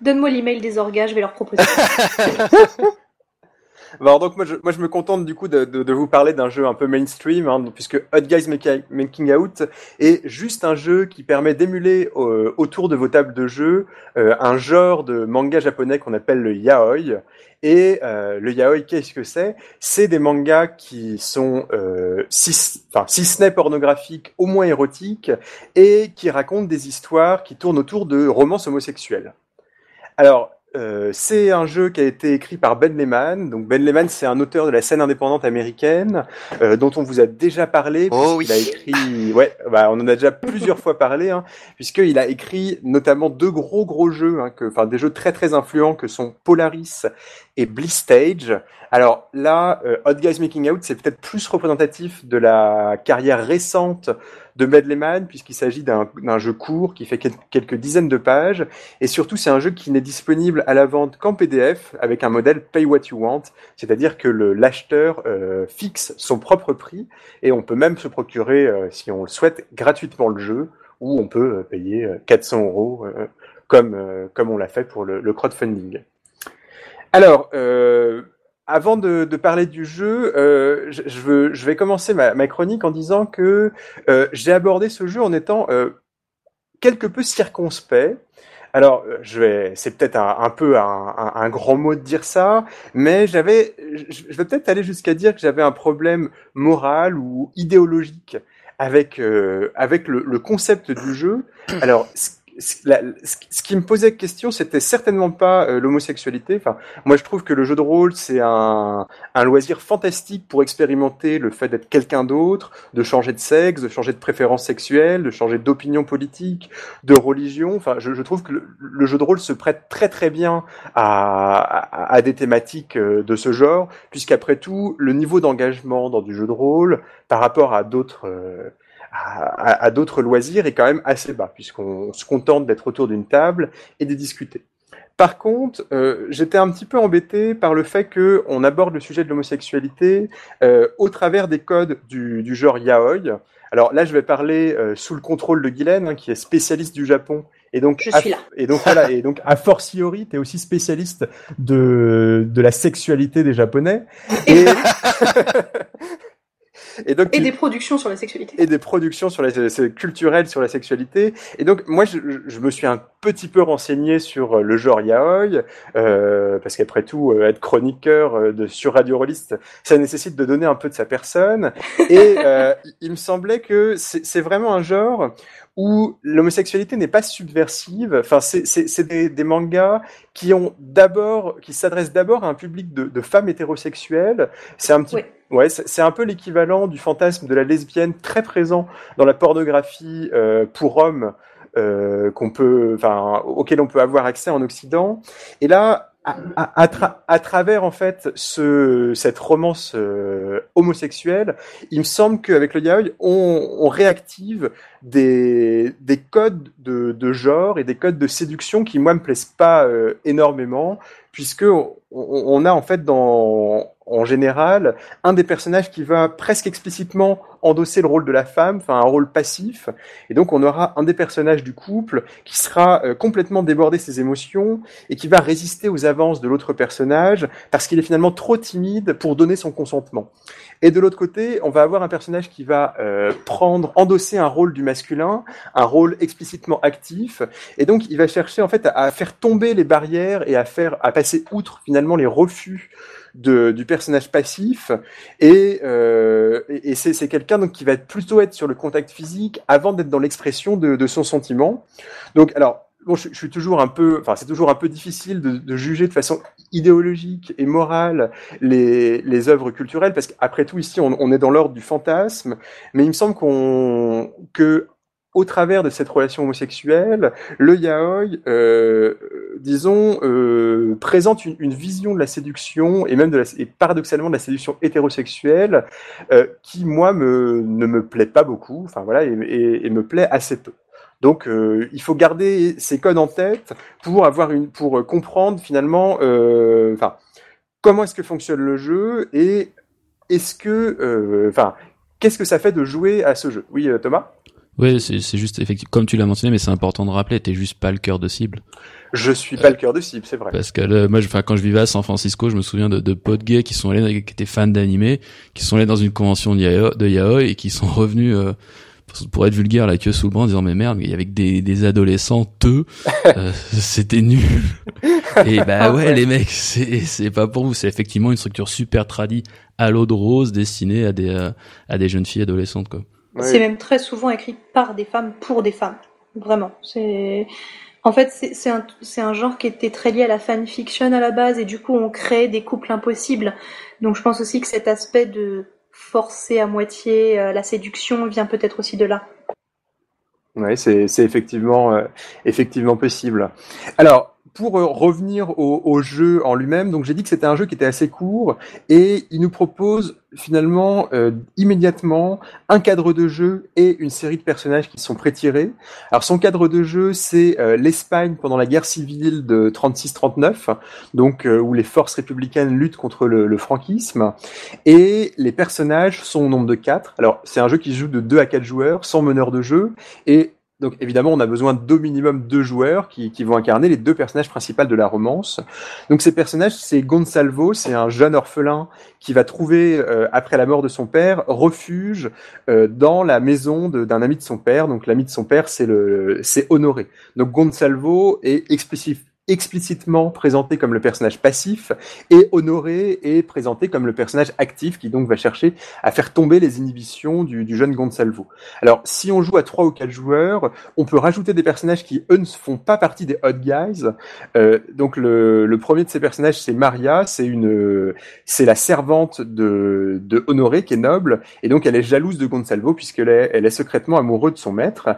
Donne-moi l'email des orgas, je vais leur proposer. Alors donc moi je, moi je me contente du coup de, de, de vous parler d'un jeu un peu mainstream hein, puisque Hot Guys Maki- Making Out est juste un jeu qui permet d'émuler euh, autour de vos tables de jeu euh, un genre de manga japonais qu'on appelle le yaoi et euh, le yaoi qu'est-ce que c'est? C'est des mangas qui sont euh, si, si ce n'est pornographiques au moins érotiques et qui racontent des histoires qui tournent autour de romances homosexuelles. Alors euh, c'est un jeu qui a été écrit par Ben Lehman. Donc Ben Lehman, c'est un auteur de la scène indépendante américaine euh, dont on vous a déjà parlé. Oh oui. a écrit, ouais, bah, on en a déjà plusieurs fois parlé, hein, puisqu'il a écrit notamment deux gros gros jeux, hein, enfin des jeux très très influents que sont Polaris et Bliss Stage. Alors là, euh, Hot Guys Making Out, c'est peut-être plus représentatif de la carrière récente de Lehman, puisqu'il s'agit d'un jeu court qui fait quel- quelques dizaines de pages et surtout, c'est un jeu qui n'est disponible à la vente qu'en PDF avec un modèle Pay What You Want, c'est-à-dire que l'acheteur euh, fixe son propre prix et on peut même se procurer, euh, si on le souhaite, gratuitement le jeu ou on peut payer euh, 400 euros comme, on l'a fait pour le, crowdfunding. Alors, avant de, de parler du jeu, euh, je, je veux- je vais commencer ma, ma chronique en disant que euh, j'ai abordé ce jeu en étant euh, quelque peu circonspect. Alors, euh, je vais, c'est peut-être un, un peu un, un- un grand mot de dire ça, mais j'avais, je je vais peut-être aller jusqu'à dire que j'avais un problème moral ou idéologique avec euh, avec le, le concept du jeu. Alors, ce- qui me posait question, c'était certainement pas euh, l'homosexualité. Enfin, moi, je trouve que le jeu de rôle, c'est un, loisir fantastique pour expérimenter le fait d'être quelqu'un d'autre, de changer de sexe, de changer de préférence sexuelle, de changer d'opinion politique, de religion. Enfin, je, trouve que le, jeu de rôle se prête très très bien à des thématiques euh, de ce genre, puisqu'après tout, le niveau d'engagement dans du jeu de rôle par rapport à d'autres euh, à, d'autres loisirs est quand même assez bas, puisqu'on se contente d'être autour d'une table et de discuter. Par contre, euh, j'étais un petit peu embêté par le fait qu'on aborde le sujet de l'homosexualité euh, au travers des codes du, du, genre yaoi. Alors là, je vais parler euh, sous le contrôle de Guylaine, hein, qui est spécialiste du Japon. Et donc, je suis là. Et donc voilà, et donc a fortiori, tu es aussi spécialiste de de la sexualité des Japonais. Et, Et, donc, et des productions sur la sexualité. Et des productions sur la, culturelles sur la sexualité. Et donc, moi, je, je, me suis un petit peu renseigné sur euh, le genre yaoi, euh, parce qu'après tout, euh, être chroniqueur euh, de, sur Radio Rolliste, ça nécessite de donner un peu de sa personne. Et il me semblait que c'est vraiment un genre où l'homosexualité n'est pas subversive. Enfin, c'est des, des, mangas qui ont d'abord, qui s'adressent d'abord à un public de, de femmes hétérosexuelles. C'est un petit, ouais, c'est un peu l'équivalent du fantasme de la lesbienne très présent dans la pornographie euh, pour hommes euh, qu'on peut, enfin, auquel on peut avoir accès en Occident. Et là, à, travers en fait ce, cette romance euh, homosexuelle, il me semble qu'avec le yaoi, on, réactive des, des codes de, genre et des codes de séduction qui moi me plaisent pas euh, énormément, puisque on, on, a en fait dans en général un des personnages qui va presque explicitement endosser le rôle de la femme, enfin un rôle passif, et donc on aura un des personnages du couple qui sera euh, complètement débordé ses émotions et qui va résister aux avances de l'autre personnage parce qu'il est finalement trop timide pour donner son consentement. Et de l'autre côté, on va avoir un personnage qui va euh, prendre, endosser un rôle du masculin, un rôle explicitement actif, et donc il va chercher en fait à, faire tomber les barrières et à faire, à passer outre finalement les refus du personnage passif et, euh, et, c'est quelqu'un donc qui va être plutôt être sur le contact physique avant d'être dans l'expression de, son sentiment. Donc alors bon, je, suis toujours un peu, enfin c'est toujours un peu difficile de, de, juger de façon idéologique et morale les, les œuvres culturelles parce qu'après tout ici on, on est dans l'ordre du fantasme, mais il me semble qu'on que au travers de cette relation homosexuelle, le yaoi, euh, disons, euh, présente une, vision de la séduction et même de la, et paradoxalement de la séduction hétérosexuelle euh, qui moi me, ne me plaît pas beaucoup, enfin voilà, et, et, me plaît assez peu. Donc, il faut garder ces codes en tête pour avoir une, pour comprendre finalement, enfin, comment est-ce que fonctionne le jeu et est-ce que, enfin, qu'est-ce que ça fait de jouer à ce jeu? Oui, Thomas? Oui, c'est juste effectivement comme tu l'as mentionné, mais c'est important de rappeler, t'es juste pas le cœur de cible. Je suis pas le cœur de cible, c'est vrai. Parce que moi, enfin, quand je vivais à San Francisco, je me souviens de, de potes gays qui sont allés, qui étaient fans d'animé, qui sont allés dans une convention de yaoi, de yaoi et qui sont revenus. Euh, pour être vulgaire la queue sous le bras en disant mais merde il y avait des, des adolescents te euh, c'était nul et bah ouais, les mecs c'est c'est pas pour vous c'est effectivement une structure super tradie à l'eau de rose destinée à des euh, à des jeunes filles adolescentes quoi c'est même très souvent écrit par des femmes pour des femmes. Vraiment. C'est en fait c'est un, un genre qui était très lié à la fanfiction à la base et du coup on crée des couples impossibles. Donc je pense aussi que cet aspect de forcer à moitié euh, la séduction vient peut-être aussi de là. Oui, c'est effectivement, euh, effectivement possible. Alors, pour euh, revenir au, jeu en lui-même, donc j'ai dit que c'était un jeu qui était assez court et il nous propose finalement euh, immédiatement un cadre de jeu et une série de personnages qui sont prétirés. Alors son cadre de jeu, c'est euh, l'Espagne pendant la guerre civile de 36-39, donc où les forces républicaines luttent contre le, franquisme. Et les personnages sont au nombre de quatre. Alors c'est un jeu qui joue de 2 à 4 joueurs, sans meneur de jeu, et donc évidemment, on a besoin d'au minimum deux joueurs qui, qui, vont incarner les deux personnages principaux de la romance. Donc ces personnages, c'est Gonsalvo, c'est un jeune orphelin qui va trouver, euh, après la mort de son père, refuge euh, dans la maison d'un ami de son père. Donc l'ami de son père, c'est Honoré. Donc Gonsalvo est explicite explicitement présenté comme le personnage passif et Honoré est présenté comme le personnage actif qui donc va chercher à faire tomber les inhibitions du, jeune Gonsalvo. Alors si on joue à trois ou quatre joueurs, on peut rajouter des personnages qui eux ne font pas partie des hot guys. Euh, donc le, premier de ces personnages c'est Maria, c'est une c'est la servante de, de Honoré qui est noble et donc elle est jalouse de Gonsalvo puisqu'elle est, elle est secrètement amoureuse de son maître.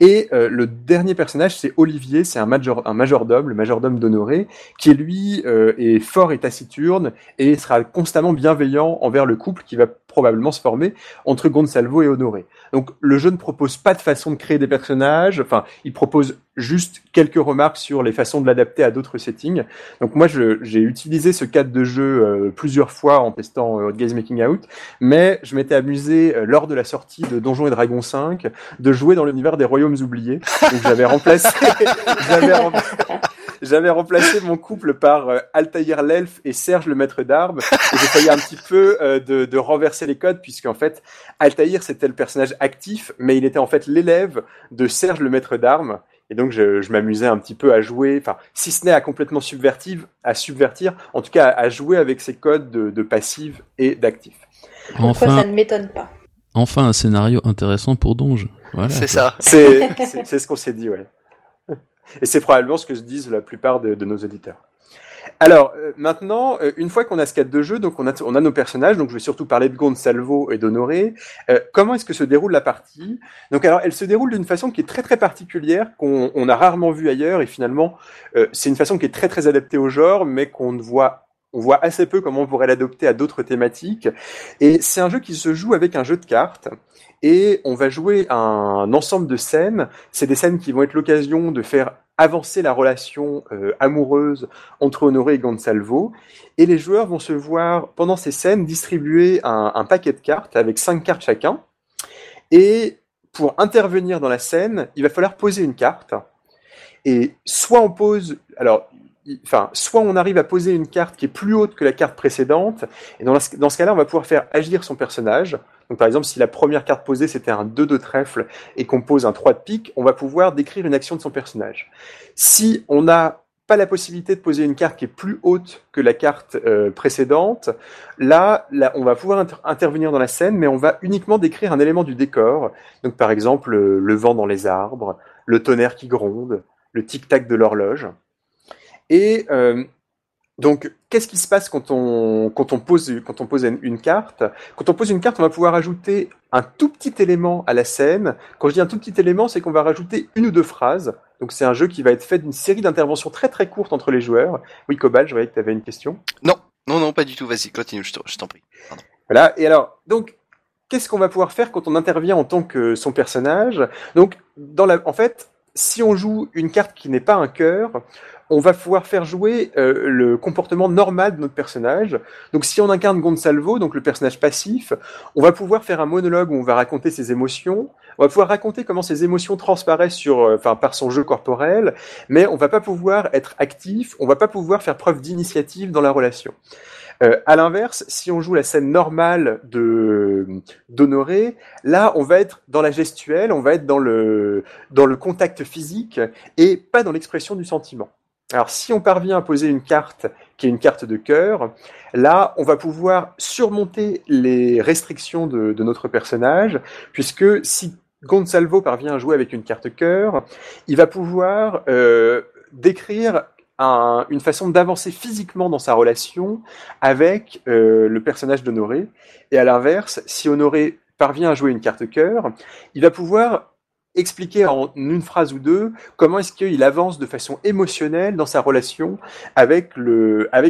Et euh, le dernier personnage c'est Olivier, c'est un major un majordome, le major d'homme d'Honoré, qui lui euh, est fort et taciturne et sera constamment bienveillant envers le couple qui va probablement se former entre Gonsalvo et Honoré. Donc le jeu ne propose pas de façon de créer des personnages, enfin il propose juste quelques remarques sur les façons de l'adapter à d'autres settings. Donc moi j'ai utilisé ce cadre de jeu euh, plusieurs fois en testant euh, Making Out, mais je m'étais amusé euh, lors de la sortie de Donjons et Dragons 5 de jouer dans l'univers des royaumes oubliés. Donc j'avais remplacé mon couple par euh, Altaïr l'elfe et Serge le maître d'armes. Et j'ai failli un petit peu euh, de, de, renverser les codes puisqu'en fait Altaïr c'était le personnage actif, mais il était en fait l'élève de Serge le maître d'armes. Et donc je, je m'amusais un petit peu à jouer, enfin si ce n'est à complètement subvertir, à subvertir, en tout cas à, jouer avec ces codes de, de passive et d'actif. Enfin, ça ne m'étonne pas? Enfin un scénario intéressant pour Donge. Voilà, c'est ça. C'est ce qu'on s'est dit, ouais. Et c'est probablement ce que se disent la plupart de, nos auditeurs. Alors euh, maintenant, euh, une fois qu'on a ce cadre de jeu, donc on a, on a nos personnages, donc je vais surtout parler de Gonsalvo et d'Honoré. Euh, comment est-ce que se déroule la partie? Donc alors, elle se déroule d'une façon qui est très très particulière, qu'on on a rarement vu ailleurs, et finalement, c'est une façon qui est très très adaptée au genre, mais qu'on ne voit on voit assez peu comment on pourrait l'adopter à d'autres thématiques. Et c'est un jeu qui se joue avec un jeu de cartes. Et on va jouer un ensemble de scènes. C'est des scènes qui vont être l'occasion de faire avancer la relation euh, amoureuse entre Honoré et Gonsalvo. Et les joueurs vont se voir, pendant ces scènes, distribuer un, un paquet de cartes avec cinq cartes chacun. Et pour intervenir dans la scène, il va falloir poser une carte. Et soit on pose, alors enfin, soit on arrive à poser une carte qui est plus haute que la carte précédente, et dans, ce cas-là, on va pouvoir faire agir son personnage. Donc, par exemple, si la première carte posée c'était un 2 de trèfle et qu'on pose un 3 de pique, on va pouvoir décrire une action de son personnage. Si on n'a pas la possibilité de poser une carte qui est plus haute que la carte euh, précédente, là, on va pouvoir intervenir dans la scène, mais on va uniquement décrire un élément du décor. Donc, par exemple, le vent dans les arbres, le tonnerre qui gronde, le tic-tac de l'horloge. Et euh, donc, qu'est-ce qui se passe quand on, quand on pose, quand on pose une, carte? Quand on pose une carte, on va pouvoir ajouter un tout petit élément à la scène. Quand je dis un tout petit élément, c'est qu'on va rajouter une ou deux phrases. Donc, c'est un jeu qui va être fait d'une série d'interventions très très courtes entre les joueurs. Oui, Cobal, je voyais que tu avais une question. Non, non, non, pas du tout. Vas-y, continue, je t'en prie. Voilà. Et alors, donc, qu'est-ce qu'on va pouvoir faire quand on intervient en tant que son personnage? Donc, dans la, en fait, si on joue une carte qui n'est pas un cœur, on va pouvoir faire jouer euh, le comportement normal de notre personnage. Donc si on incarne Gonsalvo, donc le personnage passif, on va pouvoir faire un monologue où on va raconter ses émotions, on va pouvoir raconter comment ses émotions transparaissent sur, euh, enfin, par son jeu corporel, mais on va pas pouvoir être actif, on va pas pouvoir faire preuve d'initiative dans la relation. Euh, à l'inverse, si on joue la scène normale de d'Honoré, là, on va être dans la gestuelle, on va être dans le dans le contact physique et pas dans l'expression du sentiment. Alors, si on parvient à poser une carte qui est une carte de cœur, là, on va pouvoir surmonter les restrictions de, notre personnage, puisque si Gonsalvo parvient à jouer avec une carte cœur, il va pouvoir euh, décrire une façon d'avancer physiquement dans sa relation avec euh, le personnage d'Honoré. Et à l'inverse, si Honoré parvient à jouer une carte cœur, il va pouvoir expliquer en une phrase ou deux comment est-ce qu'il avance de façon émotionnelle dans sa relation avec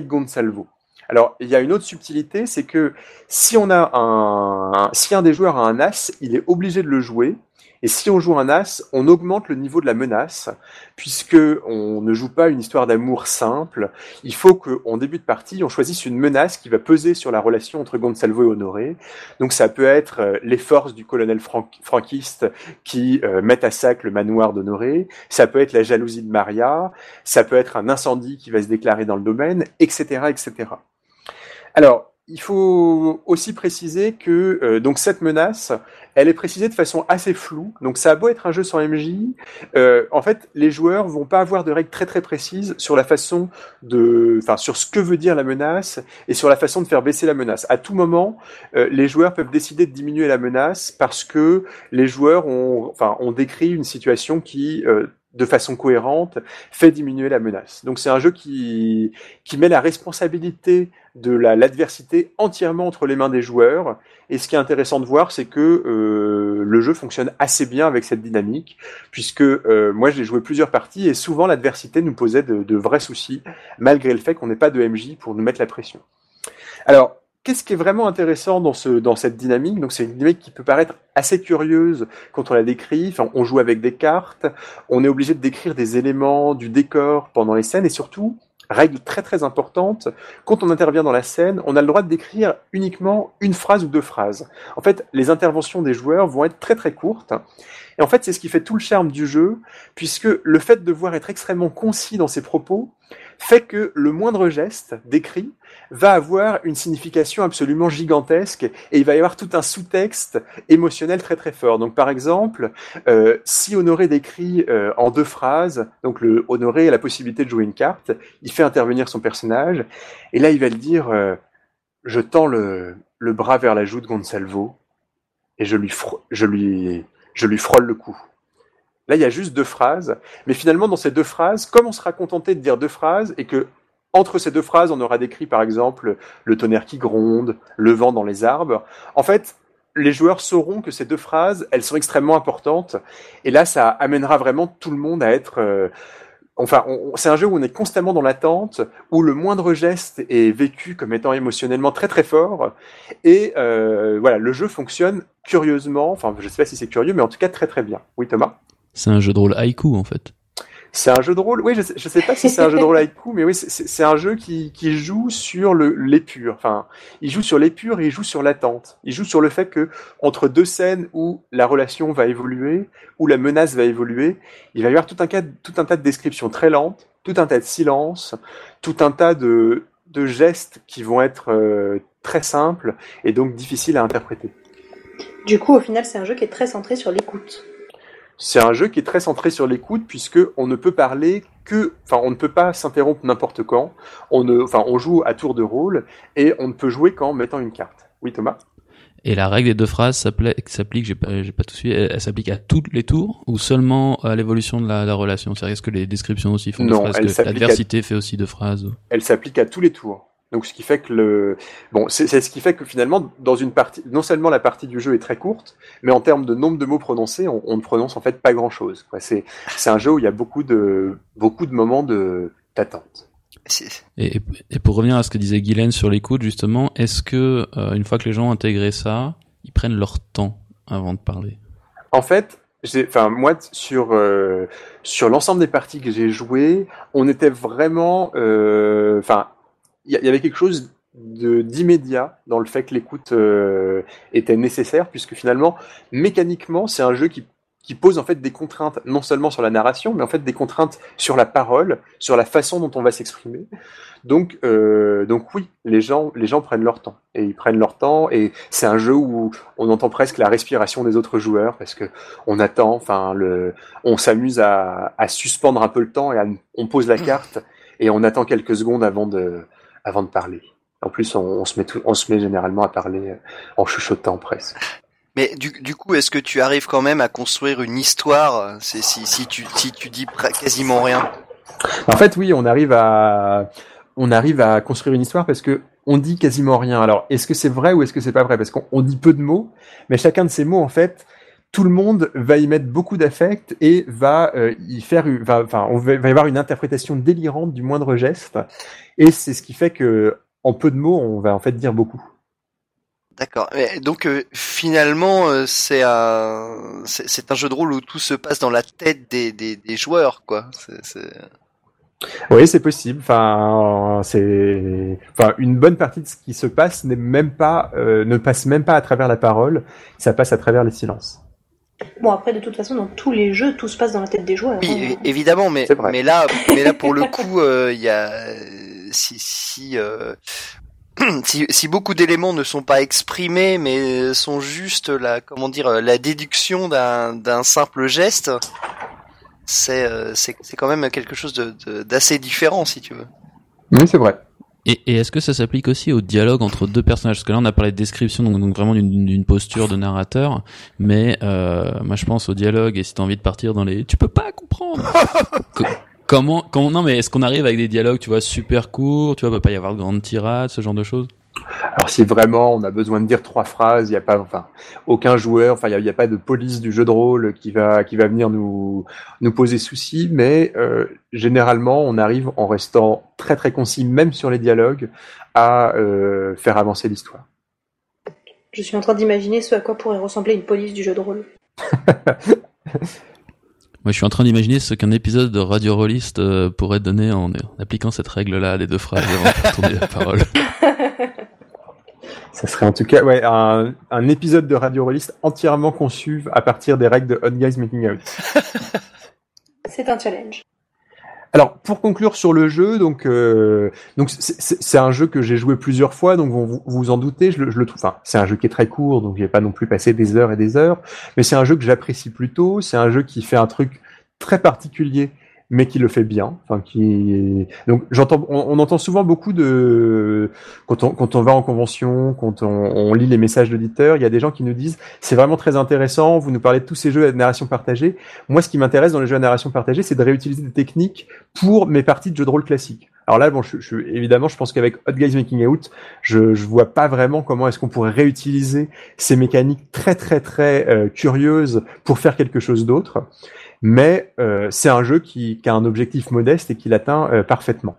Gonsalvo. Alors, il y a une autre subtilité, c'est que si on a un, si un des joueurs a un as, il est obligé de le jouer, et si on joue un as, on augmente le niveau de la menace, puisque on ne joue pas une histoire d'amour simple. Il faut qu'en début de partie, on choisisse une menace qui va peser sur la relation entre Gonsalvo et Honoré. Donc ça peut être euh, les forces du colonel franquiste qui euh, mettent à sac le manoir d'Honoré. Ça peut être la jalousie de Maria. Ça peut être un incendie qui va se déclarer dans le domaine, etc., etc. Alors, il faut aussi préciser que euh, donc cette menace, elle est précisée de façon assez floue. Donc ça a beau être un jeu sans MJ, euh, en fait les joueurs vont pas avoir de règles très très précises sur la façon de, enfin sur ce que veut dire la menace et sur la façon de faire baisser la menace. À tout moment, euh, les joueurs peuvent décider de diminuer la menace parce que les joueurs ont, enfin ont décrit une situation qui de façon cohérente, fait diminuer la menace. Donc c'est un jeu qui, qui met la responsabilité de l'adversité entièrement entre les mains des joueurs. Et ce qui est intéressant de voir, c'est que euh, le jeu fonctionne assez bien avec cette dynamique, puisque euh, moi j'ai joué plusieurs parties et souvent l'adversité nous posait de, de, vrais soucis, malgré le fait qu'on n'ait pas de MJ pour nous mettre la pression. Alors, qu'est-ce qui est vraiment intéressant dans, ce, dans cette dynamique? Donc, c'est une dynamique qui peut paraître assez curieuse quand on la décrit. Enfin, on joue avec des cartes, on est obligé de décrire des éléments du décor pendant les scènes, et surtout, règle très très importante, quand on intervient dans la scène, on a le droit de décrire uniquement une phrase ou deux phrases. En fait, les interventions des joueurs vont être très très courtes. Et en fait, c'est ce qui fait tout le charme du jeu, puisque le fait de devoir être extrêmement concis dans ses propos fait que le moindre geste décrit va avoir une signification absolument gigantesque et il va y avoir tout un sous-texte émotionnel très très fort. Donc par exemple, euh, si Honoré décrit euh, en deux phrases, donc Honoré a la possibilité de jouer une carte, il fait intervenir son personnage et là il va le dire euh, je tends le, bras vers la joue de Gonsalvo et je lui, je je lui frôle le cou. Là, il y a juste deux phrases, mais finalement, dans ces deux phrases, comme on sera contenté de dire deux phrases et que entre ces deux phrases, on aura décrit par exemple le tonnerre qui gronde, le vent dans les arbres. En fait, les joueurs sauront que ces deux phrases, elles sont extrêmement importantes. Et là, ça amènera vraiment tout le monde à être. Euh, enfin, c'est un jeu où on est constamment dans l'attente, où le moindre geste est vécu comme étant émotionnellement très très fort. Et euh, voilà, le jeu fonctionne curieusement. Enfin, je sais pas si c'est curieux, mais en tout cas très très bien. Oui, Thomas? C'est un jeu de rôle haïku en fait. C'est un jeu de rôle, oui, je sais, sais pas si c'est un jeu de rôle haïku, mais oui, c'est un jeu qui, qui joue sur l'épure. Enfin, il joue sur l'épure et il joue sur l'attente. Il joue sur le fait que entre deux scènes où la relation va évoluer, où la menace va évoluer, il va y avoir tout un, cas, tout un tas de descriptions très lentes, tout un tas de silences, tout un tas de, de gestes qui vont être euh, très simples et donc difficiles à interpréter. Du coup, au final, c'est un jeu qui est très centré sur l'écoute. C'est un jeu qui est très centré sur l'écoute puisque on ne peut parler que, enfin, on ne peut pas s'interrompre n'importe quand. On ne, enfin, on joue à tour de rôle et on ne peut jouer qu'en mettant une carte. Oui, Thomas? Et la règle des deux phrases s'applique, j'ai pas, pas tout suivi, elle, s'applique à tous les tours ou seulement à l'évolution de la, relation? C'est-à-dire est-ce que les descriptions aussi font non, deux phrases, l'adversité fait aussi deux phrases Elle s'applique à tous les tours. Donc ce qui fait que le bon, c'est ce qui fait que finalement dans une partie, non seulement la partie du jeu est très courte, mais en termes de nombre de mots prononcés, on, on ne prononce en fait pas grand chose. C'est c'est un jeu où il y a beaucoup de beaucoup de moments de d'attente. Et, et, pour revenir à ce que disait Guylaine sur l'écoute justement, est-ce que euh, une fois que les gens ont intégré ça, ils prennent leur temps avant de parler? En fait, enfin moi sur euh, sur l'ensemble des parties que j'ai jouées, on était vraiment, euh, enfin il y, avait quelque chose d'immédiat dans le fait que l'écoute euh, était nécessaire, puisque finalement, mécaniquement, c'est un jeu qui, qui, pose en fait des contraintes, non seulement sur la narration, mais en fait des contraintes sur la parole, sur la façon dont on va s'exprimer. Donc, euh, donc oui, les gens, les gens prennent leur temps et ils prennent leur temps et c'est un jeu où on entend presque la respiration des autres joueurs parce que on attend, enfin on s'amuse à, à, suspendre un peu le temps et on pose la carte et on attend quelques secondes avant de, avant de parler. En plus, on, se met on se met généralement à parler euh, en chuchotant presque. Mais du, du coup, est-ce que tu arrives quand même à construire une histoire euh, si, si, tu, si tu dis quasiment rien? En fait, oui, on arrive à on arrive à construire une histoire parce que on dit quasiment rien. Alors, est-ce que c'est vrai ou est-ce que c'est pas vrai? Parce qu'on dit peu de mots, mais chacun de ces mots, en fait, tout le monde va y mettre beaucoup d'affect et va euh, y faire, va, enfin, on va, y avoir une interprétation délirante du moindre geste. Et c'est ce qui fait que, en peu de mots, on va en fait dire beaucoup. D'accord. Donc euh, finalement, euh, c'est un c'est un jeu de rôle où tout se passe dans la tête des, des, des joueurs, quoi. Oui, c'est possible. Enfin, c'est enfin une bonne partie de ce qui se passe n'est même pas ne passe même pas à travers la parole. Ça passe à travers les silences. Bon après de toute façon dans tous les jeux tout se passe dans la tête des joueurs. Oui hein. évidemment mais mais là mais là pour le coup euh, il y a si si, euh, si si beaucoup d'éléments ne sont pas exprimés mais sont juste la comment dire la déduction d'un d'un simple geste c'est euh, c'est c'est quand même quelque chose de d'assez différent si tu veux. Oui c'est vrai. Et, et est-ce que ça s'applique aussi au dialogue entre deux personnages? Parce que là, on a parlé de description, donc, vraiment d'une posture de narrateur. Mais euh, moi, je pense au dialogue. Et si t'as envie de partir dans les, tu peux pas comprendre. comment, comment Non, mais est-ce qu'on arrive avec des dialogues, tu vois, super courts Tu vois, peut pas y avoir de grandes tirades, ce genre de choses? Alors si vraiment on a besoin de dire trois phrases, il n'y a pas, enfin, aucun joueur, enfin, il n'y a, pas de police du jeu de rôle qui va qui va venir nous nous poser souci, mais euh, généralement on arrive en restant très très concis, même sur les dialogues, à euh, faire avancer l'histoire. Je suis en train d'imaginer ce à quoi pourrait ressembler une police du jeu de rôle. Moi, je suis en train d'imaginer ce qu'un épisode de Radio Rollist euh, pourrait donner en, appliquant cette règle-là les deux phrases avant de tourner la parole. Ça serait en tout cas ouais, un, un épisode de Radio Rollist entièrement conçu à partir des règles de Hot Guys Making Out. C'est un challenge. Alors pour conclure sur le jeu, donc euh, donc c'est un jeu que j'ai joué plusieurs fois, donc vous vous en doutez, je le, je le trouve. Enfin, c'est un jeu qui est très court, donc j'ai pas non plus passé des heures et des heures, mais c'est un jeu que j'apprécie plutôt. C'est un jeu qui fait un truc très particulier mais qui le fait bien. Enfin, qui donc j'entends, on, entend souvent beaucoup de quand on quand on va en convention, quand on, on lit les messages d'auditeurs, il y a des gens qui nous disent c'est vraiment très intéressant. Vous nous parlez de tous ces jeux à narration partagée. Moi, ce qui m'intéresse dans les jeux à narration partagée, c'est de réutiliser des techniques pour mes parties de jeux de rôle classiques. Alors là, bon, je, je, évidemment, je pense qu'avec Hot Guys Making Out, je, je vois pas vraiment comment est-ce qu'on pourrait réutiliser ces mécaniques très très très euh, curieuses pour faire quelque chose d'autre mais euh, c'est un jeu qui, a un objectif modeste et qui l'atteint euh, parfaitement.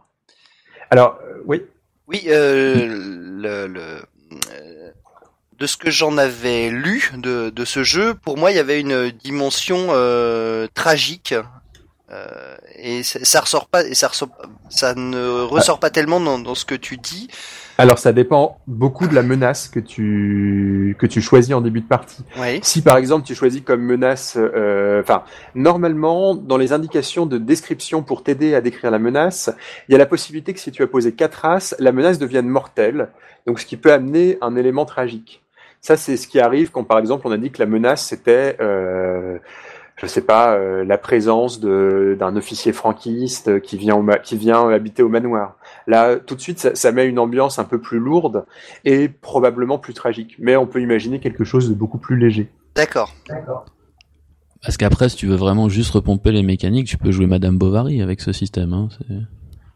Alors, euh, oui. Oui, de ce que j'en avais lu de, de, ce jeu, pour moi, il y avait une dimension tragique. Et ça, ça, ressort pas, et ça, ressort, ça ne ressort pas tellement dans, dans ce que tu dis. Alors ça dépend beaucoup de la menace que tu que tu choisis en début de partie. Si par exemple tu choisis comme menace, euh, enfin normalement dans les indications de description pour t'aider à décrire la menace, il y a la possibilité que si tu as posé quatre races, la menace devienne mortelle, donc ce qui peut amener un élément tragique. Ça c'est ce qui arrive quand par exemple on a dit que la menace c'était euh, je sais pas, euh, la présence d'un officier franquiste qui vient, qui vient habiter au manoir. Là, tout de suite, ça, ça, met une ambiance un peu plus lourde et probablement plus tragique. Mais on peut imaginer quelque chose de beaucoup plus léger. D'accord. Parce qu'après, si tu veux vraiment juste repomper les mécaniques, tu peux jouer Madame Bovary avec ce système. Hein,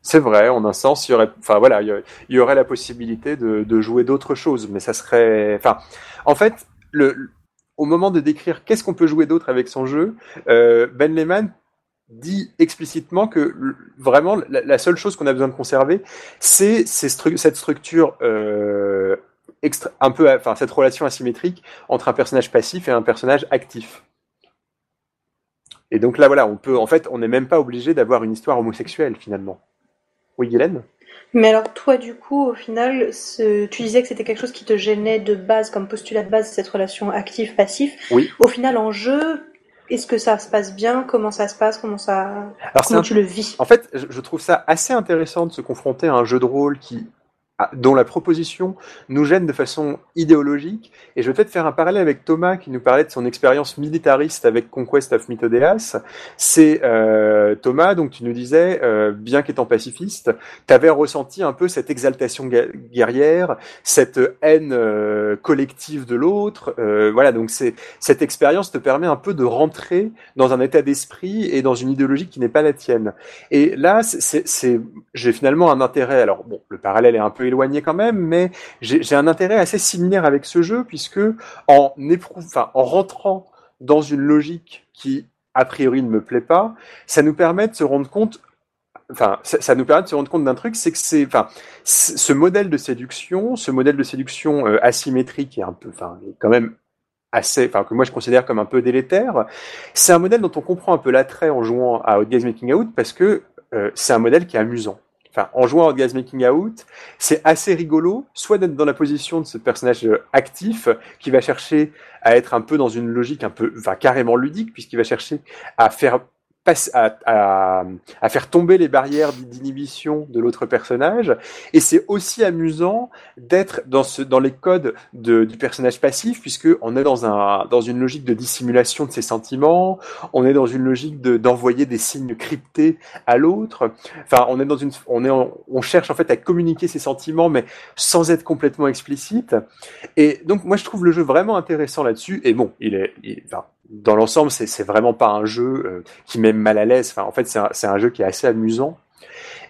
c'est vrai, en un sens, il y aurait, enfin voilà, il y aurait la possibilité de, de jouer d'autres choses, mais ça serait, enfin, en fait, le, au moment de décrire qu'est-ce qu'on peut jouer d'autre avec son jeu, euh, Ben Lehman dit explicitement que vraiment la, seule chose qu'on a besoin de conserver, c'est cette structure euh, un peu, enfin cette relation asymétrique entre un personnage passif et un personnage actif. Et donc là, voilà, on peut, en fait, on n'est même pas obligé d'avoir une histoire homosexuelle finalement. Oui, Guylaine? Mais alors toi, du coup, au final, tu disais que c'était quelque chose qui te gênait de base, comme postulat de base, cette relation actif-passif. Oui. Au final, en jeu, est-ce que ça se passe bien? Comment ça se passe? Comment ça Comment tu le vis? En fait, je trouve ça assez intéressant de se confronter à un jeu de rôle qui dont la proposition nous gêne de façon idéologique. Et je vais peut-être faire un parallèle avec Thomas qui nous parlait de son expérience militariste avec Conquest of Mythodeas. C'est euh, Thomas, donc tu nous disais, euh, bien qu'étant pacifiste, tu avais ressenti un peu cette exaltation guerrière, cette haine euh, collective de l'autre. Voilà, donc cette expérience te permet un peu de rentrer dans un état d'esprit et dans une idéologie qui n'est pas la tienne. Et là, j'ai finalement un intérêt. Alors bon, le parallèle est un peu éloigné quand même, mais j'ai un intérêt assez similaire avec ce jeu puisque en en rentrant dans une logique qui a priori ne me plaît pas, ça nous permet de se rendre compte enfin, ça, nous permet de se rendre compte d'un truc, c'est que c'est, enfin, ce modèle de séduction, ce modèle de séduction euh, asymétrique et un peu, enfin, quand même assez, enfin, que moi je considère comme un peu délétère, c'est un modèle dont on comprend un peu l'attrait en jouant à Out Games Making Out parce que euh, c'est un modèle qui est amusant enfin, en jouant à Gas Making Out, c'est assez rigolo, soit d'être dans la position de ce personnage euh, actif qui va chercher à être un peu dans une logique un peu, enfin, carrément ludique, puisqu'il va chercher à faire à, faire tomber les barrières d'inhibition de l'autre personnage. Et c'est aussi amusant d'être dans, les codes de, du personnage passif, puisque on est dans une logique de dissimulation de ses sentiments, on est dans une logique d'envoyer des signes cryptés à l'autre. Enfin, on est dans une, on est, on cherche en fait à communiquer ses sentiments, mais sans être complètement explicite. Et donc, moi, je trouve le jeu vraiment intéressant là-dessus. Et bon, il est, il, enfin, dans l'ensemble, c'est vraiment pas un jeu euh, qui met mal à l'aise. En fait, c'est un, jeu qui est assez amusant.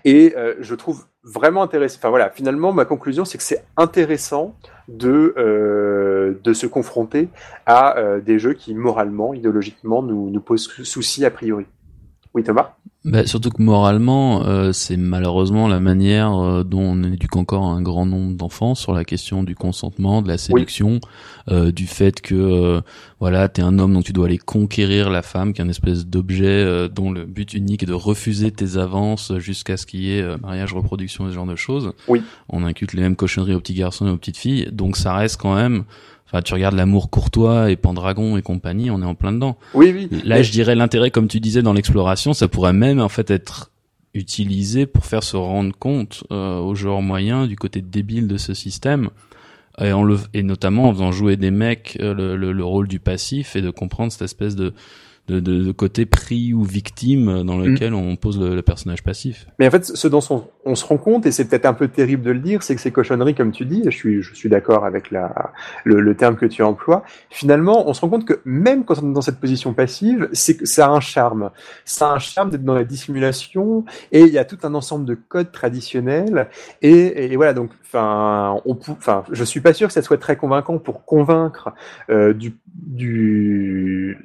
Et euh, je trouve vraiment intéressant. Enfin voilà, finalement, ma conclusion, c'est que c'est intéressant de euh, se confronter à des jeux qui moralement, idéologiquement, nous nous posent souci a priori. Oui, Thomas? Bah, surtout que moralement, euh, c'est malheureusement la manière euh, dont on éduque encore un grand nombre d'enfants sur la question du consentement, de la séduction, euh, du fait que euh, voilà, t'es un homme donc tu dois aller conquérir la femme, qui est un espèce d'objet dont le but unique est de refuser tes avances jusqu'à ce qu'il y ait mariage, reproduction et ce genre de choses. Oui. On inculque les mêmes cochonneries aux petits garçons et aux petites filles, donc ça reste quand même Enfin, tu regardes l'amour courtois et Pendragon et compagnie, on est en plein dedans. Oui, oui. Là, je dirais l'intérêt, comme tu disais, dans l'exploration, ça pourrait même en fait être utilisé pour faire se rendre compte euh, aux joueurs moyens du côté débile de ce système. Et, le, et notamment en faisant jouer des mecs euh, le, le, le, rôle du passif et de comprendre cette espèce de, de, de, côté pris ou victime dans mm. lequel on pose le, personnage passif. Mais en fait, ce dont on, se rend compte, et c'est peut-être un peu terrible de le dire, c'est que ces cochonneries, comme tu dis, je suis, je suis d'accord avec la, le, le, terme que tu emploies, finalement, on se rend compte que même quand on est dans cette position passive, c'est que ça a un charme. Ça a un charme d'être dans la dissimulation, et il y a tout un ensemble de codes traditionnels, et, et, voilà, donc, enfin, on, enfin, je suis pas sûr que ça soit très convaincant pour convaincre euh, du, du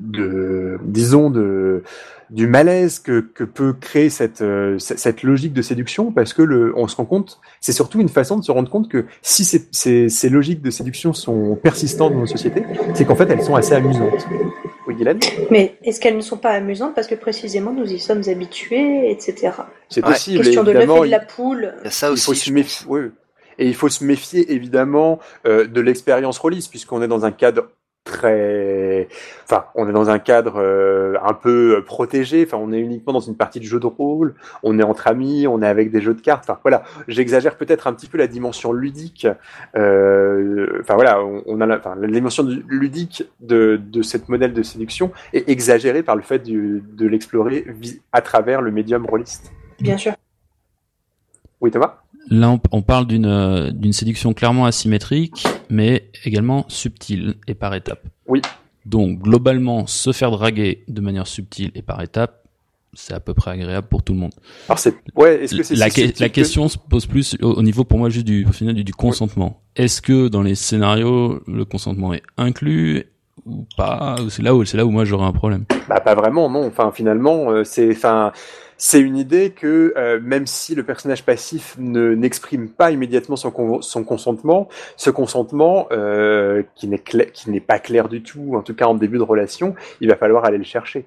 de disons de du malaise que, que peut créer cette euh, cette logique de séduction parce que le on se rend compte c'est surtout une façon de se rendre compte que si ces, ces, ces logiques de séduction sont persistantes dans nos sociétés c'est qu'en fait elles sont assez amusantes. Oui Guylaine mais est-ce qu'elles ne sont pas amusantes parce que précisément nous y sommes habitués etc c'est possible question de l'œuf et de la poule. Ça aussi il faut se méfier oui. et il faut se méfier évidemment euh, de l'expérience rôliste puisqu'on est dans un cadre très, enfin, on est dans un cadre euh, un peu protégé. Enfin, on est uniquement dans une partie de jeu de rôle. On est entre amis, on est avec des jeux de cartes. Enfin, voilà. J'exagère peut-être un petit peu la dimension ludique. Euh, enfin, voilà, on, a la, enfin, la dimension ludique de, de cette modèle de séduction est exagérée par le fait de l'explorer à travers le médium rôliste. Bien sûr. Oui, Thomas? Là, on, parle d'une euh, d'une séduction clairement asymétrique, mais également subtile et par étapes. Oui. Donc, globalement, se faire draguer de manière subtile et par étapes, c'est à peu près agréable pour tout le monde. Alors c'est ouais, est-ce que c'est la, la question se pose plus au, niveau pour moi juste du au final du, consentement. Est-ce que dans les scénarios le consentement est inclus ou pas? C'est là où c'est là où moi j'aurais un problème. Bah pas vraiment non. Enfin finalement euh, c'est enfin c'est une idée que euh, même si le personnage passif ne n'exprime pas immédiatement son, son consentement, ce consentement euh, qui n'est qui n'est pas clair du tout, en tout cas en début de relation, il va falloir aller le chercher.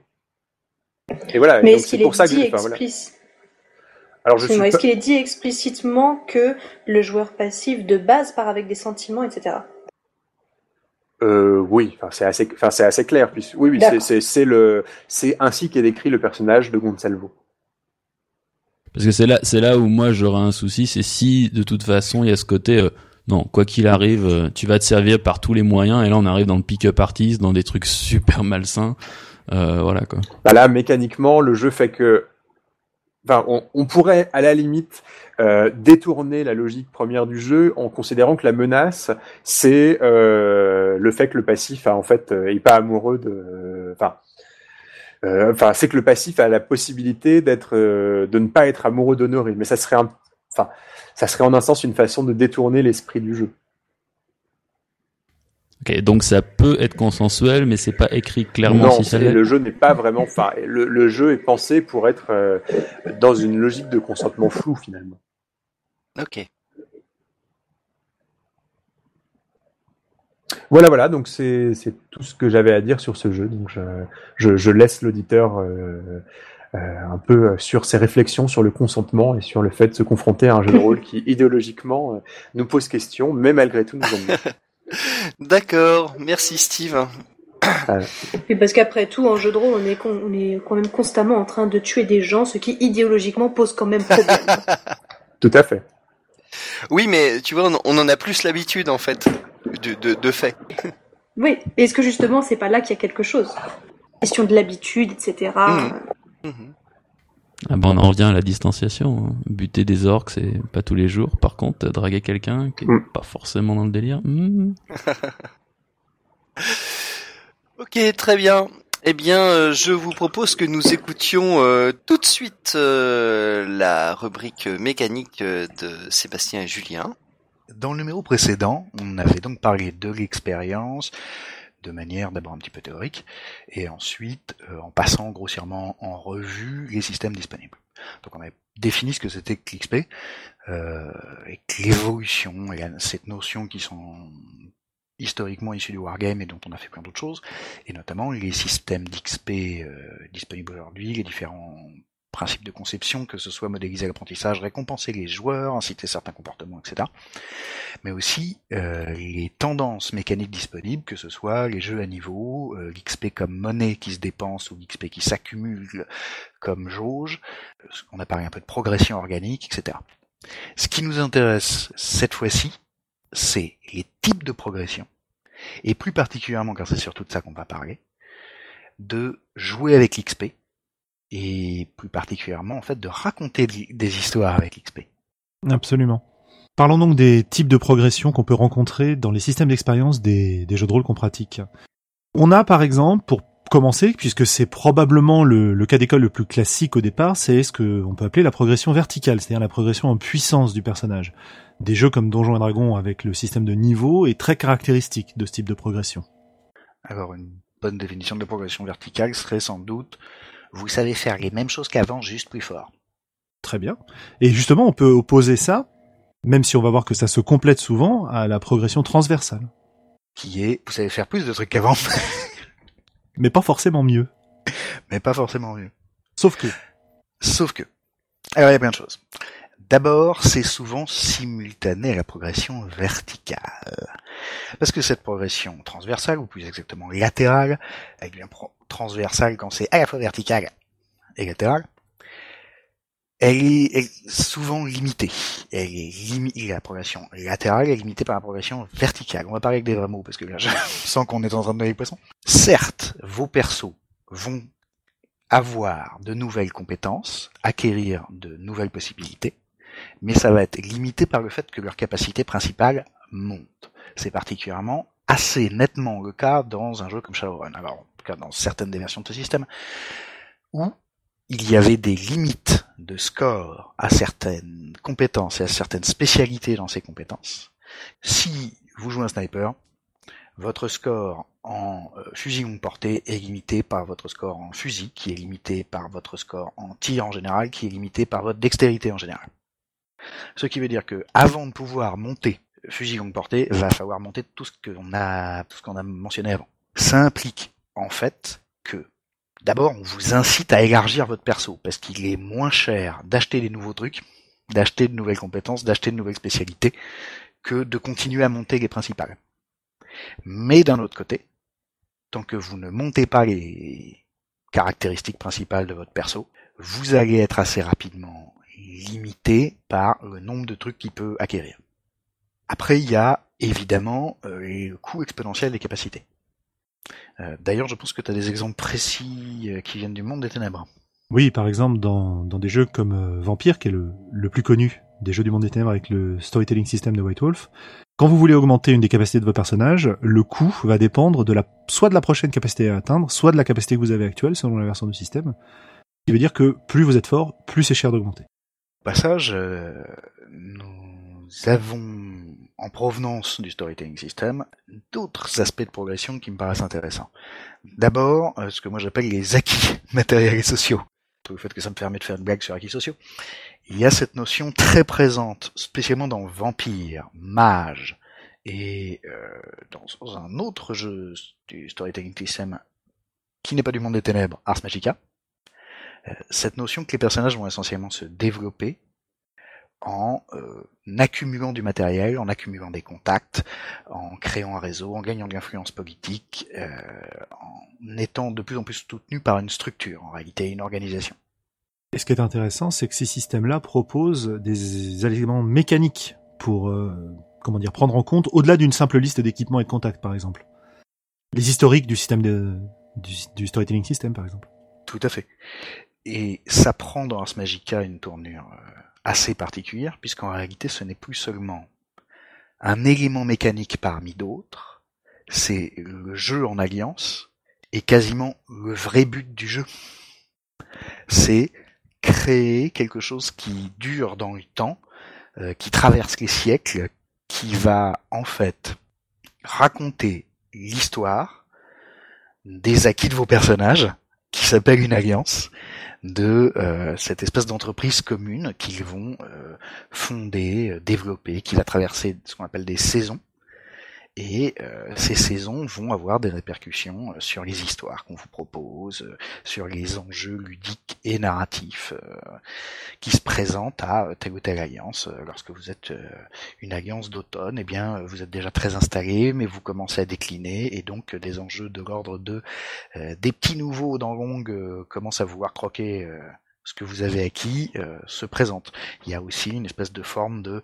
Et voilà. Mais est-ce qu'il est, dit Alors je est-ce qu'il est dit explicitement que le joueur passif de base part avec des sentiments, etc. Euh, oui, enfin c'est assez, enfin c'est assez clair. Puis, oui, oui, c'est le, c'est ainsi qu'est décrit le personnage de Gonsalvo. Parce que c'est là, c'est là où moi j'aurais un souci, c'est si de toute façon il y a ce côté, euh, non, quoi qu'il arrive, euh, tu vas te servir par tous les moyens, et là on arrive dans le pick-up artist, dans des trucs super malsains, euh, voilà quoi. Bah là, mécaniquement, le jeu fait que, enfin, on, pourrait à la limite détourner la logique première du jeu en considérant que la menace, c'est le fait que le passif, en fait, est pas amoureux de, enfin enfin, c'est que le passif a la possibilité d'être, euh, de ne pas être amoureux d'Honoré, mais ça serait, un, enfin, ça serait en un sens une façon de détourner l'esprit du jeu. Ok, donc ça peut être consensuel, mais c'est pas écrit clairement non, si ça le jeu n'est pas vraiment. Enfin, le, le, jeu est pensé pour être euh, dans une logique de consentement flou finalement. Ok. Voilà, voilà, donc c'est tout ce que j'avais à dire sur ce jeu. Donc je, je, je laisse l'auditeur euh, euh, un peu sur ses réflexions sur le consentement et sur le fait de se confronter à un jeu de rôle qui idéologiquement euh, nous pose question, mais malgré tout nous aime D'accord, merci Steve. Et parce qu'après tout, en jeu de rôle, on est, on est quand même constamment en train de tuer des gens, ce qui idéologiquement pose quand même problème. tout à fait. Oui, mais tu vois, on en a plus l'habitude en fait de, de, fait. Oui, est-ce que justement c'est pas là qu'il y a quelque chose? Question de l'habitude, etc. Mmh. Mmh. Ah ben on en revient à la distanciation. Hein. Buter des orques, c'est pas tous les jours. Par contre, draguer quelqu'un qui est mmh. pas forcément dans le délire. ok, très bien. Eh bien, euh, je vous propose que nous écoutions euh, tout de suite euh, la rubrique mécanique de Sébastien et Julien. Dans le numéro précédent, on avait donc parlé de l'expérience de manière d'abord un petit peu théorique, et ensuite en passant grossièrement en revue les systèmes disponibles. Donc on a défini ce que c'était que l'XP, euh, et l'évolution, et cette notion qui sont historiquement issus du wargame et dont on a fait plein d'autres choses, et notamment les systèmes d'XP euh, disponibles aujourd'hui, les différents principes de conception, que ce soit modéliser l'apprentissage, récompenser les joueurs, inciter certains comportements, etc. Mais aussi euh, les tendances mécaniques disponibles, que ce soit les jeux à niveau, euh, l'XP comme monnaie qui se dépense ou l'XP qui s'accumule comme jauge, on a parlé un peu de progression organique, etc. Ce qui nous intéresse cette fois-ci, c'est les types de progression, et plus particulièrement, car c'est surtout de ça qu'on va parler, de jouer avec l'XP, et plus particulièrement, en fait, de raconter des histoires avec l'XP. Absolument. Parlons donc des types de progression qu'on peut rencontrer dans les systèmes d'expérience des, jeux de rôle qu'on pratique. On a par exemple, pour commencer, puisque c'est probablement le, le cas d'école le plus classique au départ, c'est ce qu'on peut appeler la progression verticale, c'est-à-dire la progression en puissance du personnage. Des jeux comme Donjons et Dragons avec le système de niveau est très caractéristique de ce type de progression. Alors une bonne définition de progression verticale serait sans doute vous savez faire les mêmes choses qu'avant, juste plus fort. Très bien. Et justement, on peut opposer ça, même si on va voir que ça se complète souvent, à la progression transversale. Qui est, vous savez faire plus de trucs qu'avant. Mais pas forcément mieux. Mais pas forcément mieux. Sauf que. Sauf que. Alors il y a plein de choses. D'abord, c'est souvent simultané à la progression verticale. Parce que cette progression transversale, ou plus exactement latérale, elle devient transversale quand c'est à la fois verticale et latérale, elle est, souvent limitée. La progression latérale est limitée par la progression verticale. On va parler avec des vrais mots, parce que là, je sens qu'on est en train de donner les poissons. Certes, vos persos vont avoir de nouvelles compétences, acquérir de nouvelles possibilités, mais ça va être limité par le fait que leur capacité principale monte. C'est particulièrement assez nettement le cas dans un jeu comme Shadowrun. Alors, en tout cas dans certaines des versions de ce système, où il y avait des limites de score à certaines compétences et à certaines spécialités dans ces compétences. Si vous jouez un sniper, votre score en euh, fusil longue portée est limité par votre score en fusil, qui est limité par votre score en tir en général, qui est limité par votre dextérité en général. Ce qui veut dire que avant de pouvoir monter fusil longue portée, va falloir monter tout ce qu'on a, tout ce qu'on a mentionné avant. Ça implique en fait que D'abord, on vous incite à élargir votre perso, parce qu'il est moins cher d'acheter des nouveaux trucs, d'acheter de nouvelles compétences, d'acheter de nouvelles spécialités, que de continuer à monter les principales. Mais d'un autre côté, tant que vous ne montez pas les caractéristiques principales de votre perso, vous allez être assez rapidement limité par le nombre de trucs qu'il peut acquérir. Après, il y a évidemment euh, le coût exponentiel des capacités. Euh, d'ailleurs, je pense que tu as des exemples précis euh, qui viennent du monde des ténèbres. Oui, par exemple, dans, des jeux comme euh, Vampire, qui est le, le plus connu des jeux du monde des ténèbres avec le storytelling system de White Wolf, quand vous voulez augmenter une des capacités de votre personnage, le coût va dépendre de la, soit de la prochaine capacité à atteindre, soit de la capacité que vous avez actuelle, selon la version du système. Ce qui veut dire que plus vous êtes fort, plus c'est cher d'augmenter. Passage, nous avons en provenance du storytelling system, d'autres aspects de progression qui me paraissent intéressants. D'abord, euh, ce que moi j'appelle les acquis matériels et sociaux. Le fait que ça me permet de faire une blague sur acquis sociaux. Il y a cette notion très présente, spécialement dans Vampire, Mage, et euh, dans un autre jeu du storytelling system qui n'est pas du monde des ténèbres, Ars Magica, euh, cette notion que les personnages vont essentiellement se développer en euh, accumulant du matériel, en accumulant des contacts, en créant un réseau, en gagnant de l'influence politique, euh, en étant de plus en plus soutenu par une structure, en réalité une organisation. Et ce qui est intéressant, c'est que ces systèmes-là proposent des éléments mécaniques pour euh, comment dire prendre en compte au-delà d'une simple liste d'équipements et de contacts, par exemple. Les historiques du système de, du, du storytelling system, par exemple. Tout à fait. Et ça prend dans Ars Magica une tournure assez particulière, puisqu'en réalité ce n'est plus seulement un élément mécanique parmi d'autres, c'est le jeu en alliance est quasiment le vrai but du jeu. C'est créer quelque chose qui dure dans le temps, euh, qui traverse les siècles, qui va en fait raconter l'histoire des acquis de vos personnages, qui s'appelle une alliance, de euh, cette espèce d'entreprise commune qu'ils vont euh, fonder, développer, qui va traverser ce qu'on appelle des saisons et euh, ces saisons vont avoir des répercussions euh, sur les histoires qu'on vous propose, euh, sur les enjeux ludiques et narratifs qui se présentent à telle ou telle alliance. Lorsque vous êtes une alliance d'automne, eh bien vous êtes déjà très installé, mais vous commencez à décliner et donc des enjeux de l'ordre de des petits nouveaux dans longue commencent à vouloir croquer ce que vous avez acquis euh, se présente. Il y a aussi une espèce de forme de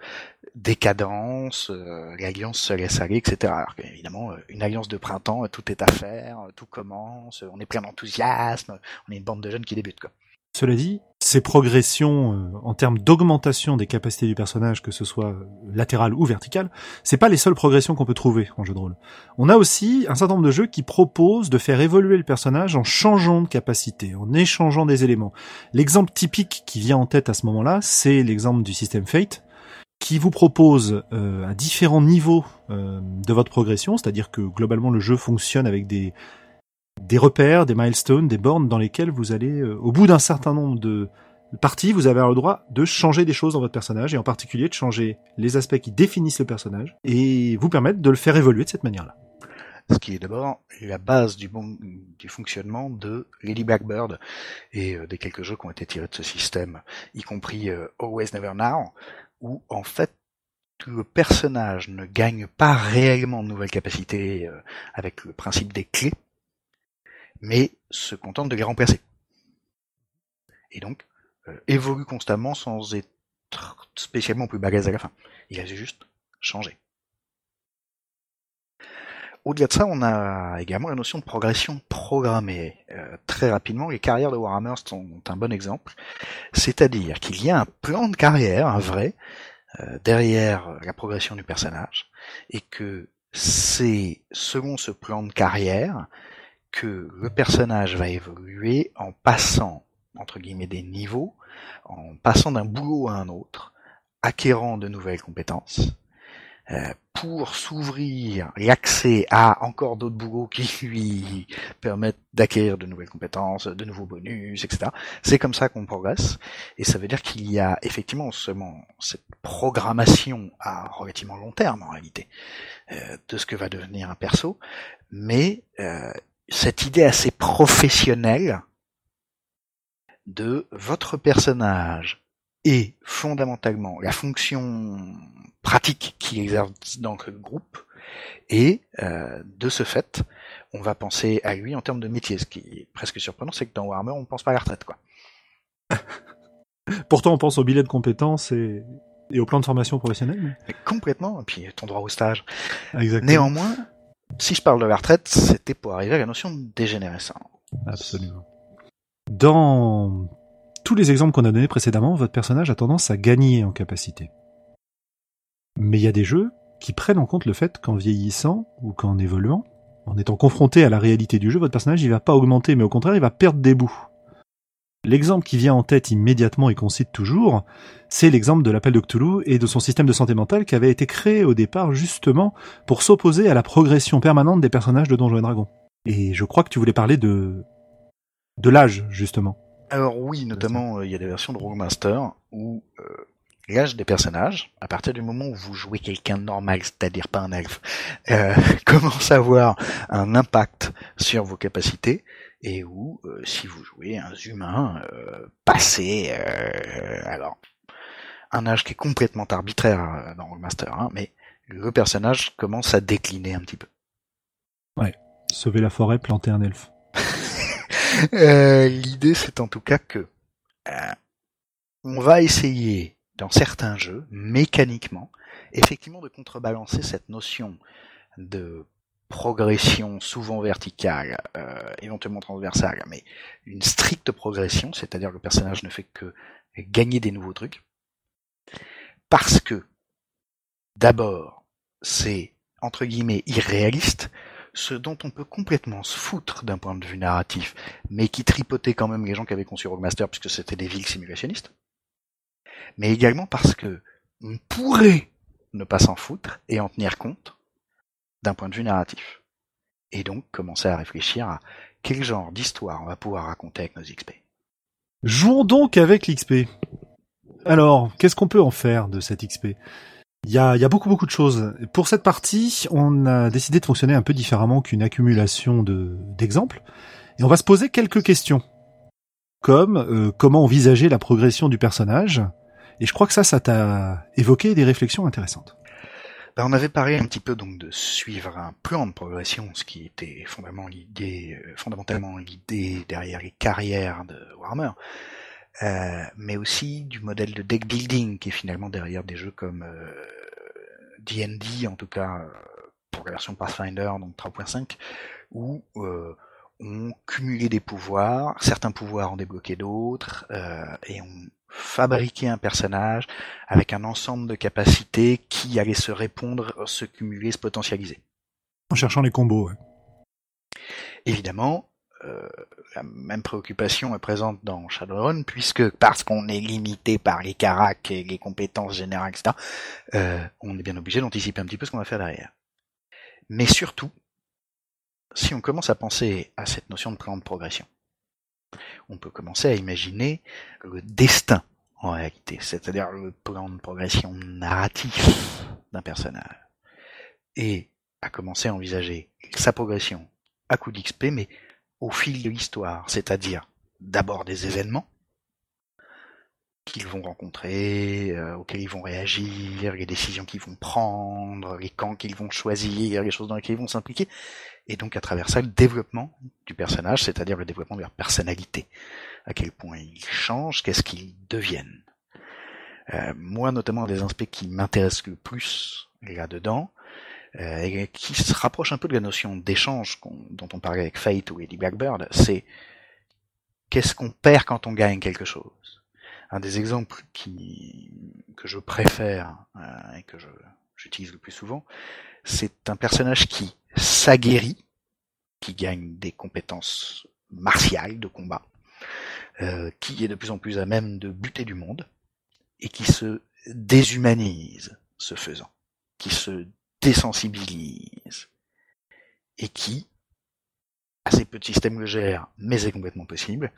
décadence, euh, l'alliance se laisse etc. Alors évidemment, euh, une alliance de printemps, tout est à faire, tout commence, on est plein d'enthousiasme, on est une bande de jeunes qui débutent. Quoi. Cela dit, ces progressions euh, en termes d'augmentation des capacités du personnage, que ce soit latéral ou vertical, c'est pas les seules progressions qu'on peut trouver en jeu de rôle. On a aussi un certain nombre de jeux qui proposent de faire évoluer le personnage en changeant de capacité, en échangeant des éléments. L'exemple typique qui vient en tête à ce moment-là, c'est l'exemple du système Fate, qui vous propose euh, à différents niveaux euh, de votre progression, c'est-à-dire que globalement le jeu fonctionne avec des des repères, des milestones, des bornes dans lesquelles vous allez, euh, au bout d'un certain nombre de parties, vous avez le droit de changer des choses dans votre personnage et en particulier de changer les aspects qui définissent le personnage et vous permettre de le faire évoluer de cette manière-là. Ce qui est d'abord la base du, bon, du fonctionnement de Lady Blackbird et euh, des quelques jeux qui ont été tirés de ce système, y compris euh, Always Never Now, où en fait le personnage ne gagne pas réellement de nouvelles capacités avec le principe des clés, mais se contente de les remplacer. Et donc, euh, évolue constamment sans être spécialement plus balèze à la fin. Il a juste changé. Au-delà de ça, on a également la notion de progression programmée. Euh, très rapidement, les carrières de Warhammer sont un bon exemple. C'est-à-dire qu'il y a un plan de carrière, un vrai, euh, derrière la progression du personnage, et que c'est selon ce plan de carrière que le personnage va évoluer en passant entre guillemets des niveaux, en passant d'un boulot à un autre, acquérant de nouvelles compétences, euh, pour s'ouvrir l'accès à encore d'autres boulots qui lui permettent d'acquérir de nouvelles compétences, de nouveaux bonus, etc. C'est comme ça qu'on progresse, et ça veut dire qu'il y a effectivement seulement cette programmation à relativement long terme en réalité euh, de ce que va devenir un perso, mais euh, cette idée assez professionnelle de votre personnage et fondamentalement la fonction pratique qu'il exerce dans le groupe. Et euh, de ce fait on va penser à lui en termes de métier ce qui est presque surprenant c'est que dans Warhammer on ne pense pas à la retraite quoi. Pourtant on pense au billet de compétences et, au plan de formation professionnelle. Complètement et puis ton droit au stage. Exactement. néanmoins si je parle de la retraite, c'était pour arriver à la notion de dégénérescence. Absolument. Dans tous les exemples qu'on a donnés précédemment, votre personnage a tendance à gagner en capacité. Mais il y a des jeux qui prennent en compte le fait qu'en vieillissant ou qu'en évoluant, en étant confronté à la réalité du jeu, votre personnage il va pas augmenter, mais au contraire il va perdre des bouts. L'exemple qui vient en tête immédiatement et qu'on cite toujours, c'est l'exemple de l'appel de Cthulhu et de son système de santé mentale qui avait été créé au départ justement pour s'opposer à la progression permanente des personnages de Donjons et Dragons. Et je crois que tu voulais parler de de l'âge justement. Alors oui, notamment euh, il y a des versions de Roguemaster où euh, l'âge des personnages, à partir du moment où vous jouez quelqu'un de normal, c'est-à-dire pas un elfe, euh, commence à avoir un impact sur vos capacités et où euh, si vous jouez un humain euh, passé, euh, alors un âge qui est complètement arbitraire dans le Master, hein, mais le personnage commence à décliner un petit peu. Ouais, sauver la forêt, planter un elfe. L'idée c'est en tout cas que on va essayer dans certains jeux, mécaniquement, effectivement de contrebalancer cette notion de progression souvent verticale, euh, éventuellement transversale, mais une stricte progression, c'est-à-dire que le personnage ne fait que gagner des nouveaux trucs, parce que d'abord c'est entre guillemets irréaliste, ce dont on peut complètement se foutre d'un point de vue narratif, mais qui tripotait quand même les gens qui avaient conçu Roguemaster puisque c'était des villes simulationnistes, mais également parce que on pourrait ne pas s'en foutre et en tenir compte point de vue narratif. Et donc commencer à réfléchir à quel genre d'histoire on va pouvoir raconter avec nos XP. Jouons donc avec l'XP. Alors, qu'est-ce qu'on peut en faire de cette XP il y, a, beaucoup beaucoup de choses. Pour cette partie, on a décidé de fonctionner un peu différemment qu'une accumulation de d'exemples, et on va se poser quelques questions, comme euh, comment envisager la progression du personnage. Et je crois que ça, ça t'a évoqué des réflexions intéressantes. Ben, on avait parlé un petit peu donc de suivre un plan de progression, ce qui était fondamentalement l'idée, euh, derrière les carrières de Warhammer. Euh, mais aussi du modèle de deck building qui est finalement derrière des jeux comme D&D, euh, en tout cas pour la version Pathfinder, donc 3.5, où on cumulait des pouvoirs, certains pouvoirs en débloquaient d'autres, et on fabriquait un personnage avec un ensemble de capacités qui allaient se répondre, se cumuler, se potentialiser. En cherchant les combos, ouais. Évidemment, euh, la même préoccupation est présente dans Shadowrun, puisque parce qu'on est limité par les caracs et les compétences générales, etc., euh, on est bien obligé d'anticiper un petit peu ce qu'on va faire derrière. Mais surtout, si on commence à penser à cette notion de plan de progression, on peut commencer à imaginer le destin en réalité, c'est-à-dire le plan de progression narratif d'un personnage, et à commencer à envisager sa progression à coup d'XP, mais au fil de l'histoire, c'est-à-dire d'abord des événements qu'ils vont rencontrer, euh, auxquels ils vont réagir, les décisions qu'ils vont prendre, les camps qu'ils vont choisir, les choses dans lesquelles ils vont s'impliquer, et donc à travers ça le développement du personnage, c'est-à-dire le développement de leur personnalité, à quel point ils changent, qu'est-ce qu'ils deviennent. Euh, moi notamment un des aspects qui m'intéresse le plus là-dedans, euh, et qui se rapproche un peu de la notion d'échange dont on parlait avec Fate ou Eddie Blackbird, c'est qu'est-ce qu'on perd quand on gagne quelque chose. Un des exemples qui, que je préfère euh, et que j'utilise le plus souvent, c'est un personnage qui s'aguerrit, qui gagne des compétences martiales de combat, euh, qui est de plus en plus à même de buter du monde, et qui se déshumanise ce faisant, qui se désensibilise et qui, assez peu de systèmes le gèrent, mais c'est complètement possible,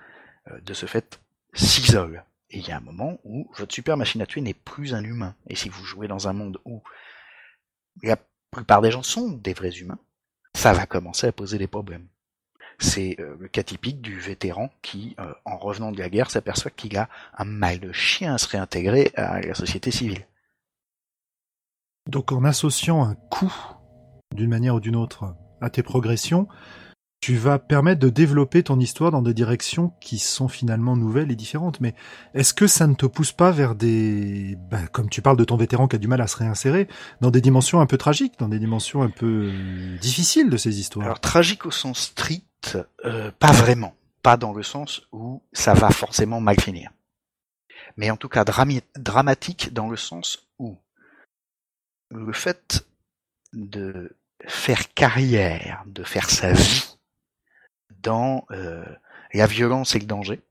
euh, de ce fait s'isole. Et il y a un moment où votre super machine à tuer n'est plus un humain. Et si vous jouez dans un monde où la plupart des gens sont des vrais humains, ça va commencer à poser des problèmes. C'est euh, le cas typique du vétéran qui, euh, en revenant de la guerre, s'aperçoit qu'il a un mal de chien à se réintégrer à la société civile. Donc en associant un coût d'une manière ou d'une autre à tes progressions, tu vas permettre de développer ton histoire dans des directions qui sont finalement nouvelles et différentes. Mais est-ce que ça ne te pousse pas vers des, ben, comme tu parles de ton vétéran qui a du mal à se réinsérer, dans des dimensions un peu tragiques, dans des dimensions un peu difficiles de ces histoires? Alors tragique au sens strict, euh, pas vraiment, pas dans le sens où ça va forcément mal finir. Mais en tout cas dramatique dans le sens où le fait de faire carrière, de faire sa vie dans euh, la violence et le danger,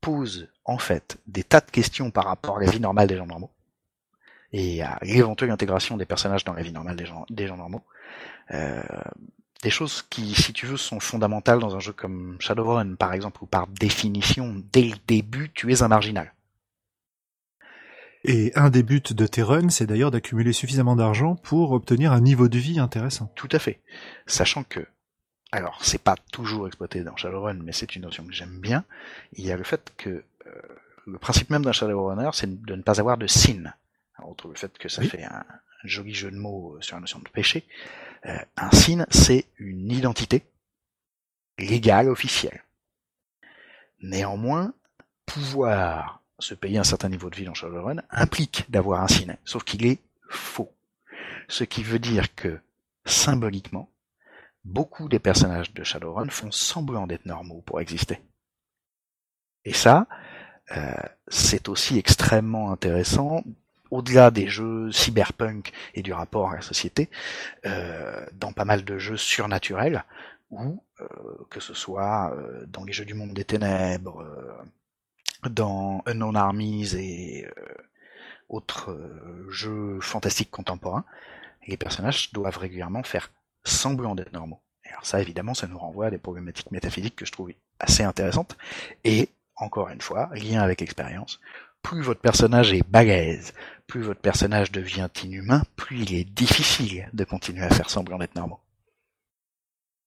pose en fait des tas de questions par rapport à la vie normale des gens normaux et à l'éventuelle intégration des personnages dans la vie normale des gens, des gens normaux. Euh, des choses qui, si tu veux, sont fondamentales dans un jeu comme Shadowrun, par exemple, où par définition, dès le début, tu es un marginal. Et un des buts de tes runs, c'est d'ailleurs d'accumuler suffisamment d'argent pour obtenir un niveau de vie intéressant. Tout à fait. Sachant que, alors c'est pas toujours exploité dans Shadowrun, mais c'est une notion que j'aime bien, il y a le fait que euh, le principe même d'un Shadowrunner, c'est de ne pas avoir de sin. outre le fait que ça fait un, joli jeu de mots sur la notion de péché, euh, un sin, c'est une identité légale, officielle. Néanmoins, pouvoir se payer un certain niveau de vie dans Shadowrun implique d'avoir un ciné, sauf qu'il est faux. Ce qui veut dire que, symboliquement, beaucoup des personnages de Shadowrun font semblant d'être normaux pour exister. Et ça, euh, c'est aussi extrêmement intéressant au-delà des jeux cyberpunk et du rapport à la société, euh, dans pas mal de jeux surnaturels, ou euh, que ce soit dans les jeux du monde des ténèbres, dans Unknown Armies et autres jeux fantastiques contemporains, les personnages doivent régulièrement faire semblant d'être normaux. Et alors ça, évidemment, ça nous renvoie à des problématiques métaphysiques que je trouve assez intéressantes. Et, encore une fois, lien avec l'expérience, plus votre personnage est balèze, plus votre personnage devient inhumain, plus il est difficile de continuer à faire semblant d'être normaux.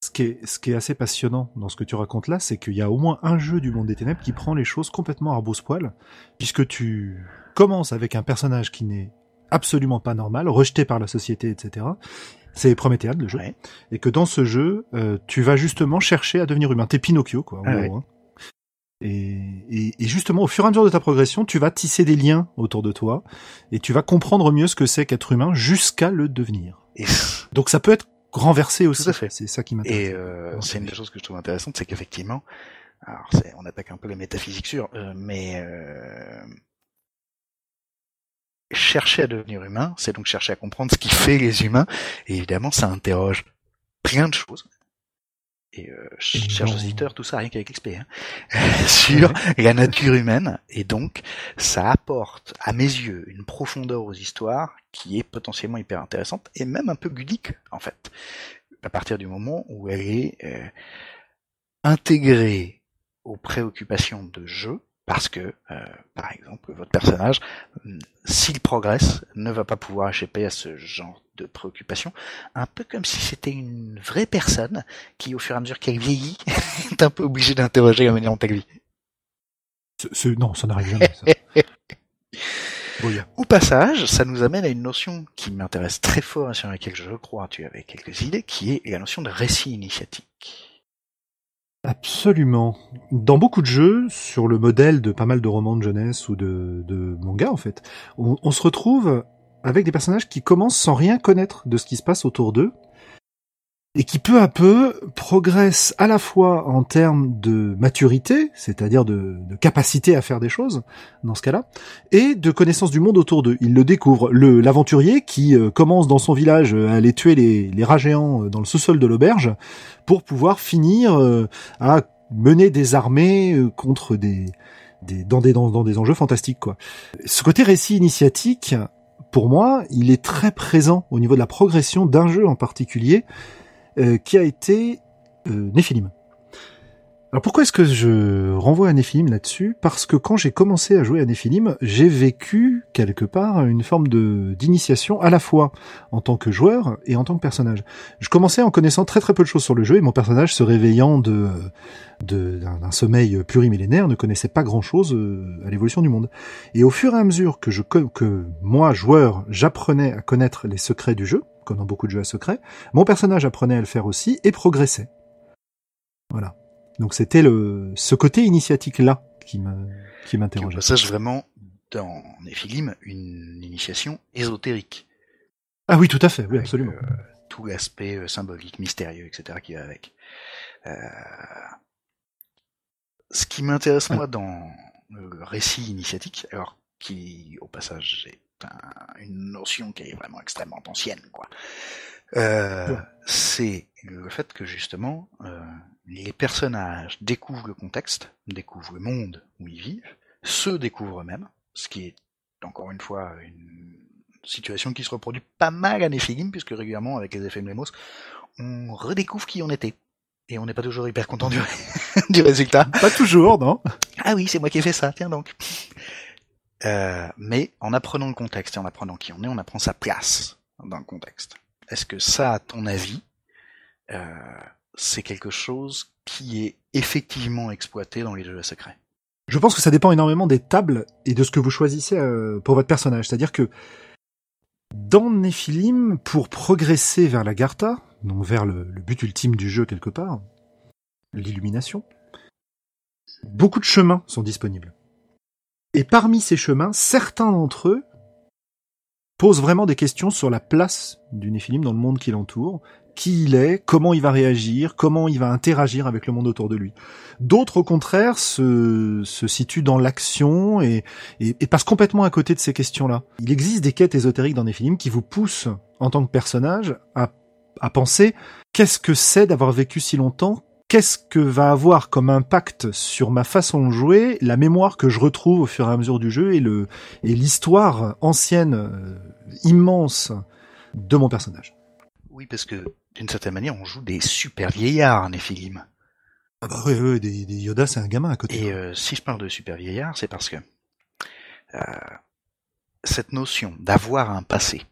Ce qui, est, ce qui est assez passionnant dans ce que tu racontes là, c'est qu'il y a au moins un jeu du monde des ténèbres qui prend les choses complètement à rebrousse-poil, puisque tu commences avec un personnage qui n'est absolument pas normal, rejeté par la société, etc. C'est Prométhéade, le jeu. Ouais. Et que dans ce jeu, euh, tu vas justement chercher à devenir humain. T'es Pinocchio, quoi. en Ah gros, ouais. hein. Et, et, et justement, au fur et à mesure de ta progression, tu vas tisser des liens autour de toi et tu vas comprendre mieux ce que c'est qu'être humain jusqu'à le devenir. Et, Donc ça peut être renversé aussi. Tout à fait. C'est ça qui m'intéresse. et euh, c'est une des choses que je trouve intéressante, c'est qu'effectivement, alors on attaque un peu les métaphysiques sûres, euh, mais euh, chercher à devenir humain, c'est donc chercher à comprendre ce qui fait les humains, et évidemment, ça interroge plein de choses. Et euh, chers auditeurs, tout ça rien qu'avec l'XP, hein, sur la nature humaine, et donc ça apporte, à mes yeux, une profondeur aux histoires qui est potentiellement hyper intéressante, et même un peu ludique, en fait, à partir du moment où elle est euh, intégrée aux préoccupations de jeu, parce que, euh, par exemple, votre personnage, hum, s'il progresse, ne va pas pouvoir échapper à ce genre de préoccupations, un peu comme si c'était une vraie personne qui, au fur et à mesure qu'elle vieillit, est un peu obligée d'interroger la manière dont elle vit. Ce- ce- non, ça n'arrive jamais. Ça. Bon, Au passage, ça nous amène à une notion qui m'intéresse très fort et sur laquelle je crois tu avais quelques idées, qui est la notion de récit initiatique. Absolument. Dans beaucoup de jeux, sur le modèle de pas mal de romans de jeunesse ou de, mangas en fait, on se retrouve avec des personnages qui commencent sans rien connaître de ce qui se passe autour d'eux et qui peu à peu progressent à la fois en termes de maturité, c'est-à-dire de, capacité à faire des choses dans ce cas-là, et de connaissance du monde autour d'eux. Ils le découvrent. Le l'aventurier qui euh, commence dans son village euh, à aller tuer les, rats géants euh, dans le sous-sol de l'auberge pour pouvoir finir à mener des armées contre des, des dans des dans, dans des enjeux fantastiques quoi. Ce côté récit initiatique, pour moi, il est très présent au niveau de la progression d'un jeu en particulier euh, qui a été euh, Nephilim. Alors pourquoi est-ce que je renvoie à Nephilim là-dessus? Parce que quand j'ai commencé à jouer à Nephilim, j'ai vécu quelque part une forme de d'initiation à la fois en tant que joueur et en tant que personnage. Je commençais en connaissant très très peu de choses sur le jeu et mon personnage se réveillant de d'un sommeil plurimillénaire ne connaissait pas grand chose à l'évolution du monde. Et au fur et à mesure que je que moi joueur j'apprenais à connaître les secrets du jeu, comme dans beaucoup de jeux à secret, mon personnage apprenait à le faire aussi et progressait. Voilà. Donc c'était le ce côté initiatique là qui me qui Qui est au m'interrogeait. passage vraiment, dans Néphilim, une initiation ésotérique. Ah oui, tout à fait, oui, Avec, absolument. euh, tout l'aspect euh, symbolique, mystérieux, etc. qui va avec. Euh, ce qui m'intéresse moi dans le récit initiatique, alors qui au passage est un- une notion qui est vraiment extrêmement ancienne, quoi. Euh, Ouais. C'est le fait que justement euh, les personnages découvrent le contexte, découvrent le monde où ils vivent, se découvrent eux-mêmes, ce qui est encore une fois une situation qui se reproduit pas mal à Nephilim, puisque régulièrement avec les effets Mlemos, on redécouvre qui on était. Et on n'est pas toujours hyper content du, du résultat. Pas toujours, non? Ah oui, c'est moi qui ai fait ça, tiens donc. Euh, mais en apprenant le contexte et en apprenant qui on est, on apprend sa place dans le contexte. Est-ce que ça, à ton avis, euh, c'est quelque chose qui est effectivement exploité dans les jeux à secret? Je pense que ça dépend énormément des tables et de ce que vous choisissez euh, pour votre personnage. C'est-à-dire que dans Nephilim, pour progresser vers la Gartha, donc vers le but ultime du jeu quelque part, l'illumination, beaucoup de chemins sont disponibles. Et parmi ces chemins, certains d'entre eux pose vraiment des questions sur la place du Néphilim dans le monde qui l'entoure, qui il est, comment il va réagir, comment il va interagir avec le monde autour de lui. D'autres, au contraire, se, situent dans l'action et, et, passent complètement à côté de ces questions-là. Il existe des quêtes ésotériques dans des films qui vous poussent, en tant que personnage, à penser qu'est-ce que c'est d'avoir vécu si longtemps Qu'est-ce que va avoir comme impact sur ma façon de jouer la mémoire que je retrouve au fur et à mesure du jeu et le et l'histoire ancienne euh, immense de mon personnage? Oui, parce que d'une certaine manière, on joue des super vieillards, Néphilim. Ah bah oui, oui des, des Yoda, c'est un gamin à côté. Et euh, si je parle de super vieillards, c'est parce que euh, cette notion d'avoir un passé,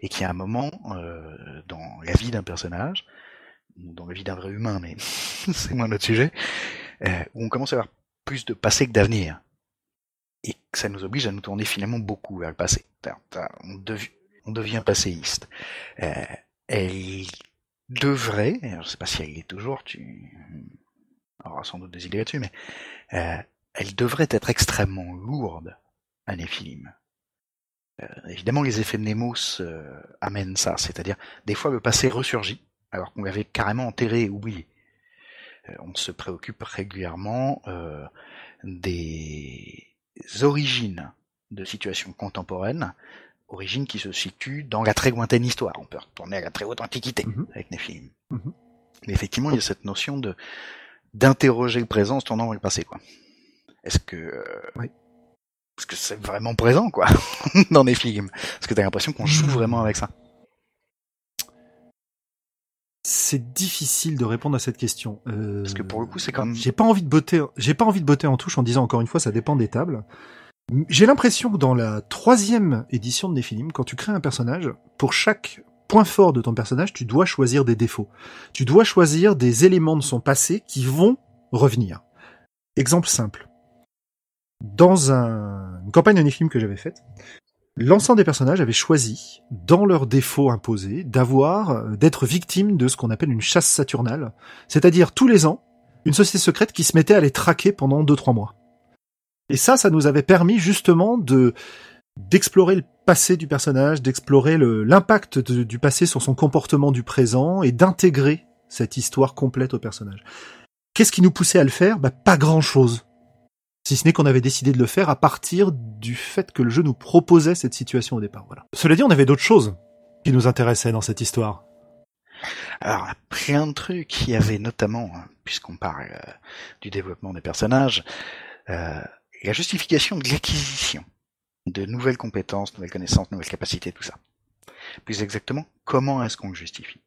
et qu'il y a un moment euh, dans la vie d'un personnage, dans la vie d'un vrai humain, mais c'est moins notre sujet, euh, où on commence à avoir plus de passé que d'avenir. Et ça nous oblige à nous tourner finalement beaucoup vers le passé. On, dev on devient passéiste. Euh, elle devrait, je ne sais pas si elle l'est toujours, tu auras sans doute des idées là-dessus, mais euh, elle devrait être extrêmement lourde, un Néphilim. Évidemment, les effets de Nemos amènent ça, c'est-à-dire des fois le passé ressurgit, alors qu'on l'avait carrément enterré et oublié. Euh, on se préoccupe régulièrement euh, des origines de situations contemporaines, origines qui se situent dans la très lointaine histoire. On peut retourner à la très haute antiquité Mhm. avec Néphilim. Mhm. Mais effectivement, il y a cette notion de d'interroger le présent en se tournant vers le passé, quoi. Est-ce que euh, Oui. est-ce que c'est vraiment présent, quoi, dans Néphilim Parce que t'as l'impression qu'on joue vraiment avec ça? C'est difficile de répondre à cette question. Euh, Parce que pour le coup, c'est quand même J'ai pas envie de botter, j'ai pas envie de botter en touche en disant encore une fois, ça dépend des tables. J'ai l'impression que dans la troisième édition de Néphilim, quand tu crées un personnage, pour chaque point fort de ton personnage, tu dois choisir des défauts. Tu dois choisir des éléments de son passé qui vont revenir. Exemple simple. Dans un- une campagne de Néphilim que j'avais faite, l'ensemble des personnages avaient choisi, dans leurs défauts imposés, d'avoir, euh, d'être victimes de ce qu'on appelle une chasse saturnale. C'est-à-dire, tous les ans, une société secrète qui se mettait à les traquer pendant 2-3 mois. Et ça, ça nous avait permis justement de d'explorer le passé du personnage, d'explorer l'impact du passé sur son comportement du présent et d'intégrer cette histoire complète au personnage. Qu'est-ce qui nous poussait à le faire? Bah, Pas grand-chose. Si ce n'est qu'on avait décidé de le faire à partir du fait que le jeu nous proposait cette situation au départ. Voilà. Cela dit, on avait d'autres choses qui nous intéressaient dans cette histoire. Alors, il y a plein de trucs. Il y avait notamment, hein, puisqu'on parle euh, du développement des personnages, euh, la justification de l'acquisition de nouvelles compétences, nouvelles connaissances, nouvelles capacités, tout ça. Plus exactement, comment est-ce qu'on le justifie?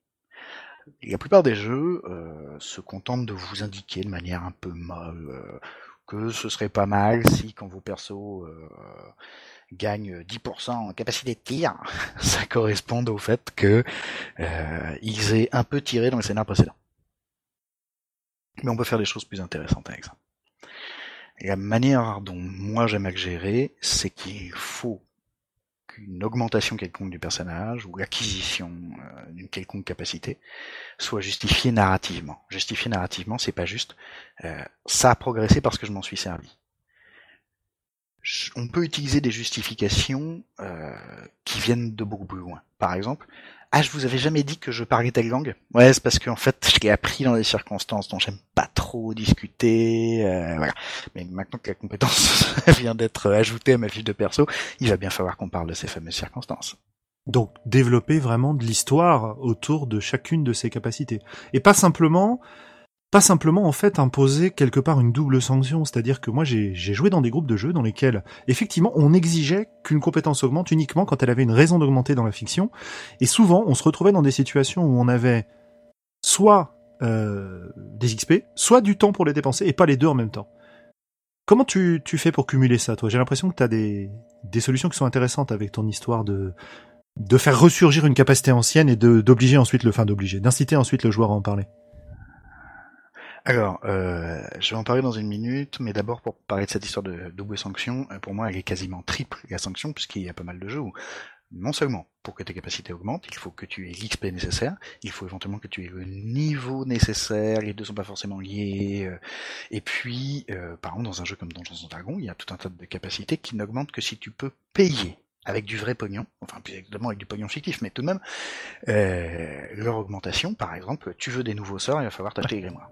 La plupart des jeux euh, se contentent de vous indiquer de manière un peu euh, que ce serait pas mal si, quand vos persos euh, gagnent 10% en capacité de tir, ça corresponde au fait que euh, ils aient un peu tiré dans le scénario précédent. Mais on peut faire des choses plus intéressantes avec ça. La manière dont moi j'aime à gérer, c'est qu'il faut qu'une augmentation quelconque du personnage ou l'acquisition euh, d'une quelconque capacité soit justifiée narrativement. Justifiée narrativement, c'est pas juste euh, ça a progressé parce que je m'en suis servi. On peut utiliser des justifications euh, qui viennent de beaucoup plus loin. Par exemple, ah, je vous avais jamais dit que je parlais langue? Ouais, c'est parce qu'en fait, je l'ai appris dans des circonstances dont j'aime pas trop discuter. euh, voilà. Mais maintenant que la compétence vient d'être ajoutée à ma fiche de perso, il va bien falloir qu'on parle de ces fameuses circonstances. Donc développer vraiment de l'histoire autour de chacune de ses capacités. Et pas simplement, pas simplement en fait imposer quelque part une double sanction. C'est-à-dire que moi j'ai joué dans des groupes de jeux dans lesquels effectivement on exigeait qu'une compétence augmente uniquement quand elle avait une raison d'augmenter dans la fiction. Et souvent on se retrouvait dans des situations où on avait soit euh, des XP, soit du temps pour les dépenser et pas les deux en même temps. Comment tu, fais pour cumuler ça, toi? J'ai l'impression que tu as des, solutions qui sont intéressantes avec ton histoire de, de faire ressurgir une capacité ancienne et d'obliger ensuite le fin d'obliger, d'inciter ensuite le joueur à en parler. Alors, euh, je vais en parler dans une minute, mais d'abord pour parler de cette histoire de double sanction, euh, pour moi elle est quasiment triple la sanction, puisqu'il y a pas mal de jeux où non seulement pour que tes capacités augmentent, il faut que tu aies l'XP nécessaire, il faut éventuellement que tu aies le niveau nécessaire, les deux sont pas forcément liés, euh, et puis, euh, par exemple dans un jeu comme and Dragons, il y a tout un tas de capacités qui n'augmentent que si tu peux payer avec du vrai pognon, enfin plus exactement avec du pognon fictif, mais tout de même, euh, leur augmentation, par exemple, tu veux des nouveaux sorts, il va falloir t'acheter les grimoires.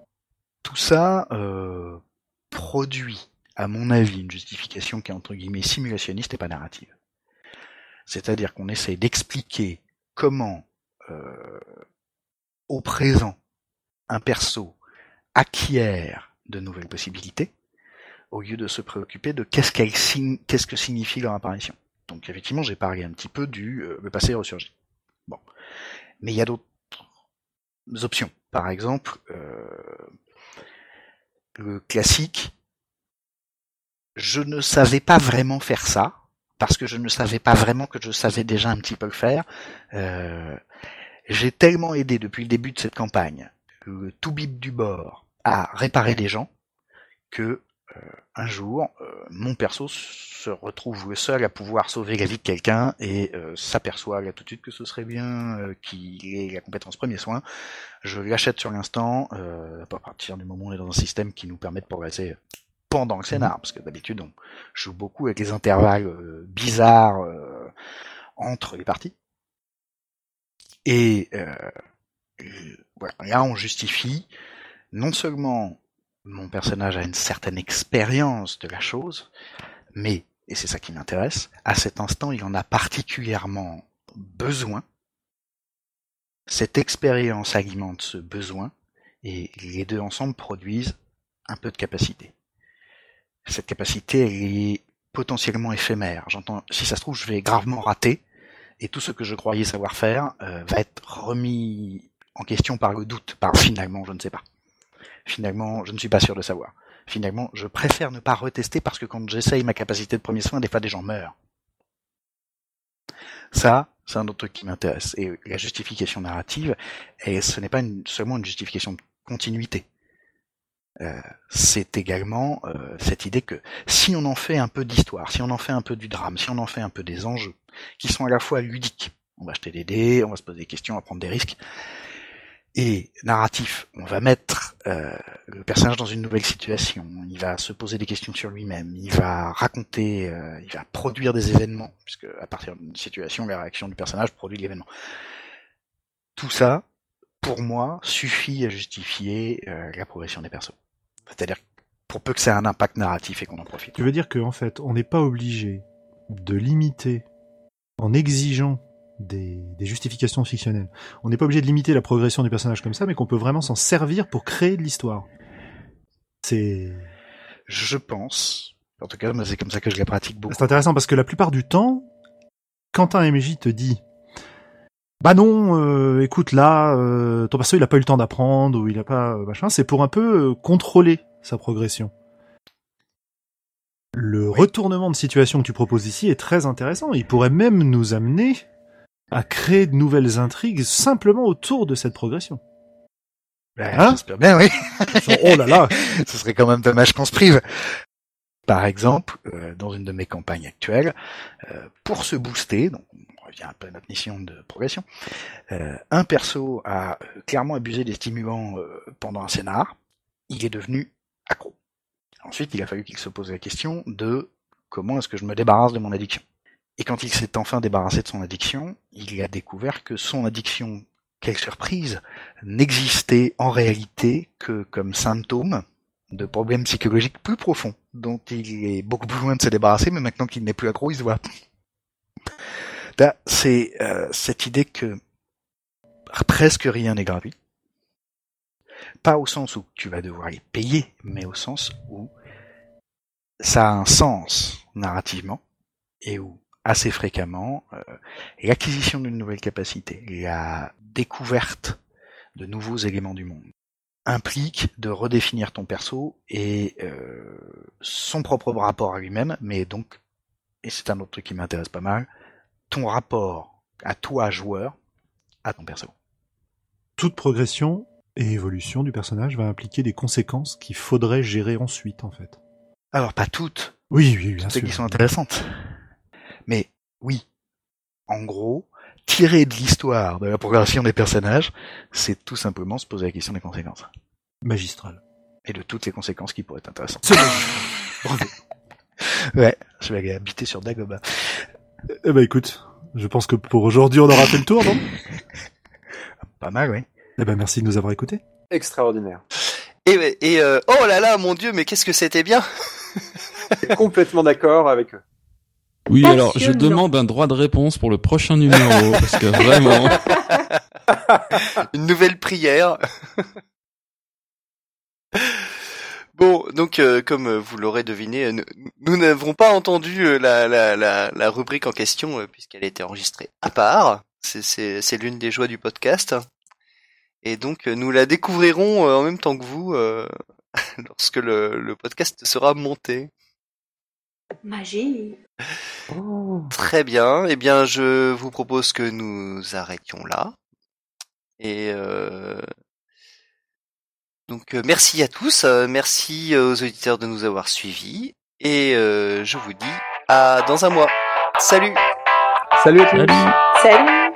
Tout ça euh, produit, à mon avis, une justification qui est entre guillemets simulationniste et pas narrative. C'est-à-dire qu'on essaie d'expliquer comment, euh, au présent, un perso acquiert de nouvelles possibilités, au lieu de se préoccuper de qu'est-ce que signifie leur apparition. Donc effectivement, j'ai parlé un petit peu du euh, passé ressurgit. Bon, mais il y a d'autres options. Par exemple, le classique. Je ne savais pas vraiment faire ça parce que je ne savais pas vraiment que je savais déjà un petit peu le faire. Euh, j'ai tellement aidé depuis le début de cette campagne tout bip du bord à réparer des gens que euh, un jour, euh, mon perso se retrouve le seul à pouvoir sauver la vie de quelqu'un et euh, s'aperçoit là tout de suite que ce serait bien qu'il ait la compétence premier soin. Je l'achète sur l'instant, à partir du moment où on est dans un système qui nous permet de progresser pendant le scénar, parce que d'habitude on joue beaucoup avec les intervalles bizarres entre les parties. Et voilà, là on justifie non seulement mon personnage a une certaine expérience de la chose, mais, et c'est ça qui m'intéresse, à cet instant, il en a particulièrement besoin. Cette expérience alimente ce besoin, et les deux ensemble produisent un peu de capacité. Cette capacité, est potentiellement éphémère. J'entends, si ça se trouve, je vais gravement rater, et tout ce que je croyais savoir faire euh, va être remis en question par le doute, par finalement, je ne sais pas. Finalement, je ne suis pas sûr de savoir. Finalement, je préfère ne pas retester parce que quand j'essaye ma capacité de premier soin, des fois des gens meurent. Ça, c'est un autre truc qui m'intéresse. Et la justification narrative, et ce n'est pas seulement une justification de continuité. Euh, c'est également euh, cette idée que si on en fait un peu d'histoire, si on en fait un peu du drame, si on en fait un peu des enjeux, qui sont à la fois ludiques, on va acheter des dés, on va se poser des questions, on va prendre des risques, et narratif. On va mettre euh, le personnage dans une nouvelle situation. Il va se poser des questions sur lui-même. Il va raconter, euh, il va produire des événements, puisque à partir d'une situation, la réaction du personnage produit l'événement. Tout ça, pour moi, suffit à justifier euh, la progression des persos. C'est-à-dire pour peu que ça ait un impact narratif et qu'on en profite. Tu veux dire qu'en fait, on n'est pas obligé de limiter en exigeant des, justifications fictionnelles. On n'est pas obligé de limiter la progression du personnage comme ça, mais qu'on peut vraiment s'en servir pour créer de l'histoire. C'est... Je pense. En tout cas, c'est comme ça que je la pratique beaucoup. C'est intéressant parce que la plupart du temps, quand un MJ te dit bah non, euh, écoute là, euh, ton perso il a pas eu le temps d'apprendre ou il a pas euh, machin, c'est pour un peu contrôler sa progression. Le retournement de situation que tu proposes ici est très intéressant. Il pourrait même nous amener à créer de nouvelles intrigues simplement autour de cette progression. Ben, hein J'espère bien, oui. oh là là Ce serait quand même dommage qu'on se prive. Par exemple, euh, dans une de mes campagnes actuelles, euh, pour se booster, donc on revient un peu à notre mission de progression, euh, un perso a clairement abusé des stimulants pendant un scénar, il est devenu accro. Ensuite, il a fallu qu'il se pose la question de comment est-ce que je me débarrasse de mon addiction. Et quand il s'est enfin débarrassé de son addiction, il a découvert que son addiction, quelle surprise, n'existait en réalité que comme symptôme de problèmes psychologiques plus profonds, dont il est beaucoup plus loin de se débarrasser, mais maintenant qu'il n'est plus accro, il se voit. C'est euh, cette idée que presque rien n'est gratuit. Pas au sens où tu vas devoir les payer, mais au sens où ça a un sens narrativement, et où assez fréquemment, euh, l'acquisition d'une nouvelle capacité, la découverte de nouveaux éléments du monde implique de redéfinir ton perso et euh, son propre rapport à lui-même, mais donc, et c'est un autre truc qui m'intéresse pas mal, ton rapport à toi joueur, à ton perso. Toute progression et évolution du personnage va impliquer des conséquences qu'il faudrait gérer ensuite, en fait. Alors pas toutes. Oui, oui, bien sûr. qui sont intéressantes. Mais oui, en gros, tirer de l'histoire de la progression des personnages, c'est tout simplement se poser la question des conséquences. Magistral. Et de toutes les conséquences qui pourraient être intéressantes. Bravo. Ouais, je vais aller habiter sur Dagoba. Eh ben écoute, je pense que pour aujourd'hui on aura fait le tour, non? Pas mal, oui. Eh ben merci de nous avoir écoutés. Extraordinaire. Et, et euh, oh là là, mon dieu, mais qu'est-ce que c'était bien? Complètement d'accord avec eux. Oui, alors je demande un droit de réponse pour le prochain numéro parce que vraiment. Une nouvelle prière. Bon, donc euh, comme vous l'aurez deviné, euh, nous- n'avons pas entendu euh, la, la, la, la rubrique en question puisqu'elle a été enregistrée à part. C'est- l'une des joies du podcast. Et donc nous la découvrirons en même temps que vous euh, lorsque le, le podcast sera monté. Magie. Très bien. Eh bien, je vous propose que nous arrêtions là. Et euh, donc, euh, merci à tous. euh, merci aux auditeurs de nous avoir suivis. Et euh, je vous dis à dans un mois. Salut Salut à tous. Salut. Salut